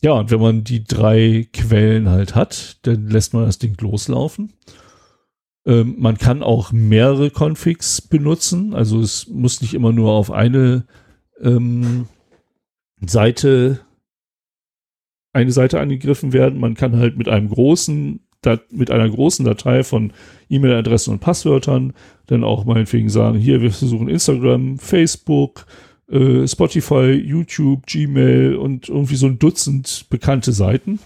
Ja, und wenn man die drei Quellen halt hat, dann lässt man das Ding loslaufen ähm, man kann auch mehrere Configs benutzen. Also es muss nicht immer nur auf eine ähm, Seite eine Seite angegriffen werden. Man kann halt mit einem großen mit einer großen Datei von E-Mail-Adressen und Passwörtern dann auch meinetwegen sagen, hier, wir versuchen Instagram, Facebook, äh, Spotify, YouTube, Gmail und irgendwie so ein Dutzend bekannte Seiten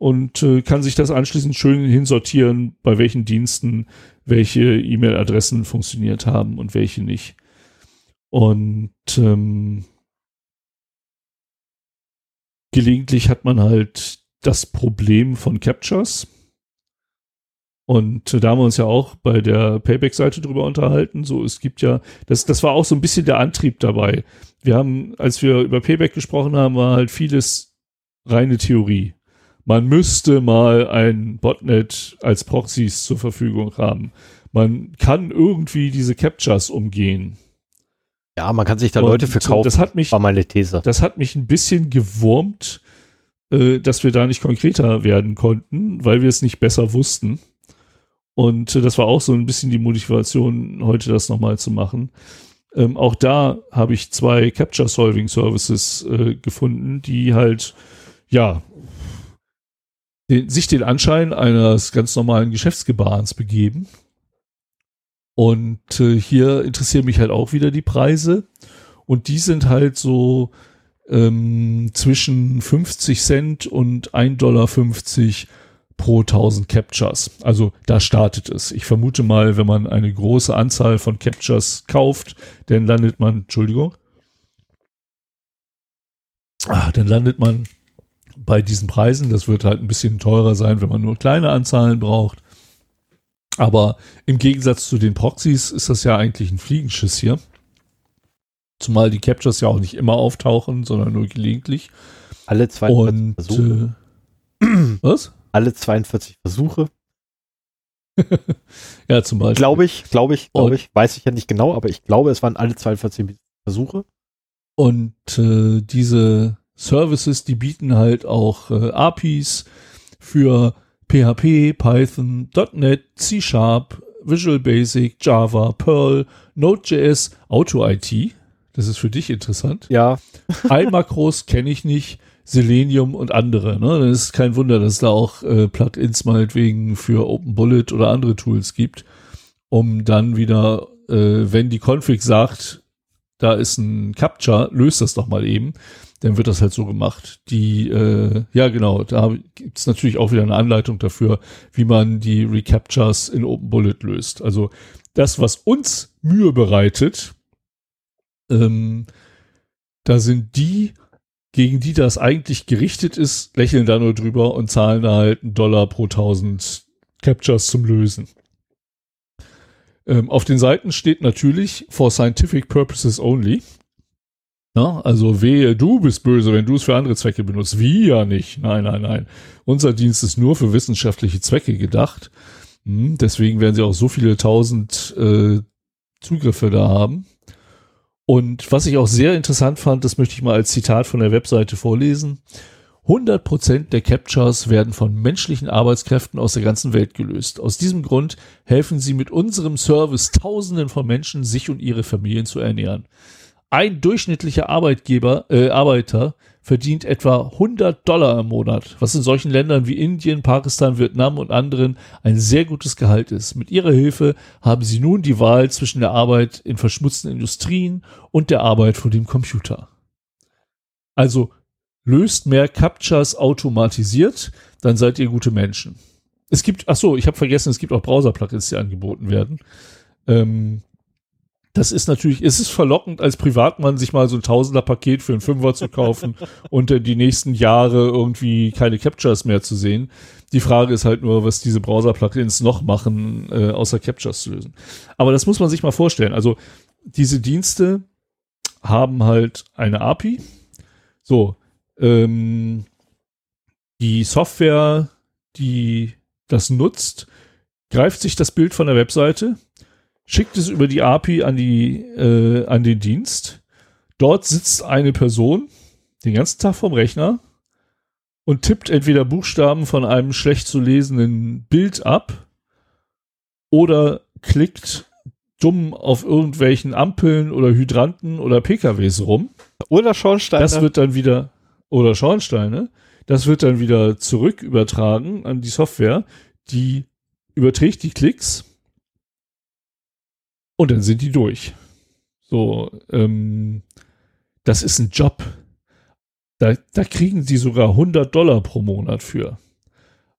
und äh, kann sich das anschließend schön hinsortieren, bei welchen Diensten welche E-Mail-Adressen funktioniert haben und welche nicht. Und ähm, gelegentlich hat man halt das Problem von Captures. Und da haben wir uns ja auch bei der Payback-Seite drüber unterhalten. So, es gibt ja, das, das war auch so ein bisschen der Antrieb dabei. Wir haben, als wir über Payback gesprochen haben, war halt vieles reine Theorie. Man müsste mal ein Botnet als Proxys zur Verfügung haben. Man kann irgendwie diese Captures umgehen. Ja, man kann sich da Leute für kaufen. Das hat mich, war meine These. Das hat mich ein bisschen gewurmt, äh, dass wir da nicht konkreter werden konnten, weil wir es nicht besser wussten. Und äh, das war auch so ein bisschen die Motivation, heute das nochmal zu machen. Ähm, auch da habe ich zwei Capture Solving Services äh, gefunden, die halt, ja, den, sich den Anschein eines ganz normalen Geschäftsgebarens begeben. Und äh, hier interessieren mich halt auch wieder die Preise. Und die sind halt so ähm, zwischen 50 Cent und 1,50 Dollar pro 1000 Captures. Also da startet es. Ich vermute mal, wenn man eine große Anzahl von Captures kauft, dann landet man, Entschuldigung, ah, dann landet man bei diesen Preisen. Das wird halt ein bisschen teurer sein, wenn man nur kleine Anzahlen braucht. Aber im Gegensatz zu den Proxys ist das ja eigentlich ein Fliegenschiss hier. Zumal die Captures ja auch nicht immer auftauchen, sondern nur gelegentlich. Alle 42 Versuche. Äh, was? Alle 42 Versuche. ja, zum Beispiel. Glaube ich, glaube ich, glaube ich. Weiß ich ja nicht genau, aber ich glaube, es waren alle 42 Versuche. Und äh, diese Services, die bieten halt auch äh, APIs für PHP, Python, .NET, C Sharp, Visual Basic, Java, Perl, Node.js, Auto-IT. Das ist für dich interessant. Ja. iMacros kenne ich nicht. Selenium und andere. Ne? Dann ist kein Wunder, dass es da auch äh, Plugins meinetwegen für OpenBullet oder andere Tools gibt, um dann wieder, äh, wenn die Config sagt, da ist ein Captcha, löst das doch mal eben dann wird das halt so gemacht. Die, äh, ja genau, da gibt es natürlich auch wieder eine Anleitung dafür, wie man die Recaptures in Open Bullet löst. Also das, was uns Mühe bereitet, ähm, da sind die, gegen die das eigentlich gerichtet ist, lächeln da nur drüber und zahlen da halt einen Dollar pro tausend Captures zum Lösen. Ähm, auf den Seiten steht natürlich for scientific purposes only. Ja, also wehe, du bist böse, wenn du es für andere Zwecke benutzt. Wir ja nicht. Nein, nein, nein. Unser Dienst ist nur für wissenschaftliche Zwecke gedacht. Hm, deswegen werden sie auch so viele tausend äh, Zugriffe da haben. Und was ich auch sehr interessant fand, das möchte ich mal als Zitat von der Webseite vorlesen. 100% der Captures werden von menschlichen Arbeitskräften aus der ganzen Welt gelöst. Aus diesem Grund helfen sie mit unserem Service Tausenden von Menschen, sich und ihre Familien zu ernähren. Ein durchschnittlicher Arbeitgeber, äh, Arbeiter verdient etwa 100 Dollar im Monat, was in solchen Ländern wie Indien, Pakistan, Vietnam und anderen ein sehr gutes Gehalt ist. Mit ihrer Hilfe haben sie nun die Wahl zwischen der Arbeit in verschmutzten Industrien und der Arbeit vor dem Computer. Also löst mehr Captchas automatisiert, dann seid ihr gute Menschen. Es gibt, ach so, ich habe vergessen, es gibt auch Browser-Plugins, die angeboten werden. Ähm, das ist natürlich, es ist verlockend, als Privatmann sich mal so ein Tausender-Paket für einen Fünfer zu kaufen und äh, die nächsten Jahre irgendwie keine Captures mehr zu sehen. Die Frage ist halt nur, was diese Browser-Plugins noch machen, äh, außer Captures zu lösen. Aber das muss man sich mal vorstellen. Also diese Dienste haben halt eine API. So, ähm, die Software, die das nutzt, greift sich das Bild von der Webseite, schickt es über die API an die äh, an den Dienst. Dort sitzt eine Person den ganzen Tag vorm Rechner und tippt entweder Buchstaben von einem schlecht zu lesenden Bild ab oder klickt dumm auf irgendwelchen Ampeln oder Hydranten oder PKWs rum. Oder Schornsteine. Das wird dann wieder, oder Schornsteine, das wird dann wieder zurück übertragen an die Software, die überträgt die Klicks und dann sind die durch. So, ähm, das ist ein Job. Da, da kriegen sie sogar 100 Dollar pro Monat für.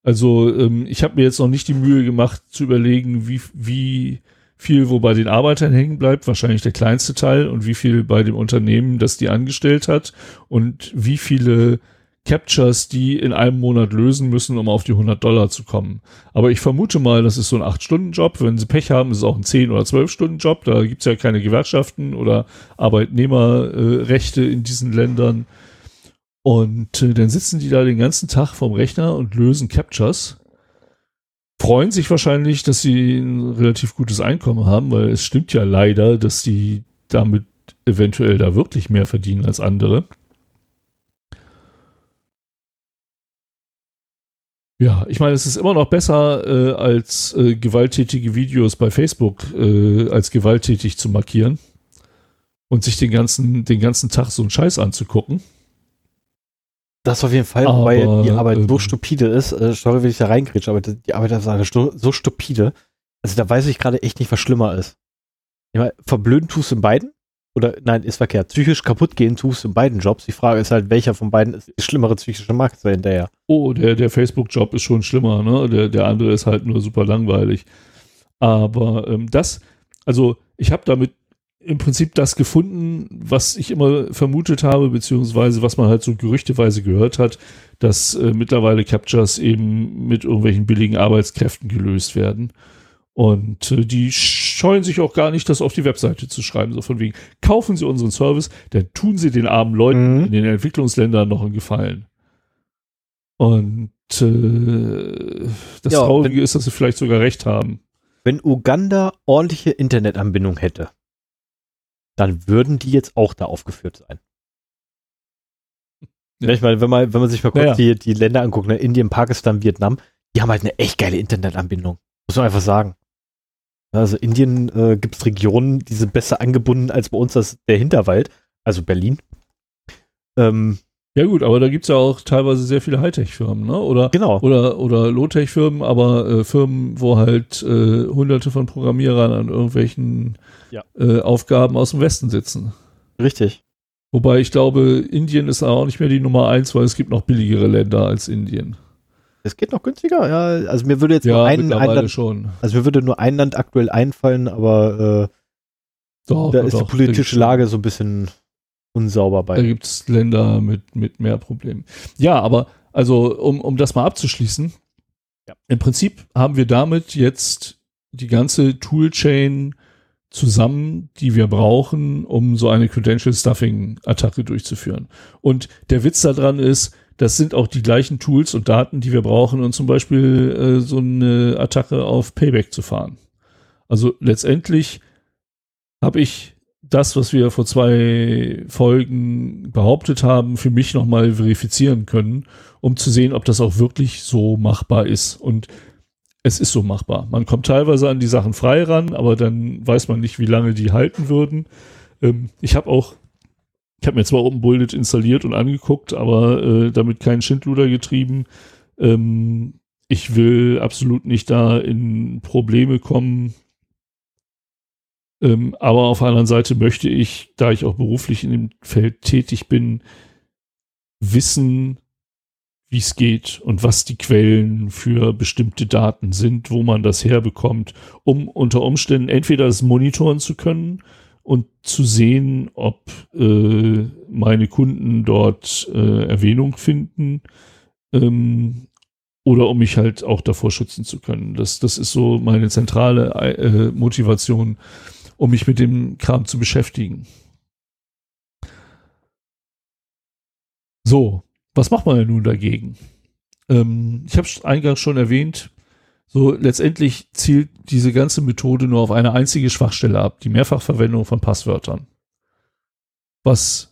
Also ähm, ich habe mir jetzt noch nicht die Mühe gemacht zu überlegen, wie, wie viel wo bei den Arbeitern hängen bleibt, wahrscheinlich der kleinste Teil, und wie viel bei dem Unternehmen, das die angestellt hat und wie viele Captures die in einem Monat lösen müssen, um auf die 100 Dollar zu kommen. Aber ich vermute mal, das ist so ein 8-Stunden-Job. Wenn sie Pech haben, ist es auch ein 10- oder 12-Stunden-Job. Da gibt's ja keine Gewerkschaften oder Arbeitnehmerrechte in diesen Ländern. Und äh, dann sitzen die da den ganzen Tag vorm Rechner und lösen Captures. Freuen sich wahrscheinlich, dass sie ein relativ gutes Einkommen haben, weil es stimmt ja leider, dass die damit eventuell da wirklich mehr verdienen als andere. Ja, ich meine, es ist immer noch besser, äh, als äh, gewalttätige Videos bei Facebook äh, als gewalttätig zu markieren und sich den ganzen, den ganzen Tag so einen Scheiß anzugucken. Das auf jeden Fall, aber, wobei die Arbeit ähm, so stupide ist, äh, sorry, wenn ich da reingrätsche, aber die Arbeit ist so stupide. Also da weiß ich gerade echt nicht, was schlimmer ist. Ich meine, verblöden tust du in beiden? Oder nein, ist verkehrt. Psychisch kaputt gehen tust du in beiden Jobs. Die Frage ist halt, welcher von beiden ist die schlimmere psychische Macht hinterher. Oh, der, der Facebook-Job ist schon schlimmer, ne? Der, der andere ist halt nur super langweilig. Aber ähm, das, also ich habe damit im Prinzip das gefunden, was ich immer vermutet habe, beziehungsweise was man halt so gerüchteweise gehört hat, dass äh, mittlerweile Captures eben mit irgendwelchen billigen Arbeitskräften gelöst werden. Und äh, die scheuen sich auch gar nicht, das auf die Webseite zu schreiben. So von wegen, kaufen Sie unseren Service, dann tun Sie den armen Leuten mhm. in den Entwicklungsländern noch einen Gefallen. Und äh, das ja, Traurige wenn, ist, dass sie vielleicht sogar recht haben. Wenn Uganda ordentliche Internetanbindung hätte, dann würden die jetzt auch da aufgeführt sein. Ja. Ich meine, wenn man, wenn man sich mal kurz ja, die, die Länder anguckt, ne, Indien, Pakistan, Vietnam, die haben halt eine echt geile Internetanbindung. Muss man einfach sagen. Also Indien äh, gibt es Regionen, die sind besser angebunden als bei uns das, der Hinterwald, also Berlin. Ähm, ja gut, aber da gibt es ja auch teilweise sehr viele Hightech-Firmen, ne? Oder, genau. oder, oder Low-Tech-Firmen, aber äh, Firmen, wo halt äh, hunderte von Programmierern an irgendwelchen ja. äh, Aufgaben aus dem Westen sitzen. Richtig. Wobei ich glaube, Indien ist auch nicht mehr die Nummer eins, weil es gibt noch billigere Länder als Indien. Es geht noch günstiger, ja. Also mir würde jetzt ja, nur ein, ein Land, schon. also mir würde nur ein Land aktuell einfallen, aber äh, doch, da doch, ist die politische Lage so ein bisschen unsauber bei. Da gibt es Länder mit, mit mehr Problemen. Ja, aber also um, um das mal abzuschließen, ja. im Prinzip haben wir damit jetzt die ganze Toolchain zusammen, die wir brauchen, um so eine Credential Stuffing Attacke durchzuführen. Und der Witz daran ist, das sind auch die gleichen Tools und Daten, die wir brauchen, um zum Beispiel äh, so eine Attacke auf Payback zu fahren. Also letztendlich habe ich das, was wir vor zwei Folgen behauptet haben, für mich nochmal verifizieren können, um zu sehen, ob das auch wirklich so machbar ist. Und es ist so machbar. Man kommt teilweise an die Sachen frei ran, aber dann weiß man nicht, wie lange die halten würden. Ähm, ich habe auch ich habe mir zwar OpenBullet installiert und angeguckt, aber äh, damit keinen Schindluder getrieben. Ähm, ich will absolut nicht da in Probleme kommen. Ähm, aber auf der anderen Seite möchte ich, da ich auch beruflich in dem Feld tätig bin, wissen, wie es geht und was die Quellen für bestimmte Daten sind, wo man das herbekommt, um unter Umständen entweder das monitoren zu können und zu sehen, ob äh, meine Kunden dort äh, Erwähnung finden ähm, oder um mich halt auch davor schützen zu können. Das, das ist so meine zentrale äh, Motivation, um mich mit dem Kram zu beschäftigen. So, was macht man denn nun dagegen? Ähm, ich habe eingangs schon erwähnt, so letztendlich zielt diese ganze Methode nur auf eine einzige Schwachstelle ab, die Mehrfachverwendung von Passwörtern. Was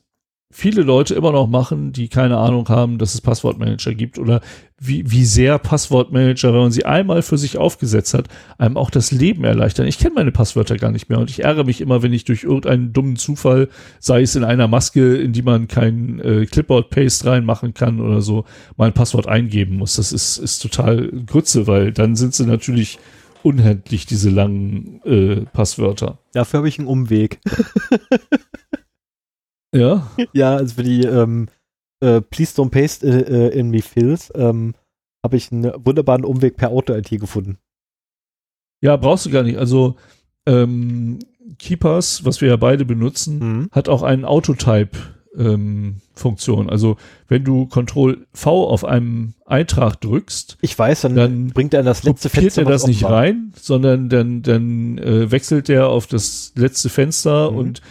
viele Leute immer noch machen, die keine Ahnung haben, dass es Passwortmanager gibt oder wie, wie sehr Passwortmanager, wenn man sie einmal für sich aufgesetzt hat, einem auch das Leben erleichtern. Ich kenne meine Passwörter gar nicht mehr und ich ärgere mich immer, wenn ich durch irgendeinen dummen Zufall, sei es in einer Maske, in die man kein äh, Clipboard-Paste reinmachen kann oder so, mein Passwort eingeben muss. Das ist, ist total Grütze, weil dann sind sie natürlich unhandlich, diese langen äh, Passwörter. Dafür habe ich einen Umweg. Ja. Ja, also für die ähm, äh, Please Don't Paste äh, äh, in Me Fills ähm, habe ich einen wunderbaren Umweg per Auto-IT gefunden. Ja, brauchst du gar nicht. Also ähm, Keepers, was wir ja beide benutzen, Mhm. hat auch einen Autotype-Funktion. also wenn du Ctrl V auf einem Eintrag drückst, Ich weiß, dann, Dann bringt er das letzte kopiert er das nicht war. rein, sondern dann, dann äh, wechselt er auf das letzte Fenster Mhm. und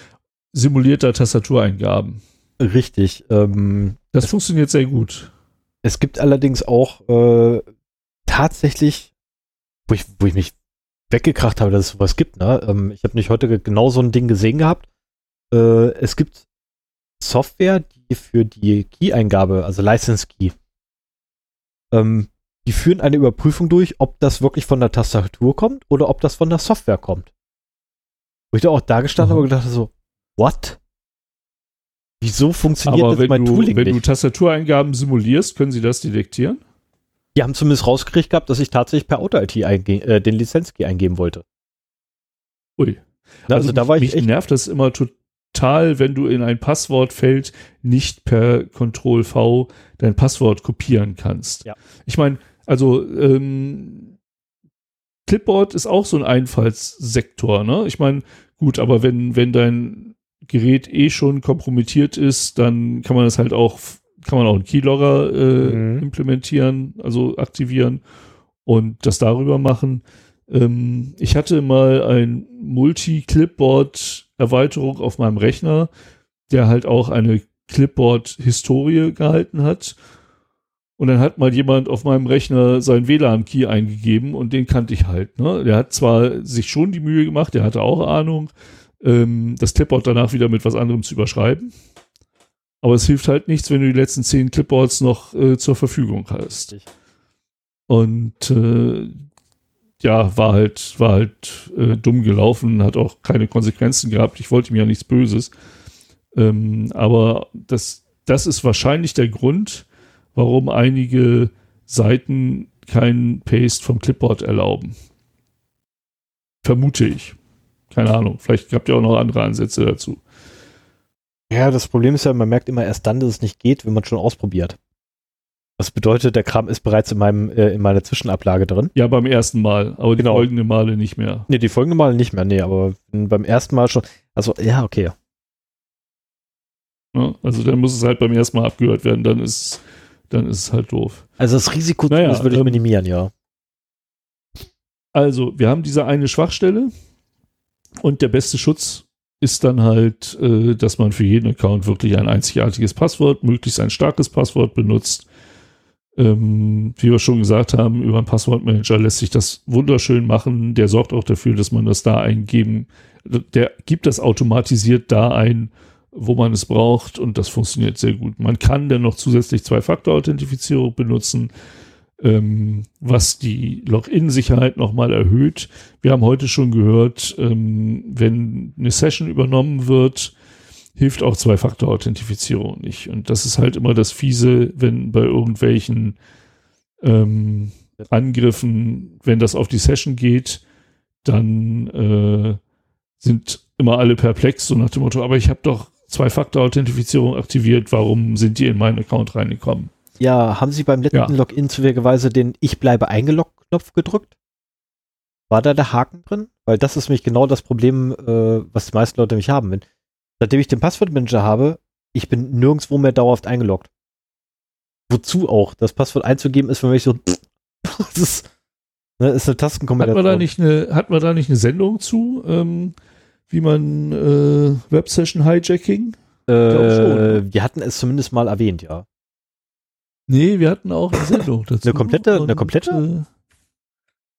simuliert da Tastatureingaben. Richtig. Ähm, Das funktioniert sehr gut. Es gibt allerdings auch äh, tatsächlich, wo ich, wo ich mich weggekracht habe, dass es sowas gibt. Ne? Ähm, ich habe nicht heute ge- genau so ein Ding gesehen gehabt. Äh, es gibt Software, die für die Key-Eingabe, also License Key, ähm, die führen eine Überprüfung durch, ob das wirklich von der Tastatur kommt oder ob das von der Software kommt. Wo ich da auch da gestanden Aha. habe und gedacht so, what? Wieso funktioniert Aber wenn, mein du, Tooling wenn du nicht? Tastatureingaben simulierst, können sie das detektieren? Die haben zumindest rausgekriegt gehabt, dass ich tatsächlich per Auto-IT äh, den Lizenzkey eingeben wollte. Ui. Na, also, da war ich mich nervt das immer total, wenn du in ein Passwortfeld nicht per Ctrl V dein Passwort kopieren kannst. Ja. Ich meine, also ähm, Clipboard ist auch so ein Einfallssektor, ne? Ich meine, gut, aber wenn, wenn dein Gerät eh schon kompromittiert ist, dann kann man das halt auch, kann man auch einen Keylogger äh, Mhm. implementieren, also aktivieren und das darüber machen. Ähm, ich hatte mal ein Multi-Clipboard-Erweiterung auf meinem Rechner, der halt auch eine Clipboard-Historie gehalten hat. Und dann hat mal jemand auf meinem Rechner seinen WLAN-Key eingegeben und den kannte ich halt. Ne? Der hat zwar sich schon die Mühe gemacht, der hatte auch Ahnung, ähm, das Clipboard danach wieder mit was anderem zu überschreiben. Aber es hilft halt nichts, wenn du die letzten zehn Clipboards noch äh, zur Verfügung hast. Richtig. Und äh, ja, war halt, war halt äh, dumm gelaufen, hat auch keine Konsequenzen gehabt. Ich wollte mir ja nichts Böses. Ähm, aber das, das ist wahrscheinlich der Grund, warum einige Seiten keinen Paste vom Clipboard erlauben. Vermute ich. Keine Ahnung. Vielleicht habt ihr auch noch andere Ansätze dazu. Ja, das Problem ist ja, man merkt immer erst dann, dass es nicht geht, wenn man schon ausprobiert. Das bedeutet, der Kram ist bereits in meinem äh, in meiner Zwischenablage drin. Ja, beim ersten Mal, aber die Genau. folgenden Male nicht mehr. Nee, die folgende Mal nicht mehr, nee, aber beim ersten Mal schon. Also, ja, okay. Ne? Also dann muss es halt beim ersten Mal abgehört werden, dann ist, dann ist es halt doof. Also das Risiko Naja, das würde ich ähm, minimieren, ja. Also, wir haben diese eine Schwachstelle und der beste Schutz ist dann halt, äh, dass man für jeden Account wirklich ein einzigartiges Passwort, möglichst ein starkes Passwort benutzt. Ähm, wie wir schon gesagt haben, über einen Passwortmanager lässt sich das wunderschön machen. Der sorgt auch dafür, dass man das da eingeben, der gibt das automatisiert da ein, wo man es braucht und das funktioniert sehr gut. Man kann dann noch zusätzlich Zwei-Faktor-Authentifizierung benutzen ähm, was die Login-Sicherheit nochmal erhöht. Wir haben heute schon gehört, ähm, wenn eine Session übernommen wird, hilft auch Zwei-Faktor-Authentifizierung nicht. Und das ist halt immer das Fiese, wenn bei irgendwelchen ähm, Angriffen, wenn das auf die Session geht, dann äh, sind immer alle perplex, so nach dem Motto, aber ich habe doch Zwei-Faktor-Authentifizierung aktiviert, warum sind die in meinen Account reingekommen? Ja, haben Sie beim letzten Ja. Login zufälligerweise den Ich bleibe eingeloggt-Knopf gedrückt? War da der Haken drin? Weil das ist nämlich genau das Problem, äh, was die meisten Leute nämlich haben. Wenn, seitdem ich den Passwortmanager habe, ich bin nirgendwo mehr dauerhaft eingeloggt. Wozu auch? Das Passwort einzugeben ist für mich so, das ist, ne, ist eine Hat Tastenkombination. man da nicht eine, hat man da nicht eine Sendung zu, ähm, wie man äh, Web-Session Hijacking? schon, äh, wir hatten es zumindest mal erwähnt, ja. Nee, wir hatten auch eine Sendung dazu. Eine komplette- eine komplette?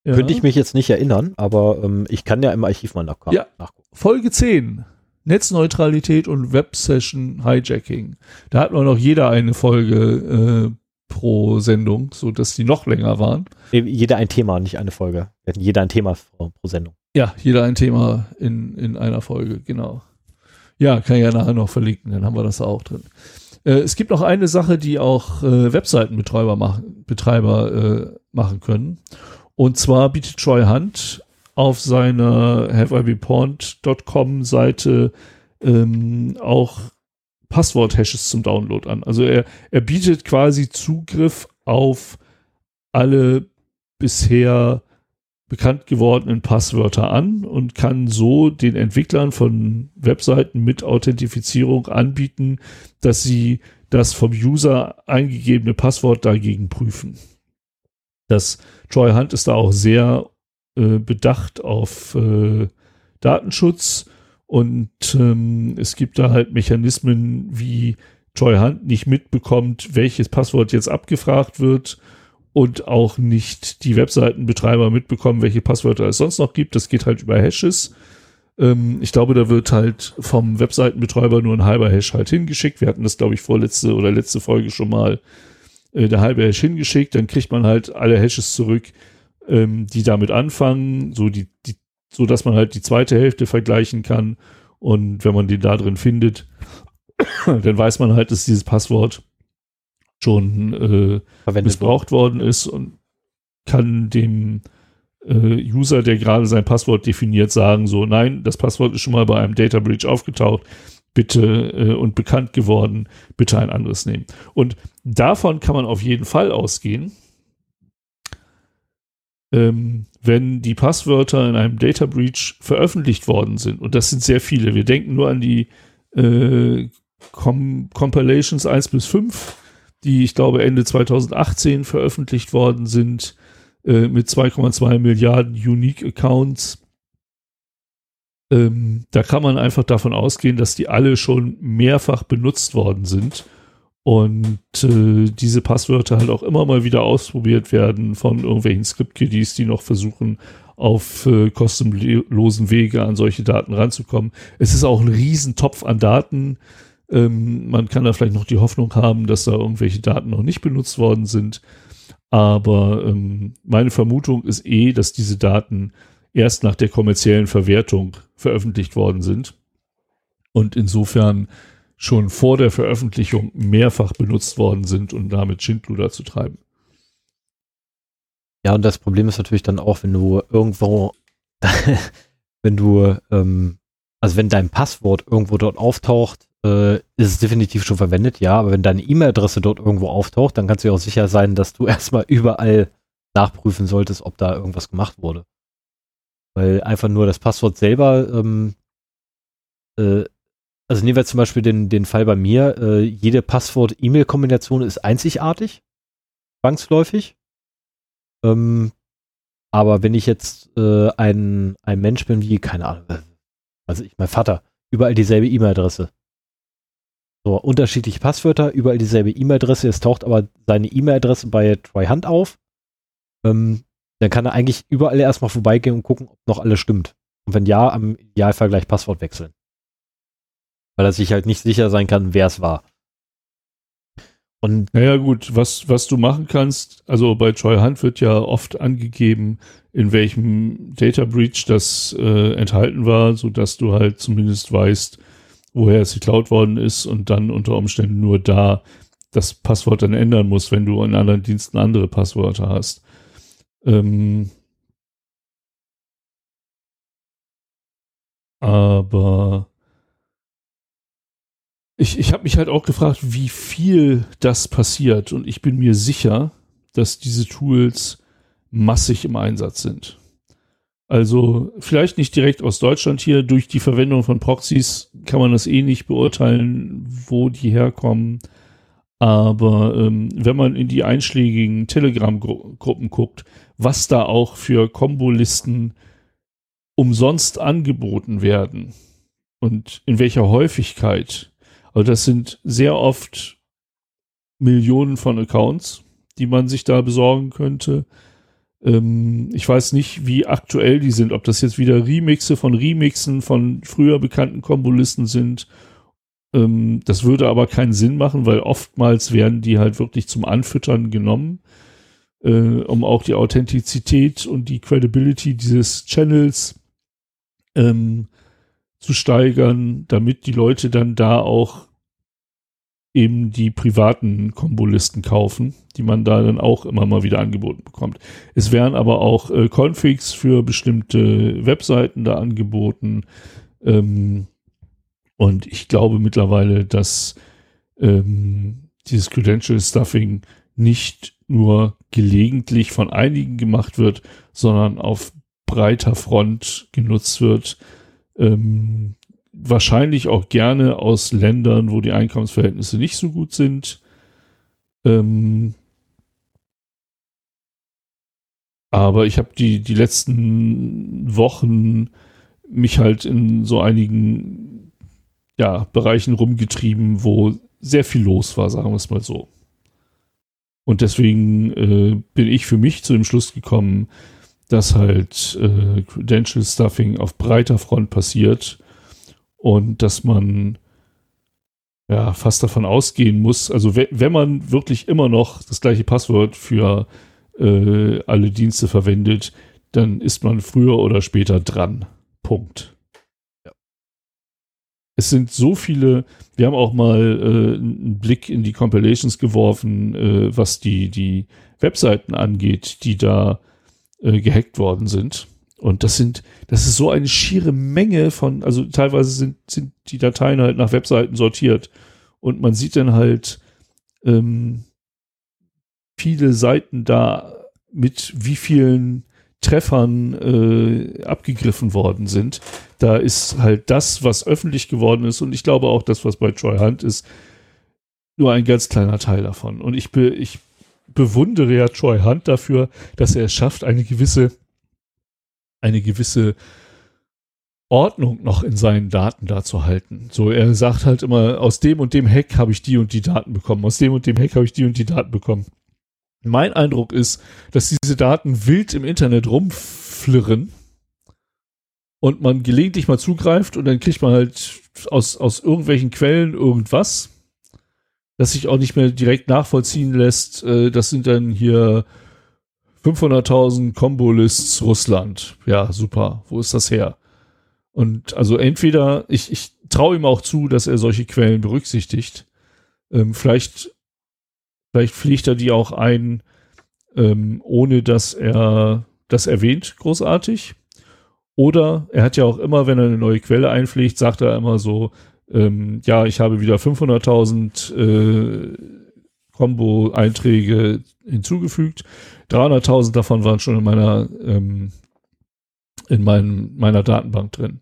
Äh, ja. Könnte ich mich jetzt nicht erinnern, aber ähm, ich kann ja im Archiv mal nach Ja. nachgucken. Folge 10. Netzneutralität und Web-Session Hijacking. Da hat man noch jeder eine Folge äh, pro Sendung, so dass die noch länger waren. Jeder ein Thema, nicht eine Folge. Wir hatten jeder ein Thema pro, pro Sendung. Ja, jeder ein Thema in, in einer Folge, genau. Ja, kann ich ja nachher noch verlinken, dann haben wir das auch drin. Äh, es gibt noch eine Sache, die auch äh, Webseitenbetreiber machen, Betreiber äh, machen können. Und zwar bietet Troy Hunt auf seiner haveibepond.com Seite ähm, auch Passwort-Hashes zum Download an. Also er, er bietet quasi Zugriff auf alle bisher bekannt gewordenen Passwörter an und kann so den Entwicklern von Webseiten mit Authentifizierung anbieten, dass sie das vom User eingegebene Passwort dagegen prüfen. Das Troy Hunt ist da auch sehr äh, bedacht auf äh, Datenschutz und ähm, es gibt da halt Mechanismen, wie Troy Hunt nicht mitbekommt, welches Passwort jetzt abgefragt wird und auch nicht die Webseitenbetreiber mitbekommen, welche Passwörter es sonst noch gibt. Das geht halt über Hashes. Ähm, ich glaube, da wird halt vom Webseitenbetreiber nur ein halber Hash halt hingeschickt. Wir hatten das, glaube ich, vorletzte oder letzte Folge schon mal äh, der halbe Hash hingeschickt. Dann kriegt man halt alle Hashes zurück, ähm, die damit anfangen, so die, die, so dass man halt die zweite Hälfte vergleichen kann. Und wenn man den da drin findet, dann weiß man halt, dass dieses Passwort schon äh, missbraucht worden ist und kann dem äh, User, der gerade sein Passwort definiert, sagen, so, nein, das Passwort ist schon mal bei einem Data Breach aufgetaucht, bitte äh, und bekannt geworden, bitte ein anderes nehmen. Und davon kann man auf jeden Fall ausgehen, ähm, wenn die Passwörter in einem Data Breach veröffentlicht worden sind. Und das sind sehr viele. Wir denken nur an die äh, Com Compilations 1 bis 5 die ich glaube Ende 2018 veröffentlicht worden sind, äh, mit 2,2 Milliarden Unique Accounts. Ähm, da kann man einfach davon ausgehen, dass die alle schon mehrfach benutzt worden sind und äh, diese Passwörter halt auch immer mal wieder ausprobiert werden von irgendwelchen Script-Kiddies, die noch versuchen, auf äh, kostenlosen Wege an solche Daten ranzukommen. Es ist auch ein Riesentopf an Daten. Ähm, man kann da vielleicht noch die Hoffnung haben, dass da irgendwelche Daten noch nicht benutzt worden sind. Aber ähm, meine Vermutung ist eh, dass diese Daten erst nach der kommerziellen Verwertung veröffentlicht worden sind und insofern schon vor der Veröffentlichung mehrfach benutzt worden sind, um damit Schindluder zu treiben. Ja, und das Problem ist natürlich dann auch, wenn du irgendwo, wenn du, ähm, also wenn dein Passwort irgendwo dort auftaucht, äh, ist es definitiv schon verwendet, ja, aber wenn deine E-Mail-Adresse dort irgendwo auftaucht, dann kannst du ja auch sicher sein, dass du erstmal überall nachprüfen solltest, ob da irgendwas gemacht wurde. Weil einfach nur das Passwort selber, ähm, äh, also nehmen wir zum Beispiel den, den Fall bei mir, äh, jede Passwort-E-Mail-Kombination ist einzigartig, zwangsläufig. Ähm, aber wenn ich jetzt äh, ein, ein Mensch bin wie, keine Ahnung, also ich, mein Vater, überall dieselbe E-Mail-Adresse, so, unterschiedliche Passwörter, überall dieselbe E-Mail-Adresse. Es taucht aber seine E-Mail-Adresse bei TryHunt auf. Ähm, dann kann er eigentlich überall erstmal vorbeigehen und gucken, ob noch alles stimmt. Und wenn ja, am Idealfall gleich Passwort wechseln. Weil er sich halt nicht sicher sein kann, wer es war. Und naja, gut, was, was du machen kannst, also bei Troy Hunt wird ja oft angegeben, in welchem Data Breach das äh, enthalten war, so dass du halt zumindest weißt, woher es geklaut worden ist und dann unter Umständen nur da das Passwort dann ändern musst, wenn du in anderen Diensten andere Passwörter hast. Ähm aber ich, ich habe mich halt auch gefragt, wie viel das passiert und ich bin mir sicher, dass diese Tools massig im Einsatz sind. Also vielleicht nicht direkt aus Deutschland hier. Durch die Verwendung von Proxys kann man das eh nicht beurteilen, wo die herkommen. Aber ähm, wenn man in die einschlägigen Telegram-Gruppen guckt, was da auch für Kombolisten umsonst angeboten werden und in welcher Häufigkeit. Also das sind sehr oft Millionen von Accounts, die man sich da besorgen könnte. Ähm, ich weiß nicht, wie aktuell die sind, ob das jetzt wieder Remixe von Remixen von früher bekannten Kombolisten sind. Ähm, das würde aber keinen Sinn machen, weil oftmals werden die halt wirklich zum Anfüttern genommen, äh, um auch die Authentizität und die Credibility dieses Channels ähm, zu steigern, damit die Leute dann da auch eben die privaten Kombolisten kaufen, die man da dann auch immer mal wieder angeboten bekommt. Es werden aber auch äh, Configs für bestimmte Webseiten da angeboten. Ähm, Und ich glaube mittlerweile, dass ähm, dieses Credential Stuffing nicht nur gelegentlich von einigen gemacht wird, sondern auf breiter Front genutzt wird. Ähm, wahrscheinlich auch gerne aus Ländern, wo die Einkommensverhältnisse nicht so gut sind. Ähm, aber ich habe die, die letzten Wochen mich halt in so einigen ja, Bereichen rumgetrieben, wo sehr viel los war, sagen wir es mal so. Und deswegen äh, bin ich für mich zu dem Schluss gekommen, dass halt äh, Credential Stuffing auf breiter Front passiert und dass man ja fast davon ausgehen muss, also wenn man wirklich immer noch das gleiche Passwort für äh, alle Dienste verwendet, dann ist man früher oder später dran. Punkt. Ja. Es sind so viele, wir haben auch mal äh, einen Blick in die Compilations geworfen, äh, was die, die Webseiten angeht, die da äh, gehackt worden sind. Und das sind, das ist so eine schiere Menge von, also teilweise sind, sind die Dateien halt nach Webseiten sortiert. Und man sieht dann halt ähm, viele Seiten da mit wie vielen Treffern äh, abgegriffen worden sind. Da ist halt das, was öffentlich geworden ist, und ich glaube auch das, was bei Troy Hunt ist, nur ein ganz kleiner Teil davon. Und ich, be, ich bewundere ja Troy Hunt dafür, dass er es schafft, eine gewisse eine gewisse Ordnung noch in seinen Daten da zu halten. So, er sagt halt immer, aus dem und dem Hack habe ich die und die Daten bekommen, aus dem und dem Hack habe ich die und die Daten bekommen. Mein Eindruck ist, dass diese Daten wild im Internet rumflirren und man gelegentlich mal zugreift und dann kriegt man halt aus, aus irgendwelchen Quellen irgendwas, das sich auch nicht mehr direkt nachvollziehen lässt. Äh, das sind dann hier 500.000 Combo-Lists Russland. Ja, super. Wo ist das her? Und also entweder, ich, ich traue ihm auch zu, dass er solche Quellen berücksichtigt. Ähm, vielleicht, vielleicht pflegt er die auch ein, ähm, ohne dass er das erwähnt, großartig. Oder er hat ja auch immer, wenn er eine neue Quelle einpflegt, sagt er immer so, ähm, ja, ich habe wieder 500.000 äh, Combo-Einträge hinzugefügt. 300.000 davon waren schon in meiner, ähm, in mein, meiner Datenbank drin.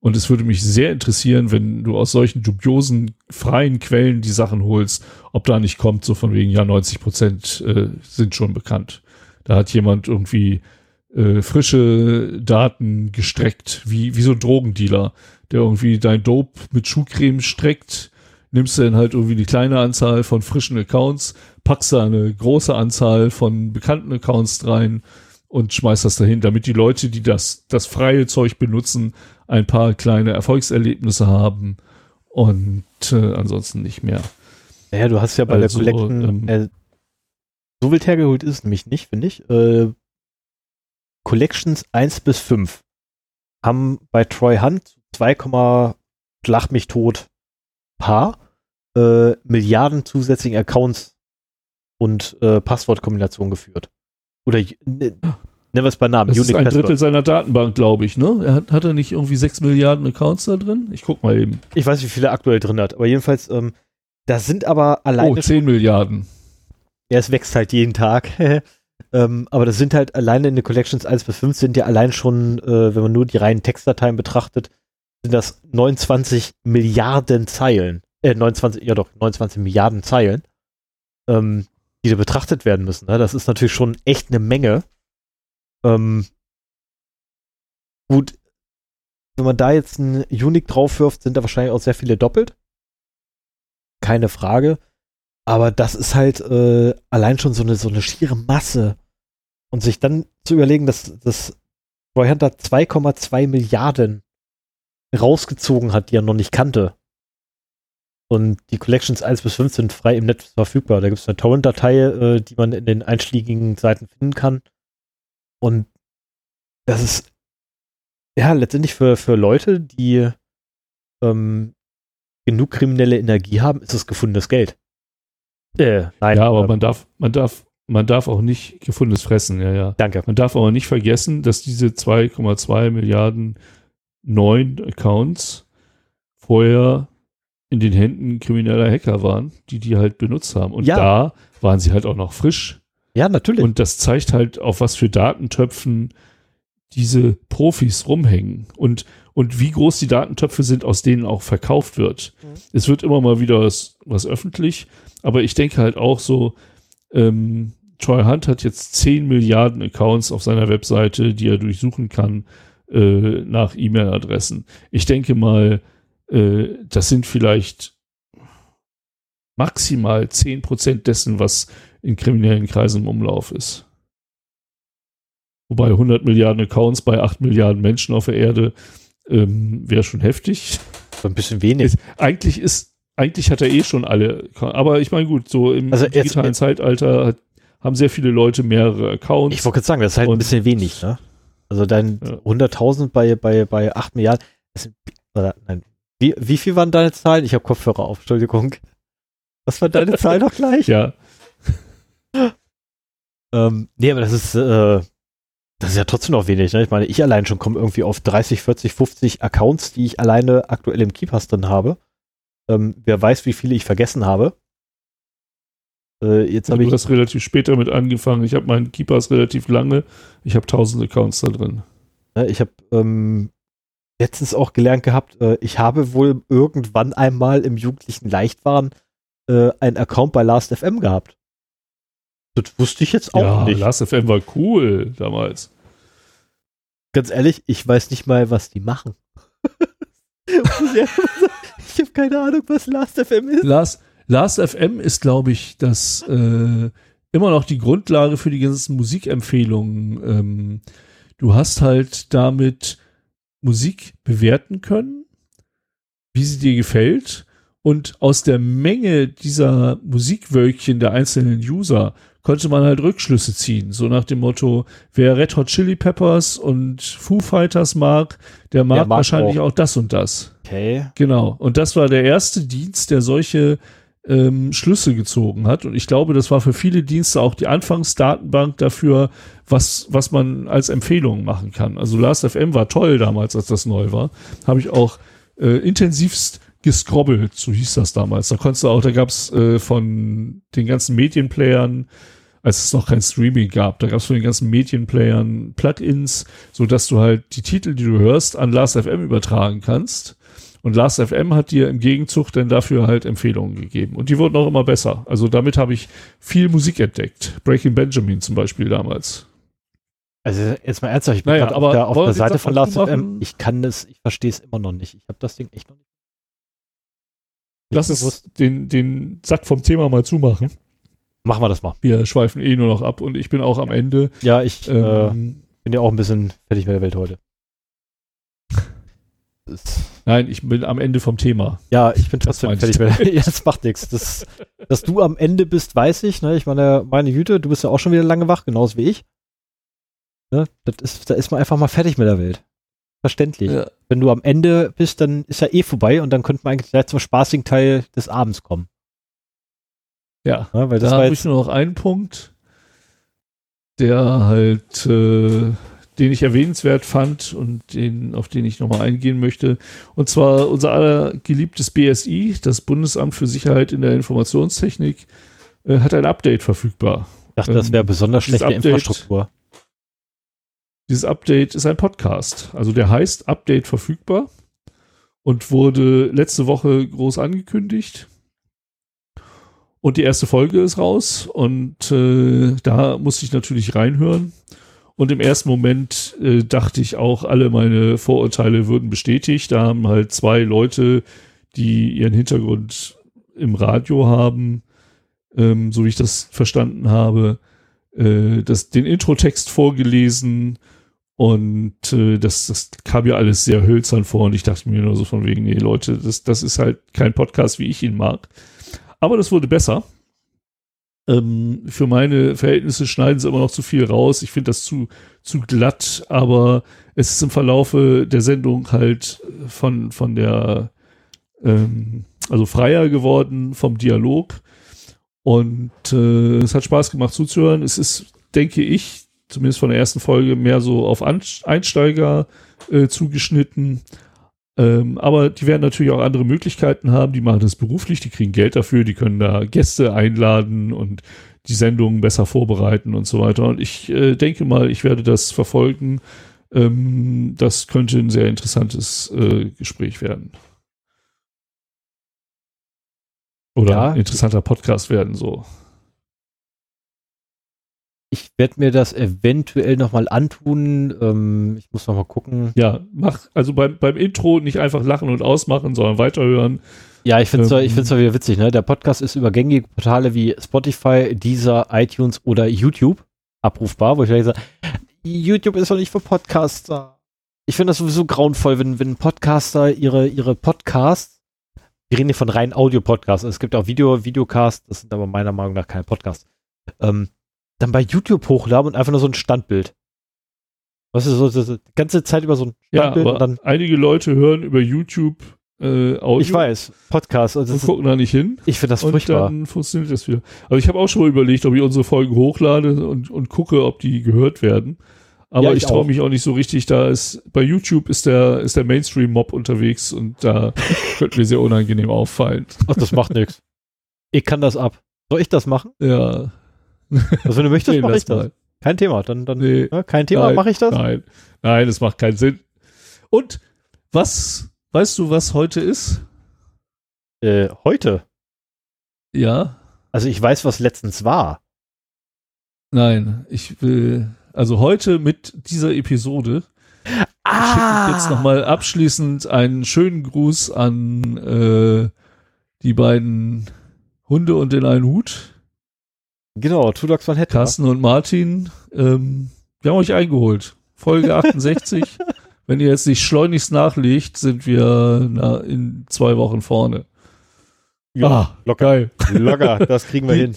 Und es würde mich sehr interessieren, wenn du aus solchen dubiosen, freien Quellen die Sachen holst, ob da nicht kommt, so von wegen, ja, 90 Prozent äh, sind schon bekannt. Da hat jemand irgendwie äh, frische Daten gestreckt, wie, wie so ein Drogendealer, der irgendwie dein Dope mit Schuhcreme streckt, nimmst du dann halt irgendwie die kleine Anzahl von frischen Accounts, packst da eine große Anzahl von bekannten Accounts rein und schmeißt das dahin, damit die Leute, die das, das freie Zeug benutzen, ein paar kleine Erfolgserlebnisse haben und äh, ansonsten nicht mehr. Ja, du hast ja bei also, der Collection, ähm, äh, so wild hergeholt ist es nämlich nicht, finde ich. Äh, Collections 1 bis 5 haben bei Troy Hunt 2, Schlag mich tot Paar äh, Milliarden zusätzlichen Accounts und äh, Passwortkombinationen geführt. Oder ne, nennen wir es bei Namen. Das Unique ist ein Password. Drittel seiner Datenbank, glaube ich, ne? Er hat, hat er nicht irgendwie 6 Milliarden Accounts da drin? Ich guck mal eben. Ich weiß, wie viele er aktuell drin hat, aber jedenfalls, ähm, da sind aber alleine. Oh, 10 Milliarden. Ja, es wächst halt jeden Tag. ähm, aber das sind halt alleine in den Collections 1 bis 5 sind ja allein schon, äh, wenn man nur die reinen Textdateien betrachtet, sind das 29 Milliarden Zeilen. Äh, 29, ja doch, 29 Milliarden Zeilen, ähm, die da betrachtet werden müssen. Ne? Das ist natürlich schon echt eine Menge. Ähm, gut, wenn man da jetzt ein Unique draufwirft, sind da wahrscheinlich auch sehr viele doppelt. Keine Frage. Aber das ist halt äh, allein schon so eine, so eine schiere Masse. Und sich dann zu überlegen, dass das Roy Hunter 2,2 Milliarden rausgezogen hat, die er noch nicht kannte. Und die Collections 1 bis 5 sind frei im Netz verfügbar. Da gibt es eine Torrent-Datei, äh, die man in den einschlägigen Seiten finden kann. Und das ist ja letztendlich für, für Leute, die ähm, genug kriminelle Energie haben, ist es gefundenes Geld. Äh, nein. Ja, aber äh, man darf, man darf, man darf auch nicht gefundenes fressen, ja, ja. Danke. Man darf aber nicht vergessen, dass diese 2,2 Milliarden neun Accounts vorher in den Händen krimineller Hacker waren, die die halt benutzt haben. Und Ja. da waren sie halt auch noch frisch. Ja, natürlich. Und das zeigt halt, auf was für Datentöpfen diese Profis rumhängen und, und wie groß die Datentöpfe sind, aus denen auch verkauft wird. Mhm. Es wird immer mal wieder was, was öffentlich, aber ich denke halt auch so, ähm, Troy Hunt hat jetzt 10 Milliarden Accounts auf seiner Webseite, die er durchsuchen kann äh, nach E-Mail-Adressen. Ich denke mal, äh, das sind vielleicht maximal 10% dessen, was in kriminellen Kreisen im Umlauf ist. Wobei 100 Milliarden Accounts bei 8 Milliarden Menschen auf der Erde ähm, wäre schon heftig. so ein bisschen wenig. Eigentlich ist, eigentlich hat er eh schon alle. Aber ich meine, gut, so im Also digitalen jetzt- Zeitalter hat, haben sehr viele Leute mehrere Accounts. Ich wollte gerade sagen, das ist halt ein bisschen wenig, ne? Also dein Ja. 100.000 bei, bei, bei 8 Milliarden. Das sind, oder, nein. Wie, wie viel waren deine Zahlen? Ich habe Kopfhörer auf, Entschuldigung. Was war deine Zahl noch gleich? ja, Ähm, nee, aber das ist, äh, das ist ja trotzdem noch wenig. Ne? Ich meine, ich allein schon komme irgendwie auf 30, 40, 50 Accounts, die ich alleine aktuell im Keepers drin habe. Ähm, wer weiß, wie viele ich vergessen habe. Äh, jetzt habe du ich, hast relativ spät damit angefangen. Ich habe meinen Keepers relativ lange. Ich habe 1000 Accounts da drin. ich habe ähm, letztens auch gelernt gehabt, äh, ich habe wohl irgendwann einmal im jugendlichen Leichtwahn äh, einen Account bei Last.fm gehabt. Das wusste ich jetzt auch ja, nicht. Last FM war cool damals. Ganz ehrlich, ich weiß nicht mal, was die machen. ich habe keine Ahnung, was Last.fm ist. Last, Last FM ist, glaube ich, das äh, immer noch die Grundlage für die ganzen Musikempfehlungen. Ähm, du hast halt damit Musik bewerten können, wie sie dir gefällt. Und aus der Menge dieser Musikwölkchen der einzelnen User konnte man halt Rückschlüsse ziehen. So nach dem Motto, wer Red Hot Chili Peppers und Foo Fighters mag, der mag, mag wahrscheinlich auch. auch das und das. Okay. Genau. Und das war der erste Dienst, der solche ähm, Schlüsse gezogen hat. Und ich glaube, das war für viele Dienste auch die Anfangsdatenbank dafür, was, was man als Empfehlung machen kann. Also Last.fm war toll damals, als das neu war. Habe ich auch äh, intensivst gescrobbelt, so hieß das damals. Da konntest du auch, da gab's äh, von den ganzen Medienplayern, als es noch kein Streaming gab, da gab's von den ganzen Medienplayern Plugins, so dass du halt die Titel, die du hörst, an Last.fm übertragen kannst. Und Last.fm hat dir im Gegenzug dann dafür halt Empfehlungen gegeben. Und die wurden auch immer besser. Also damit habe ich viel Musik entdeckt. Breaking Benjamin zum Beispiel damals. Also jetzt mal ernsthaft, ich bin Naja, gerade aber auf der, auf der Seite von Last.fm. Ich kann das, ich verstehe es immer noch nicht. Ich habe das Ding echt noch nicht. Lass uns den, den Sack vom Thema mal zumachen. Machen wir das mal. Wir schweifen eh nur noch ab und ich bin auch am Ende. Ja, ich äh, Ähm, bin ja auch ein bisschen fertig mit der Welt heute. Nein, ich bin am Ende vom Thema. Ja, ich bin trotzdem fertig mit der Ja, das macht nichts. Das, dass du am Ende bist, weiß ich. Ne? Ich meine, meine Güte, du bist ja auch schon wieder lange wach, genauso wie ich. Ne? Das ist, da ist man einfach mal fertig mit der Welt. Verständlich. Ja. Wenn du am Ende bist, dann ist ja eh vorbei und dann könnte man eigentlich gleich zum spaßigen Teil des Abends kommen. Ja. Ne? Weil das Da habe ich nur noch einen Punkt, der halt, äh, den ich erwähnenswert fand und den, auf den ich nochmal eingehen möchte. Und zwar unser aller geliebtes BSI, das Bundesamt für Sicherheit in der Informationstechnik, äh, hat ein Update verfügbar. ich dachte, das wäre ähm, besonders schlechte Update- Infrastruktur. Dieses Update ist ein Podcast. Also der heißt Update verfügbar und wurde letzte Woche groß angekündigt. Und die erste Folge ist raus und äh, da musste ich natürlich reinhören. Und im ersten Moment äh, dachte ich auch, alle meine Vorurteile würden bestätigt. Da haben halt zwei Leute, die ihren Hintergrund im Radio haben, ähm, so wie ich das verstanden habe, äh, das, den Introtext vorgelesen und äh, das, das kam ja alles sehr hölzern vor und ich dachte mir nur so von wegen, nee Leute, das, das ist halt kein Podcast, wie ich ihn mag. Aber das wurde besser. Ähm, für meine Verhältnisse schneiden sie immer noch zu viel raus. Ich finde das zu, zu glatt, aber es ist im Verlaufe der Sendung halt von, von der, ähm, also freier geworden vom Dialog. Und äh, es hat Spaß gemacht zuzuhören. Es ist, denke ich, zumindest von der ersten Folge mehr so auf Einsteiger äh, zugeschnitten. Ähm, aber die werden natürlich auch andere Möglichkeiten haben. Die machen das beruflich, die kriegen Geld dafür, die können da Gäste einladen und die Sendungen besser vorbereiten und so weiter. Und ich äh, denke mal, ich werde das verfolgen. Ähm, das könnte ein sehr interessantes äh, Gespräch werden. Oder Ja. ein interessanter Podcast werden, so. Ich werde mir das eventuell nochmal antun. Ähm, ich muss nochmal gucken. Ja, mach, also beim, beim Intro nicht einfach lachen und ausmachen, sondern weiterhören. Ja, ich finde es Ähm, ich find's wieder witzig, ne? Der Podcast ist über gängige Portale wie Spotify, Deezer, iTunes oder YouTube abrufbar, wo ich gleich sage, YouTube ist doch nicht für Podcaster. Ich finde das sowieso grauenvoll, wenn, wenn Podcaster ihre, ihre Podcasts, wir reden hier von rein Audio-Podcasts, es gibt auch Video, Videocasts, das sind aber meiner Meinung nach keine Podcasts, ähm, dann bei YouTube hochladen und einfach nur so ein Standbild. Was ist so, so, die ganze Zeit über so ein Ja, Standbild aber und dann, einige Leute hören über YouTube äh, Audio ich weiß, Podcast, also und gucken da nicht hin. ich finde das und furchtbar. dann funktioniert das wieder. Aber ich habe auch schon mal überlegt, ob ich unsere Folgen hochlade und, und gucke, ob die gehört werden. Aber Ja, ich, ich traue mich auch nicht so richtig. Da ist bei YouTube ist der ist der Mainstream-Mob unterwegs und da könnte mir sehr unangenehm auffallen. Ach, das macht nichts. Ich kann das ab. Soll ich das machen? Ja. Also wenn du möchtest, Nee, mache ich das. mal. Kein Thema. Dann, dann Nee. ja, kein Thema, mache ich das. Nein, nein, das macht keinen Sinn. Und was weißt du, was heute ist? Äh, heute. Ja. Also ich weiß, was letztens war. Nein, ich will also heute mit dieser Episode Ah! schicke ich jetzt nochmal abschließend einen schönen Gruß an äh, die beiden Hunde und den einen Hut, Genau, Two Dogs One Head. Carsten und Martin. Ähm, wir haben euch eingeholt. Folge 68. Wenn ihr jetzt nicht schleunigst nachlegt, sind wir na, in zwei Wochen vorne. Ja, Ah, locker. geil. Locker, das kriegen wir Die- hin.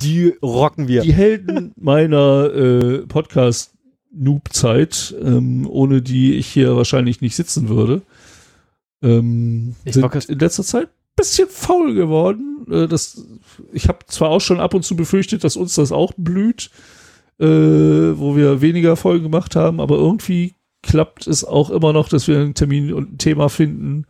Die rocken wir. Die Helden meiner äh, Podcast-Noob-Zeit, ähm, ohne die ich hier wahrscheinlich nicht sitzen würde, ähm, Ich sind in letzter Zeit ein bisschen faul geworden. Äh, das, ich habe zwar auch schon ab und zu befürchtet, dass uns das auch blüht, äh, wo wir weniger Folgen gemacht haben, aber irgendwie klappt es auch immer noch, dass wir einen Termin und ein Thema finden.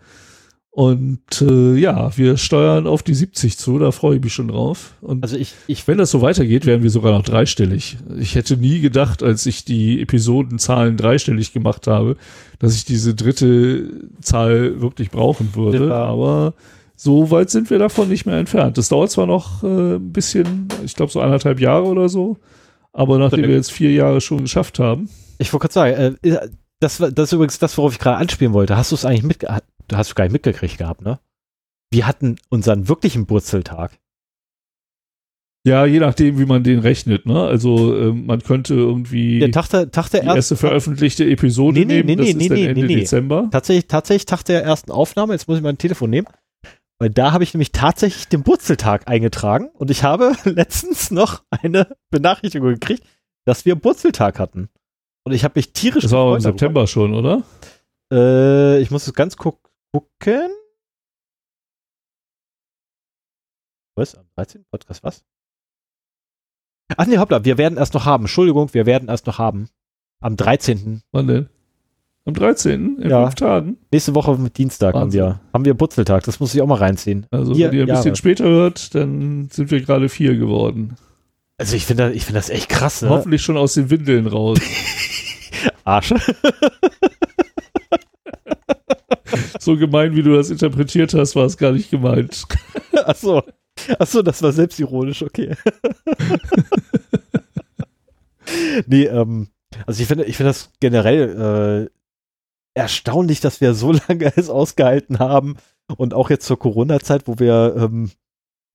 Und äh, ja, wir steuern auf die 70 zu, da freue ich mich schon drauf. Und also ich, ich wenn das so weitergeht, werden wir sogar noch dreistellig. Ich hätte nie gedacht, als ich die Episodenzahlen dreistellig gemacht habe, dass ich diese dritte Zahl wirklich brauchen würde. Aber so weit sind wir davon nicht mehr entfernt. Das dauert zwar noch äh, ein bisschen, ich glaube so anderthalb Jahre oder so, aber nachdem wir jetzt vier Jahre schon geschafft haben, Ich wollte gerade sagen, äh, das, das ist übrigens das, worauf ich gerade anspielen wollte. Hast du es eigentlich du hast es gar nicht mitgekriegt gehabt, ne? Wir hatten unseren wirklichen Burzeltag. ja, je nachdem, wie man den rechnet, ne? Also ähm, man könnte irgendwie Der Tag der, Tag der die erste veröffentlichte Episode Nee, nee, nehmen, nee, das nee, ist nee, dann Ende. Dezember. tatsächlich, tatsächlich Tag der ersten Aufnahme. Jetzt muss ich mein Telefon nehmen. Weil da habe ich nämlich tatsächlich den Burzeltag eingetragen und ich habe letztens noch eine Benachrichtigung gekriegt, dass wir Burzeltag hatten. Und ich habe mich tierisch Das war im gefreut September schon, oder? darüber. Äh, ich muss es ganz gu gucken. Was? Am 13. Podcast was? Ach nee, hoppla, wir werden erst noch haben. Entschuldigung, wir werden erst noch haben. Am 13. Wann denn? Am 13. in Ja. fünf Tagen. Nächste Woche mit Dienstag haben wir, haben wir Burzeltag. Das muss ich auch mal reinziehen. Also Vier wenn ihr ein bisschen Jahre. später hört, dann sind wir gerade vier geworden. Also ich finde ich finde das echt krass, ne? Hoffentlich schon aus den Windeln raus. Arsch. so gemein, wie du das interpretiert hast, war es gar nicht gemeint. Achso. Achso, das war selbstironisch, okay. nee, ähm, also ich finde, ich finde das generell äh, erstaunlich, dass wir so lange es ausgehalten haben und auch jetzt zur Corona-Zeit, wo wir, ähm,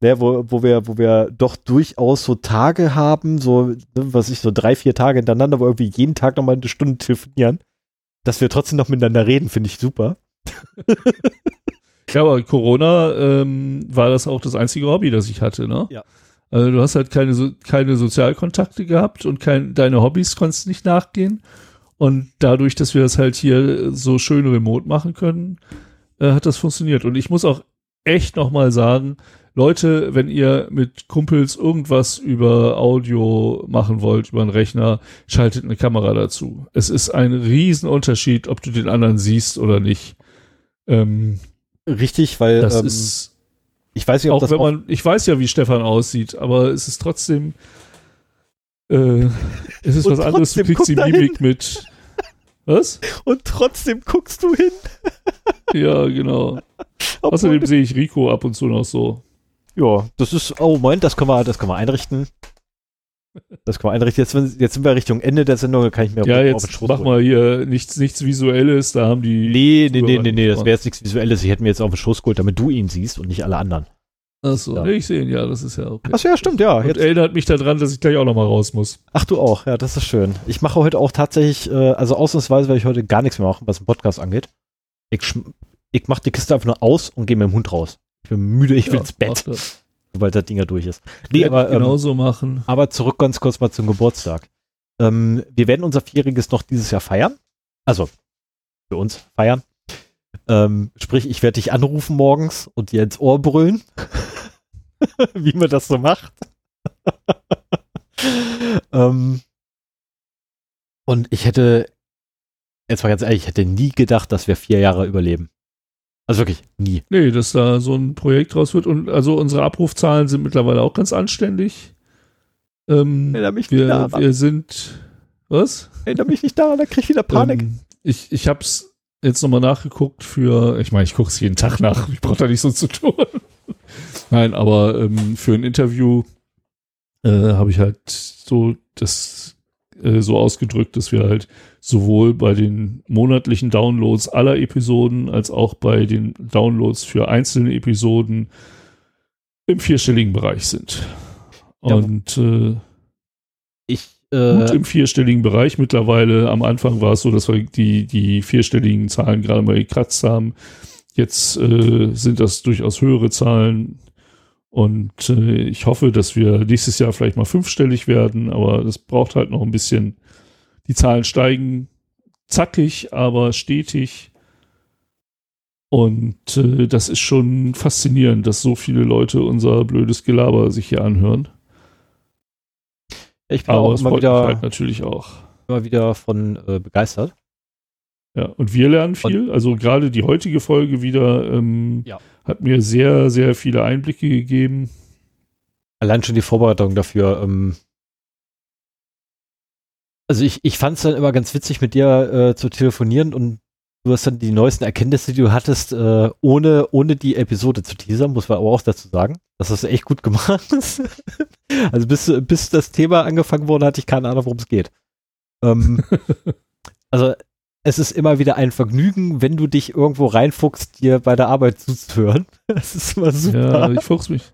ne, wo, wo wir, wo wir doch durchaus so Tage haben, so, ne, was ich so drei, vier Tage hintereinander, wo irgendwie jeden Tag nochmal eine Stunde telefonieren, dass wir trotzdem noch miteinander reden, finde ich super. Ja, aber Corona ähm, war das auch das einzige Hobby, das ich hatte, ne? Ja. Also du hast halt keine, keine Sozialkontakte gehabt und kein, deine Hobbys konntest nicht nachgehen. Und dadurch, dass wir das halt hier so schön remote machen können, äh, hat das funktioniert. Und ich muss auch echt nochmal sagen, Leute, wenn ihr mit Kumpels irgendwas über Audio machen wollt, über einen Rechner, schaltet eine Kamera dazu. Es ist ein Riesenunterschied, ob du den anderen siehst oder nicht. Ähm, Richtig, weil das ähm, ist ich weiß nicht, ob auch das wenn man, ich weiß ja, wie Stefan aussieht, aber es ist trotzdem, äh, es ist Und was anderes, du kriegst die Mimik mit. Was? und trotzdem guckst du hin. Ja, genau. obwohl- Außerdem sehe ich Rico ab und zu noch so. Ja, das ist, oh Moment, das können wir, das können wir einrichten. Das können wir einrichten. Jetzt, jetzt sind wir Richtung Ende der Sendung, da kann ich mir Ja, auf den jetzt Schoß mach holen. mal hier nichts, nichts Visuelles, da haben die. Nee, nee, nee, nee, nee, das wäre jetzt nichts Visuelles. Ich hätte mir jetzt auf den Schoß geholt, damit du ihn siehst und nicht alle anderen. Achso, Ja. nee, ich sehe ihn, ja, das ist ja okay. Achso, ja, stimmt, ja. Und Jetzt, erinnert mich daran, dass ich gleich auch nochmal raus muss. ach, du auch, ja, das ist schön. Ich mache heute auch tatsächlich, äh, also ausnahmsweise werde ich heute gar nichts mehr machen, was den Podcast angeht. Ich, ich mache die Kiste einfach nur aus und gehe mit dem Hund raus. Ich bin müde, ich will Ja, ins Bett, das. sobald das Ding ja durch ist. Nee, Werd aber ähm, genauso machen. Aber zurück ganz kurz mal zum Geburtstag. Ähm, wir werden unser Vierjähriges noch dieses Jahr feiern. Also für uns feiern. Ähm, sprich, ich werde dich anrufen morgens und dir ins Ohr brüllen. Wie man das so macht. ähm, und ich hätte, jetzt mal ganz ehrlich, ich hätte nie gedacht, dass wir vier Jahre überleben. Also wirklich nie. Nee, dass da so ein Projekt draus wird. Und also unsere Abrufzahlen sind mittlerweile auch ganz anständig. Ähm, Erinnere mich wir, nicht daran. wir sind. Was? Erinnere mich nicht daran, da krieg ich wieder Panik. Ähm, ich ich habe es jetzt nochmal nachgeguckt für. Ich meine, ich gucke es jeden Tag nach. Ich brauche da nicht so zu tun. Nein, aber ähm, für ein Interview äh, habe ich halt so das äh, so ausgedrückt, dass wir halt sowohl bei den monatlichen Downloads aller Episoden als auch bei den Downloads für einzelne Episoden im vierstelligen Bereich sind. Ja, Und äh, äh, im vierstelligen Bereich. Mittlerweile am Anfang war es so, dass wir die, die vierstelligen Zahlen gerade mal gekratzt haben. Jetzt äh, sind das durchaus höhere Zahlen. Und äh, ich hoffe, dass wir nächstes Jahr vielleicht mal fünfstellig werden, aber das braucht halt noch ein bisschen. Die Zahlen steigen zackig, aber stetig. Und äh, das ist schon faszinierend, dass so viele Leute unser blödes Gelaber sich hier anhören. Ich bin Aber auch immer wieder, halt natürlich auch. immer wieder von äh, begeistert. Ja, und wir lernen viel. also gerade die heutige Folge wieder ähm, Ja. hat mir sehr, sehr viele Einblicke gegeben. Allein schon die Vorbereitung dafür. Ähm, also ich, ich fand es dann immer ganz witzig, mit dir äh, zu telefonieren und du hast dann die neuesten Erkenntnisse, die du hattest, äh, ohne, ohne die Episode zu teasern, muss man aber auch dazu sagen. Das hast du echt gut gemacht. also bis, bis das Thema angefangen wurde, hatte ich keine Ahnung, worum es geht. Ähm, also es ist immer wieder ein Vergnügen, wenn du dich irgendwo reinfuchst, dir bei der Arbeit zuzuhören. Das ist immer super. Ja, ich fuchs mich.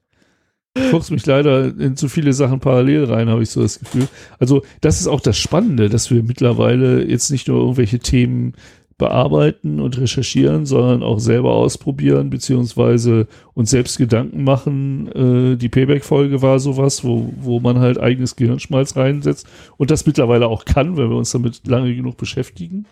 Ich fuchs mich leider in zu viele Sachen parallel rein, habe ich so das Gefühl. Also, das ist auch das Spannende, dass wir mittlerweile jetzt nicht nur irgendwelche Themen bearbeiten und recherchieren, sondern auch selber ausprobieren, beziehungsweise uns selbst Gedanken machen. Äh, die Payback-Folge war sowas, wo, wo man halt eigenes Gehirnschmalz reinsetzt und das mittlerweile auch kann, wenn wir uns damit lange genug beschäftigen.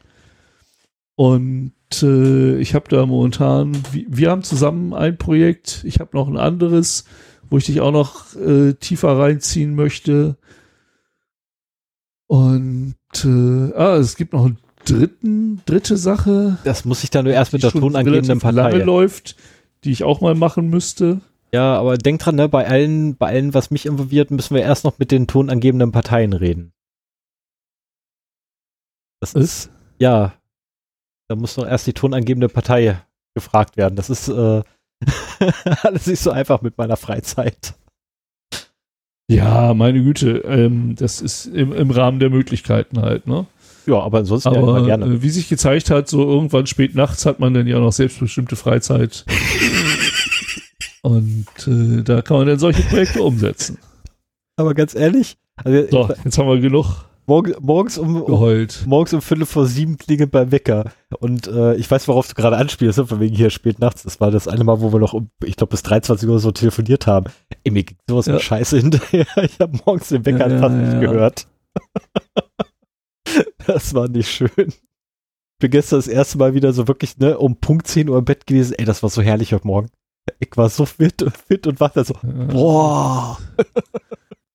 Und äh, ich habe da momentan, wir, haben zusammen ein Projekt, ich habe noch ein anderes, wo ich dich auch noch äh, tiefer reinziehen möchte. Und äh, ah, es gibt noch einen dritten, dritte Sache, Das muss ich dann nur erst mit der tonangebenden relativ lange Partei. läuft, die ich auch mal machen müsste. Ja, aber denk dran, ne, bei allen, bei allen, was mich involviert, müssen wir erst noch mit den tonangebenden Parteien reden. Das ist, ja, da muss noch erst die tonangebende Partei gefragt werden. Das ist äh, alles nicht so einfach mit meiner Freizeit. Ja, meine Güte, ähm, das ist im, im Rahmen der Möglichkeiten halt, ne? Ja, aber ansonsten ja immer Aber gerne. äh, wie sich gezeigt hat, so irgendwann spät nachts hat man dann ja noch selbstbestimmte Freizeit. Und äh, da kann man dann solche Projekte umsetzen. Aber ganz ehrlich, also So, jetzt haben wir genug morgen, morgens um, um geheult. morgens um Viertel vor sieben klingelt beim Wecker. Und äh, ich weiß, worauf du gerade anspielst, ne? von wegen hier spät nachts. Das war das eine Mal, wo wir noch, um, ich glaube, bis 23 Uhr so telefoniert haben. Ey, mir ging sowas Ja. mit Scheiße hinterher. Ich habe morgens den Wecker Ja, ja, fast nicht ja. gehört. das war nicht schön. Ich bin gestern das erste Mal wieder so wirklich, ne, um Punkt 10 Uhr im Bett gewesen. Ey, das war so herrlich heute Morgen. Ich war so fit, fit und wach da so, Ja. boah.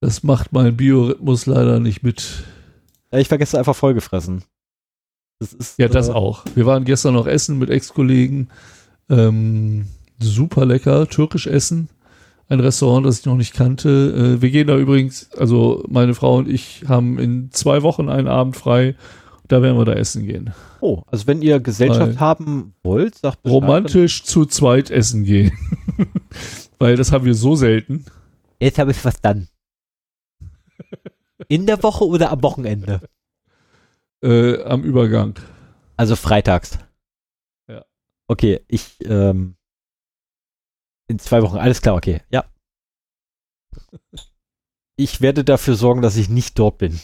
Das macht mein Biorhythmus leider nicht mit. Ich war gestern einfach vollgefressen. Das ist, ja, das äh, auch. Wir waren gestern noch essen mit Ex-Kollegen. Ähm, super lecker, türkisch essen. Ein Restaurant, das ich noch nicht kannte. Äh, wir gehen da übrigens, also meine Frau und ich haben in zwei Wochen einen Abend frei. Da werden wir da essen gehen. Oh, also wenn ihr Gesellschaft Weil haben wollt, sagt Bescheid, Romantisch zu zweit essen gehen. Weil das haben wir so selten. Jetzt habe ich was dann. In der Woche oder am Wochenende? Äh, am Übergang. Also freitags. Ja. Okay, ich, ähm, in zwei Wochen, alles klar, okay, ja. Ich werde dafür sorgen, dass ich nicht dort bin.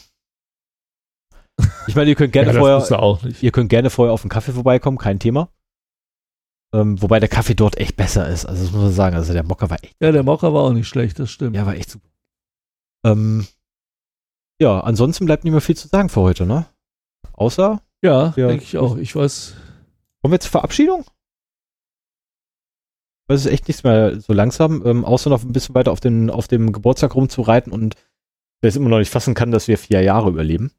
Ich meine, ihr könnt gerne ja, vorher, ihr könnt gerne vorher auf den Kaffee vorbeikommen, kein Thema. Ähm, wobei der Kaffee dort echt besser ist, also das muss man sagen. Also der Mocker war echt. Ja, der Mocker war auch nicht schlecht, das stimmt. Ja, war echt super. Ähm, ja, ansonsten bleibt nicht mehr viel zu sagen für heute, ne? Außer. Ja, denke ich auch. Ich weiß. Kommen wir zur Verabschiedung? Das ist echt nichts mehr so langsam, ähm, außer noch ein bisschen weiter auf, den, auf dem Geburtstag rumzureiten und wer es immer noch nicht fassen kann, dass wir vier Jahre überleben.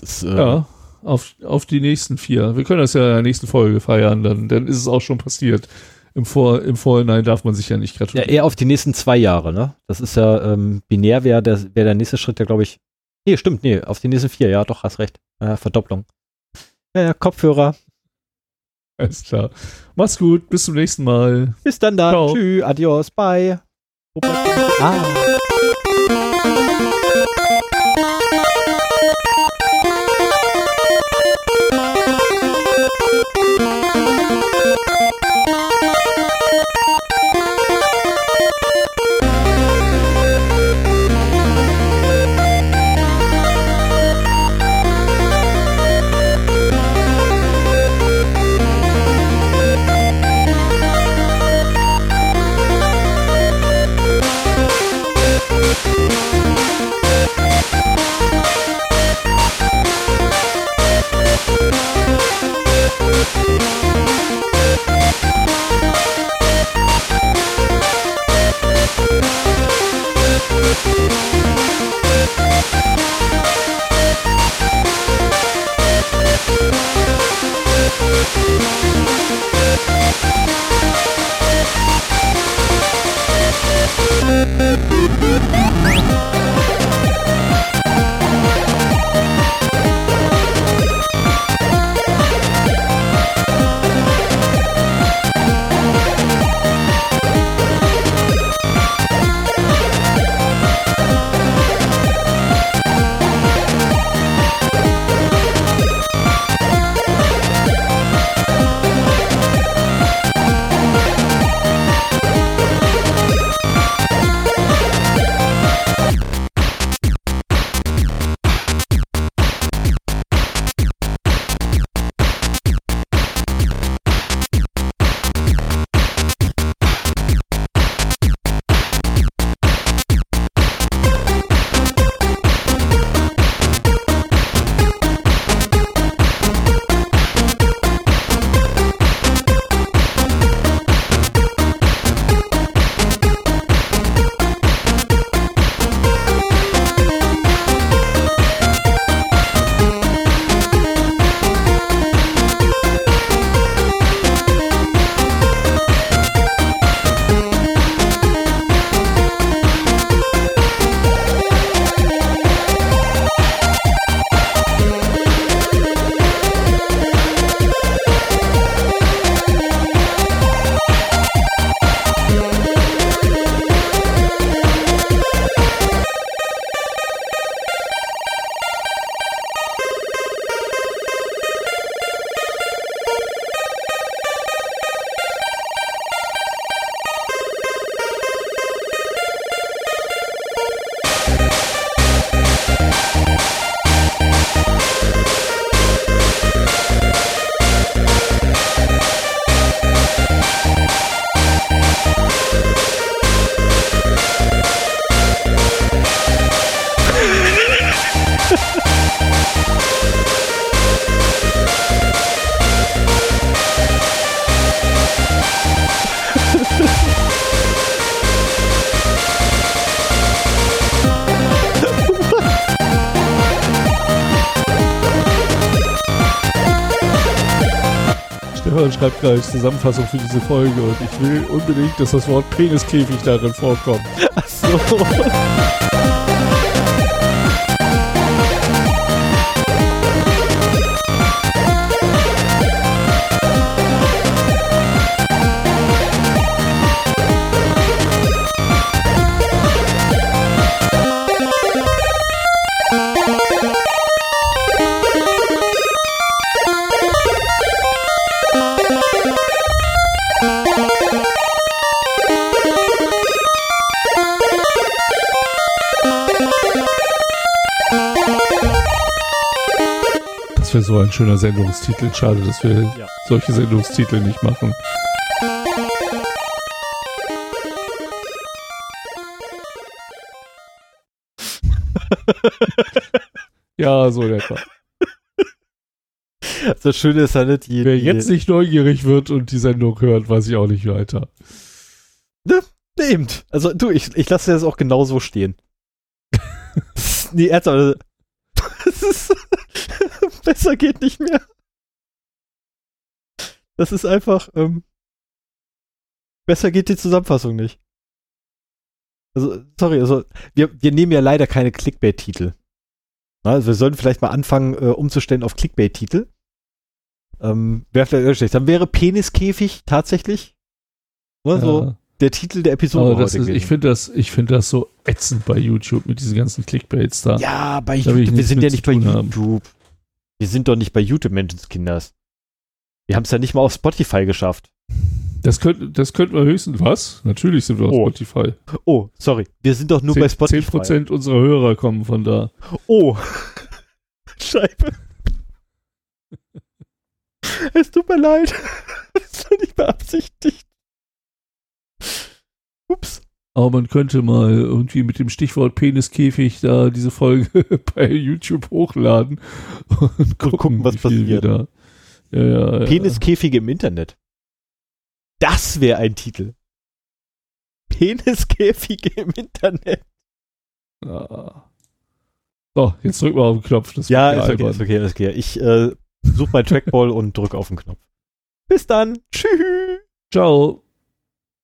Ist, äh, ja, auf, auf die nächsten vier. Wir können das ja in der nächsten Folge feiern, dann, dann ist es auch schon passiert. Im, Vor, Im Vorhinein darf man sich ja nicht gratulieren. Ja, eher auf die nächsten zwei Jahre, ne? Das ist ja ähm, binär, wäre der, wär der nächste Schritt, der glaube ich. Nee, stimmt, nee, auf die nächsten vier, ja, doch, hast recht. Äh, Verdopplung. Ja, ja, Kopfhörer. Alles klar. Mach's gut, bis zum nächsten Mal. Bis dann dann. Tschüss, adios, bye. Ah. Thank schreibt gleich Zusammenfassung für diese Folge und ich will unbedingt, dass das Wort Peniskäfig darin vorkommt. Ach so. So ein schöner Sendungstitel. Schade, dass wir Ja. solche Sendungstitel nicht machen. ja, so in etwa. Das Schöne ist halt, die, Wer jetzt nicht neugierig wird und die Sendung hört, weiß ich auch nicht weiter. Eben. Also du, ich, ich lasse das auch genau so stehen. nee, ernsthaft. Das ist, besser geht nicht mehr. Das ist einfach, ähm, besser geht die Zusammenfassung nicht. Also, sorry, also, wir, wir nehmen ja leider keine Clickbait-Titel. Also, wir sollten vielleicht mal anfangen, äh, umzustellen auf Clickbait-Titel. Ähm, wäre vielleicht schlecht. Dann wäre Peniskäfig tatsächlich. Ne, so Ja. der Titel der Episode Aber heute ist, ich finde das, ich finde das so ätzend bei YouTube mit diesen ganzen Clickbaits da. Ja, bei YouTube. Wir sind ja nicht bei tun haben. Wir sind doch nicht bei YouTube, Menschenskinders. Wir haben es ja nicht mal auf Spotify geschafft. Das könnte, das könnten wir höchstens, was? Natürlich sind wir auf Oh. Spotify. Oh, sorry. Wir sind doch nur Zehn- bei Spotify. 10% unserer Hörer kommen von da. Oh. Scheibe. es tut mir leid. das war nicht beabsichtigt. Ups. Aber man könnte mal irgendwie mit dem Stichwort Peniskäfig da diese Folge bei YouTube hochladen und gucken, gucken, was wie viel wir passiert. Ja, ja, ja. Peniskäfige im Internet. Das wäre ein Titel. Peniskäfige im Internet. Ah. So, jetzt drück mal auf den Knopf. Das Ja, ist okay, ist okay, ist okay. Ich äh, suche mein Trackball und drücke auf den Knopf. Bis dann. Tschüss. Ciao.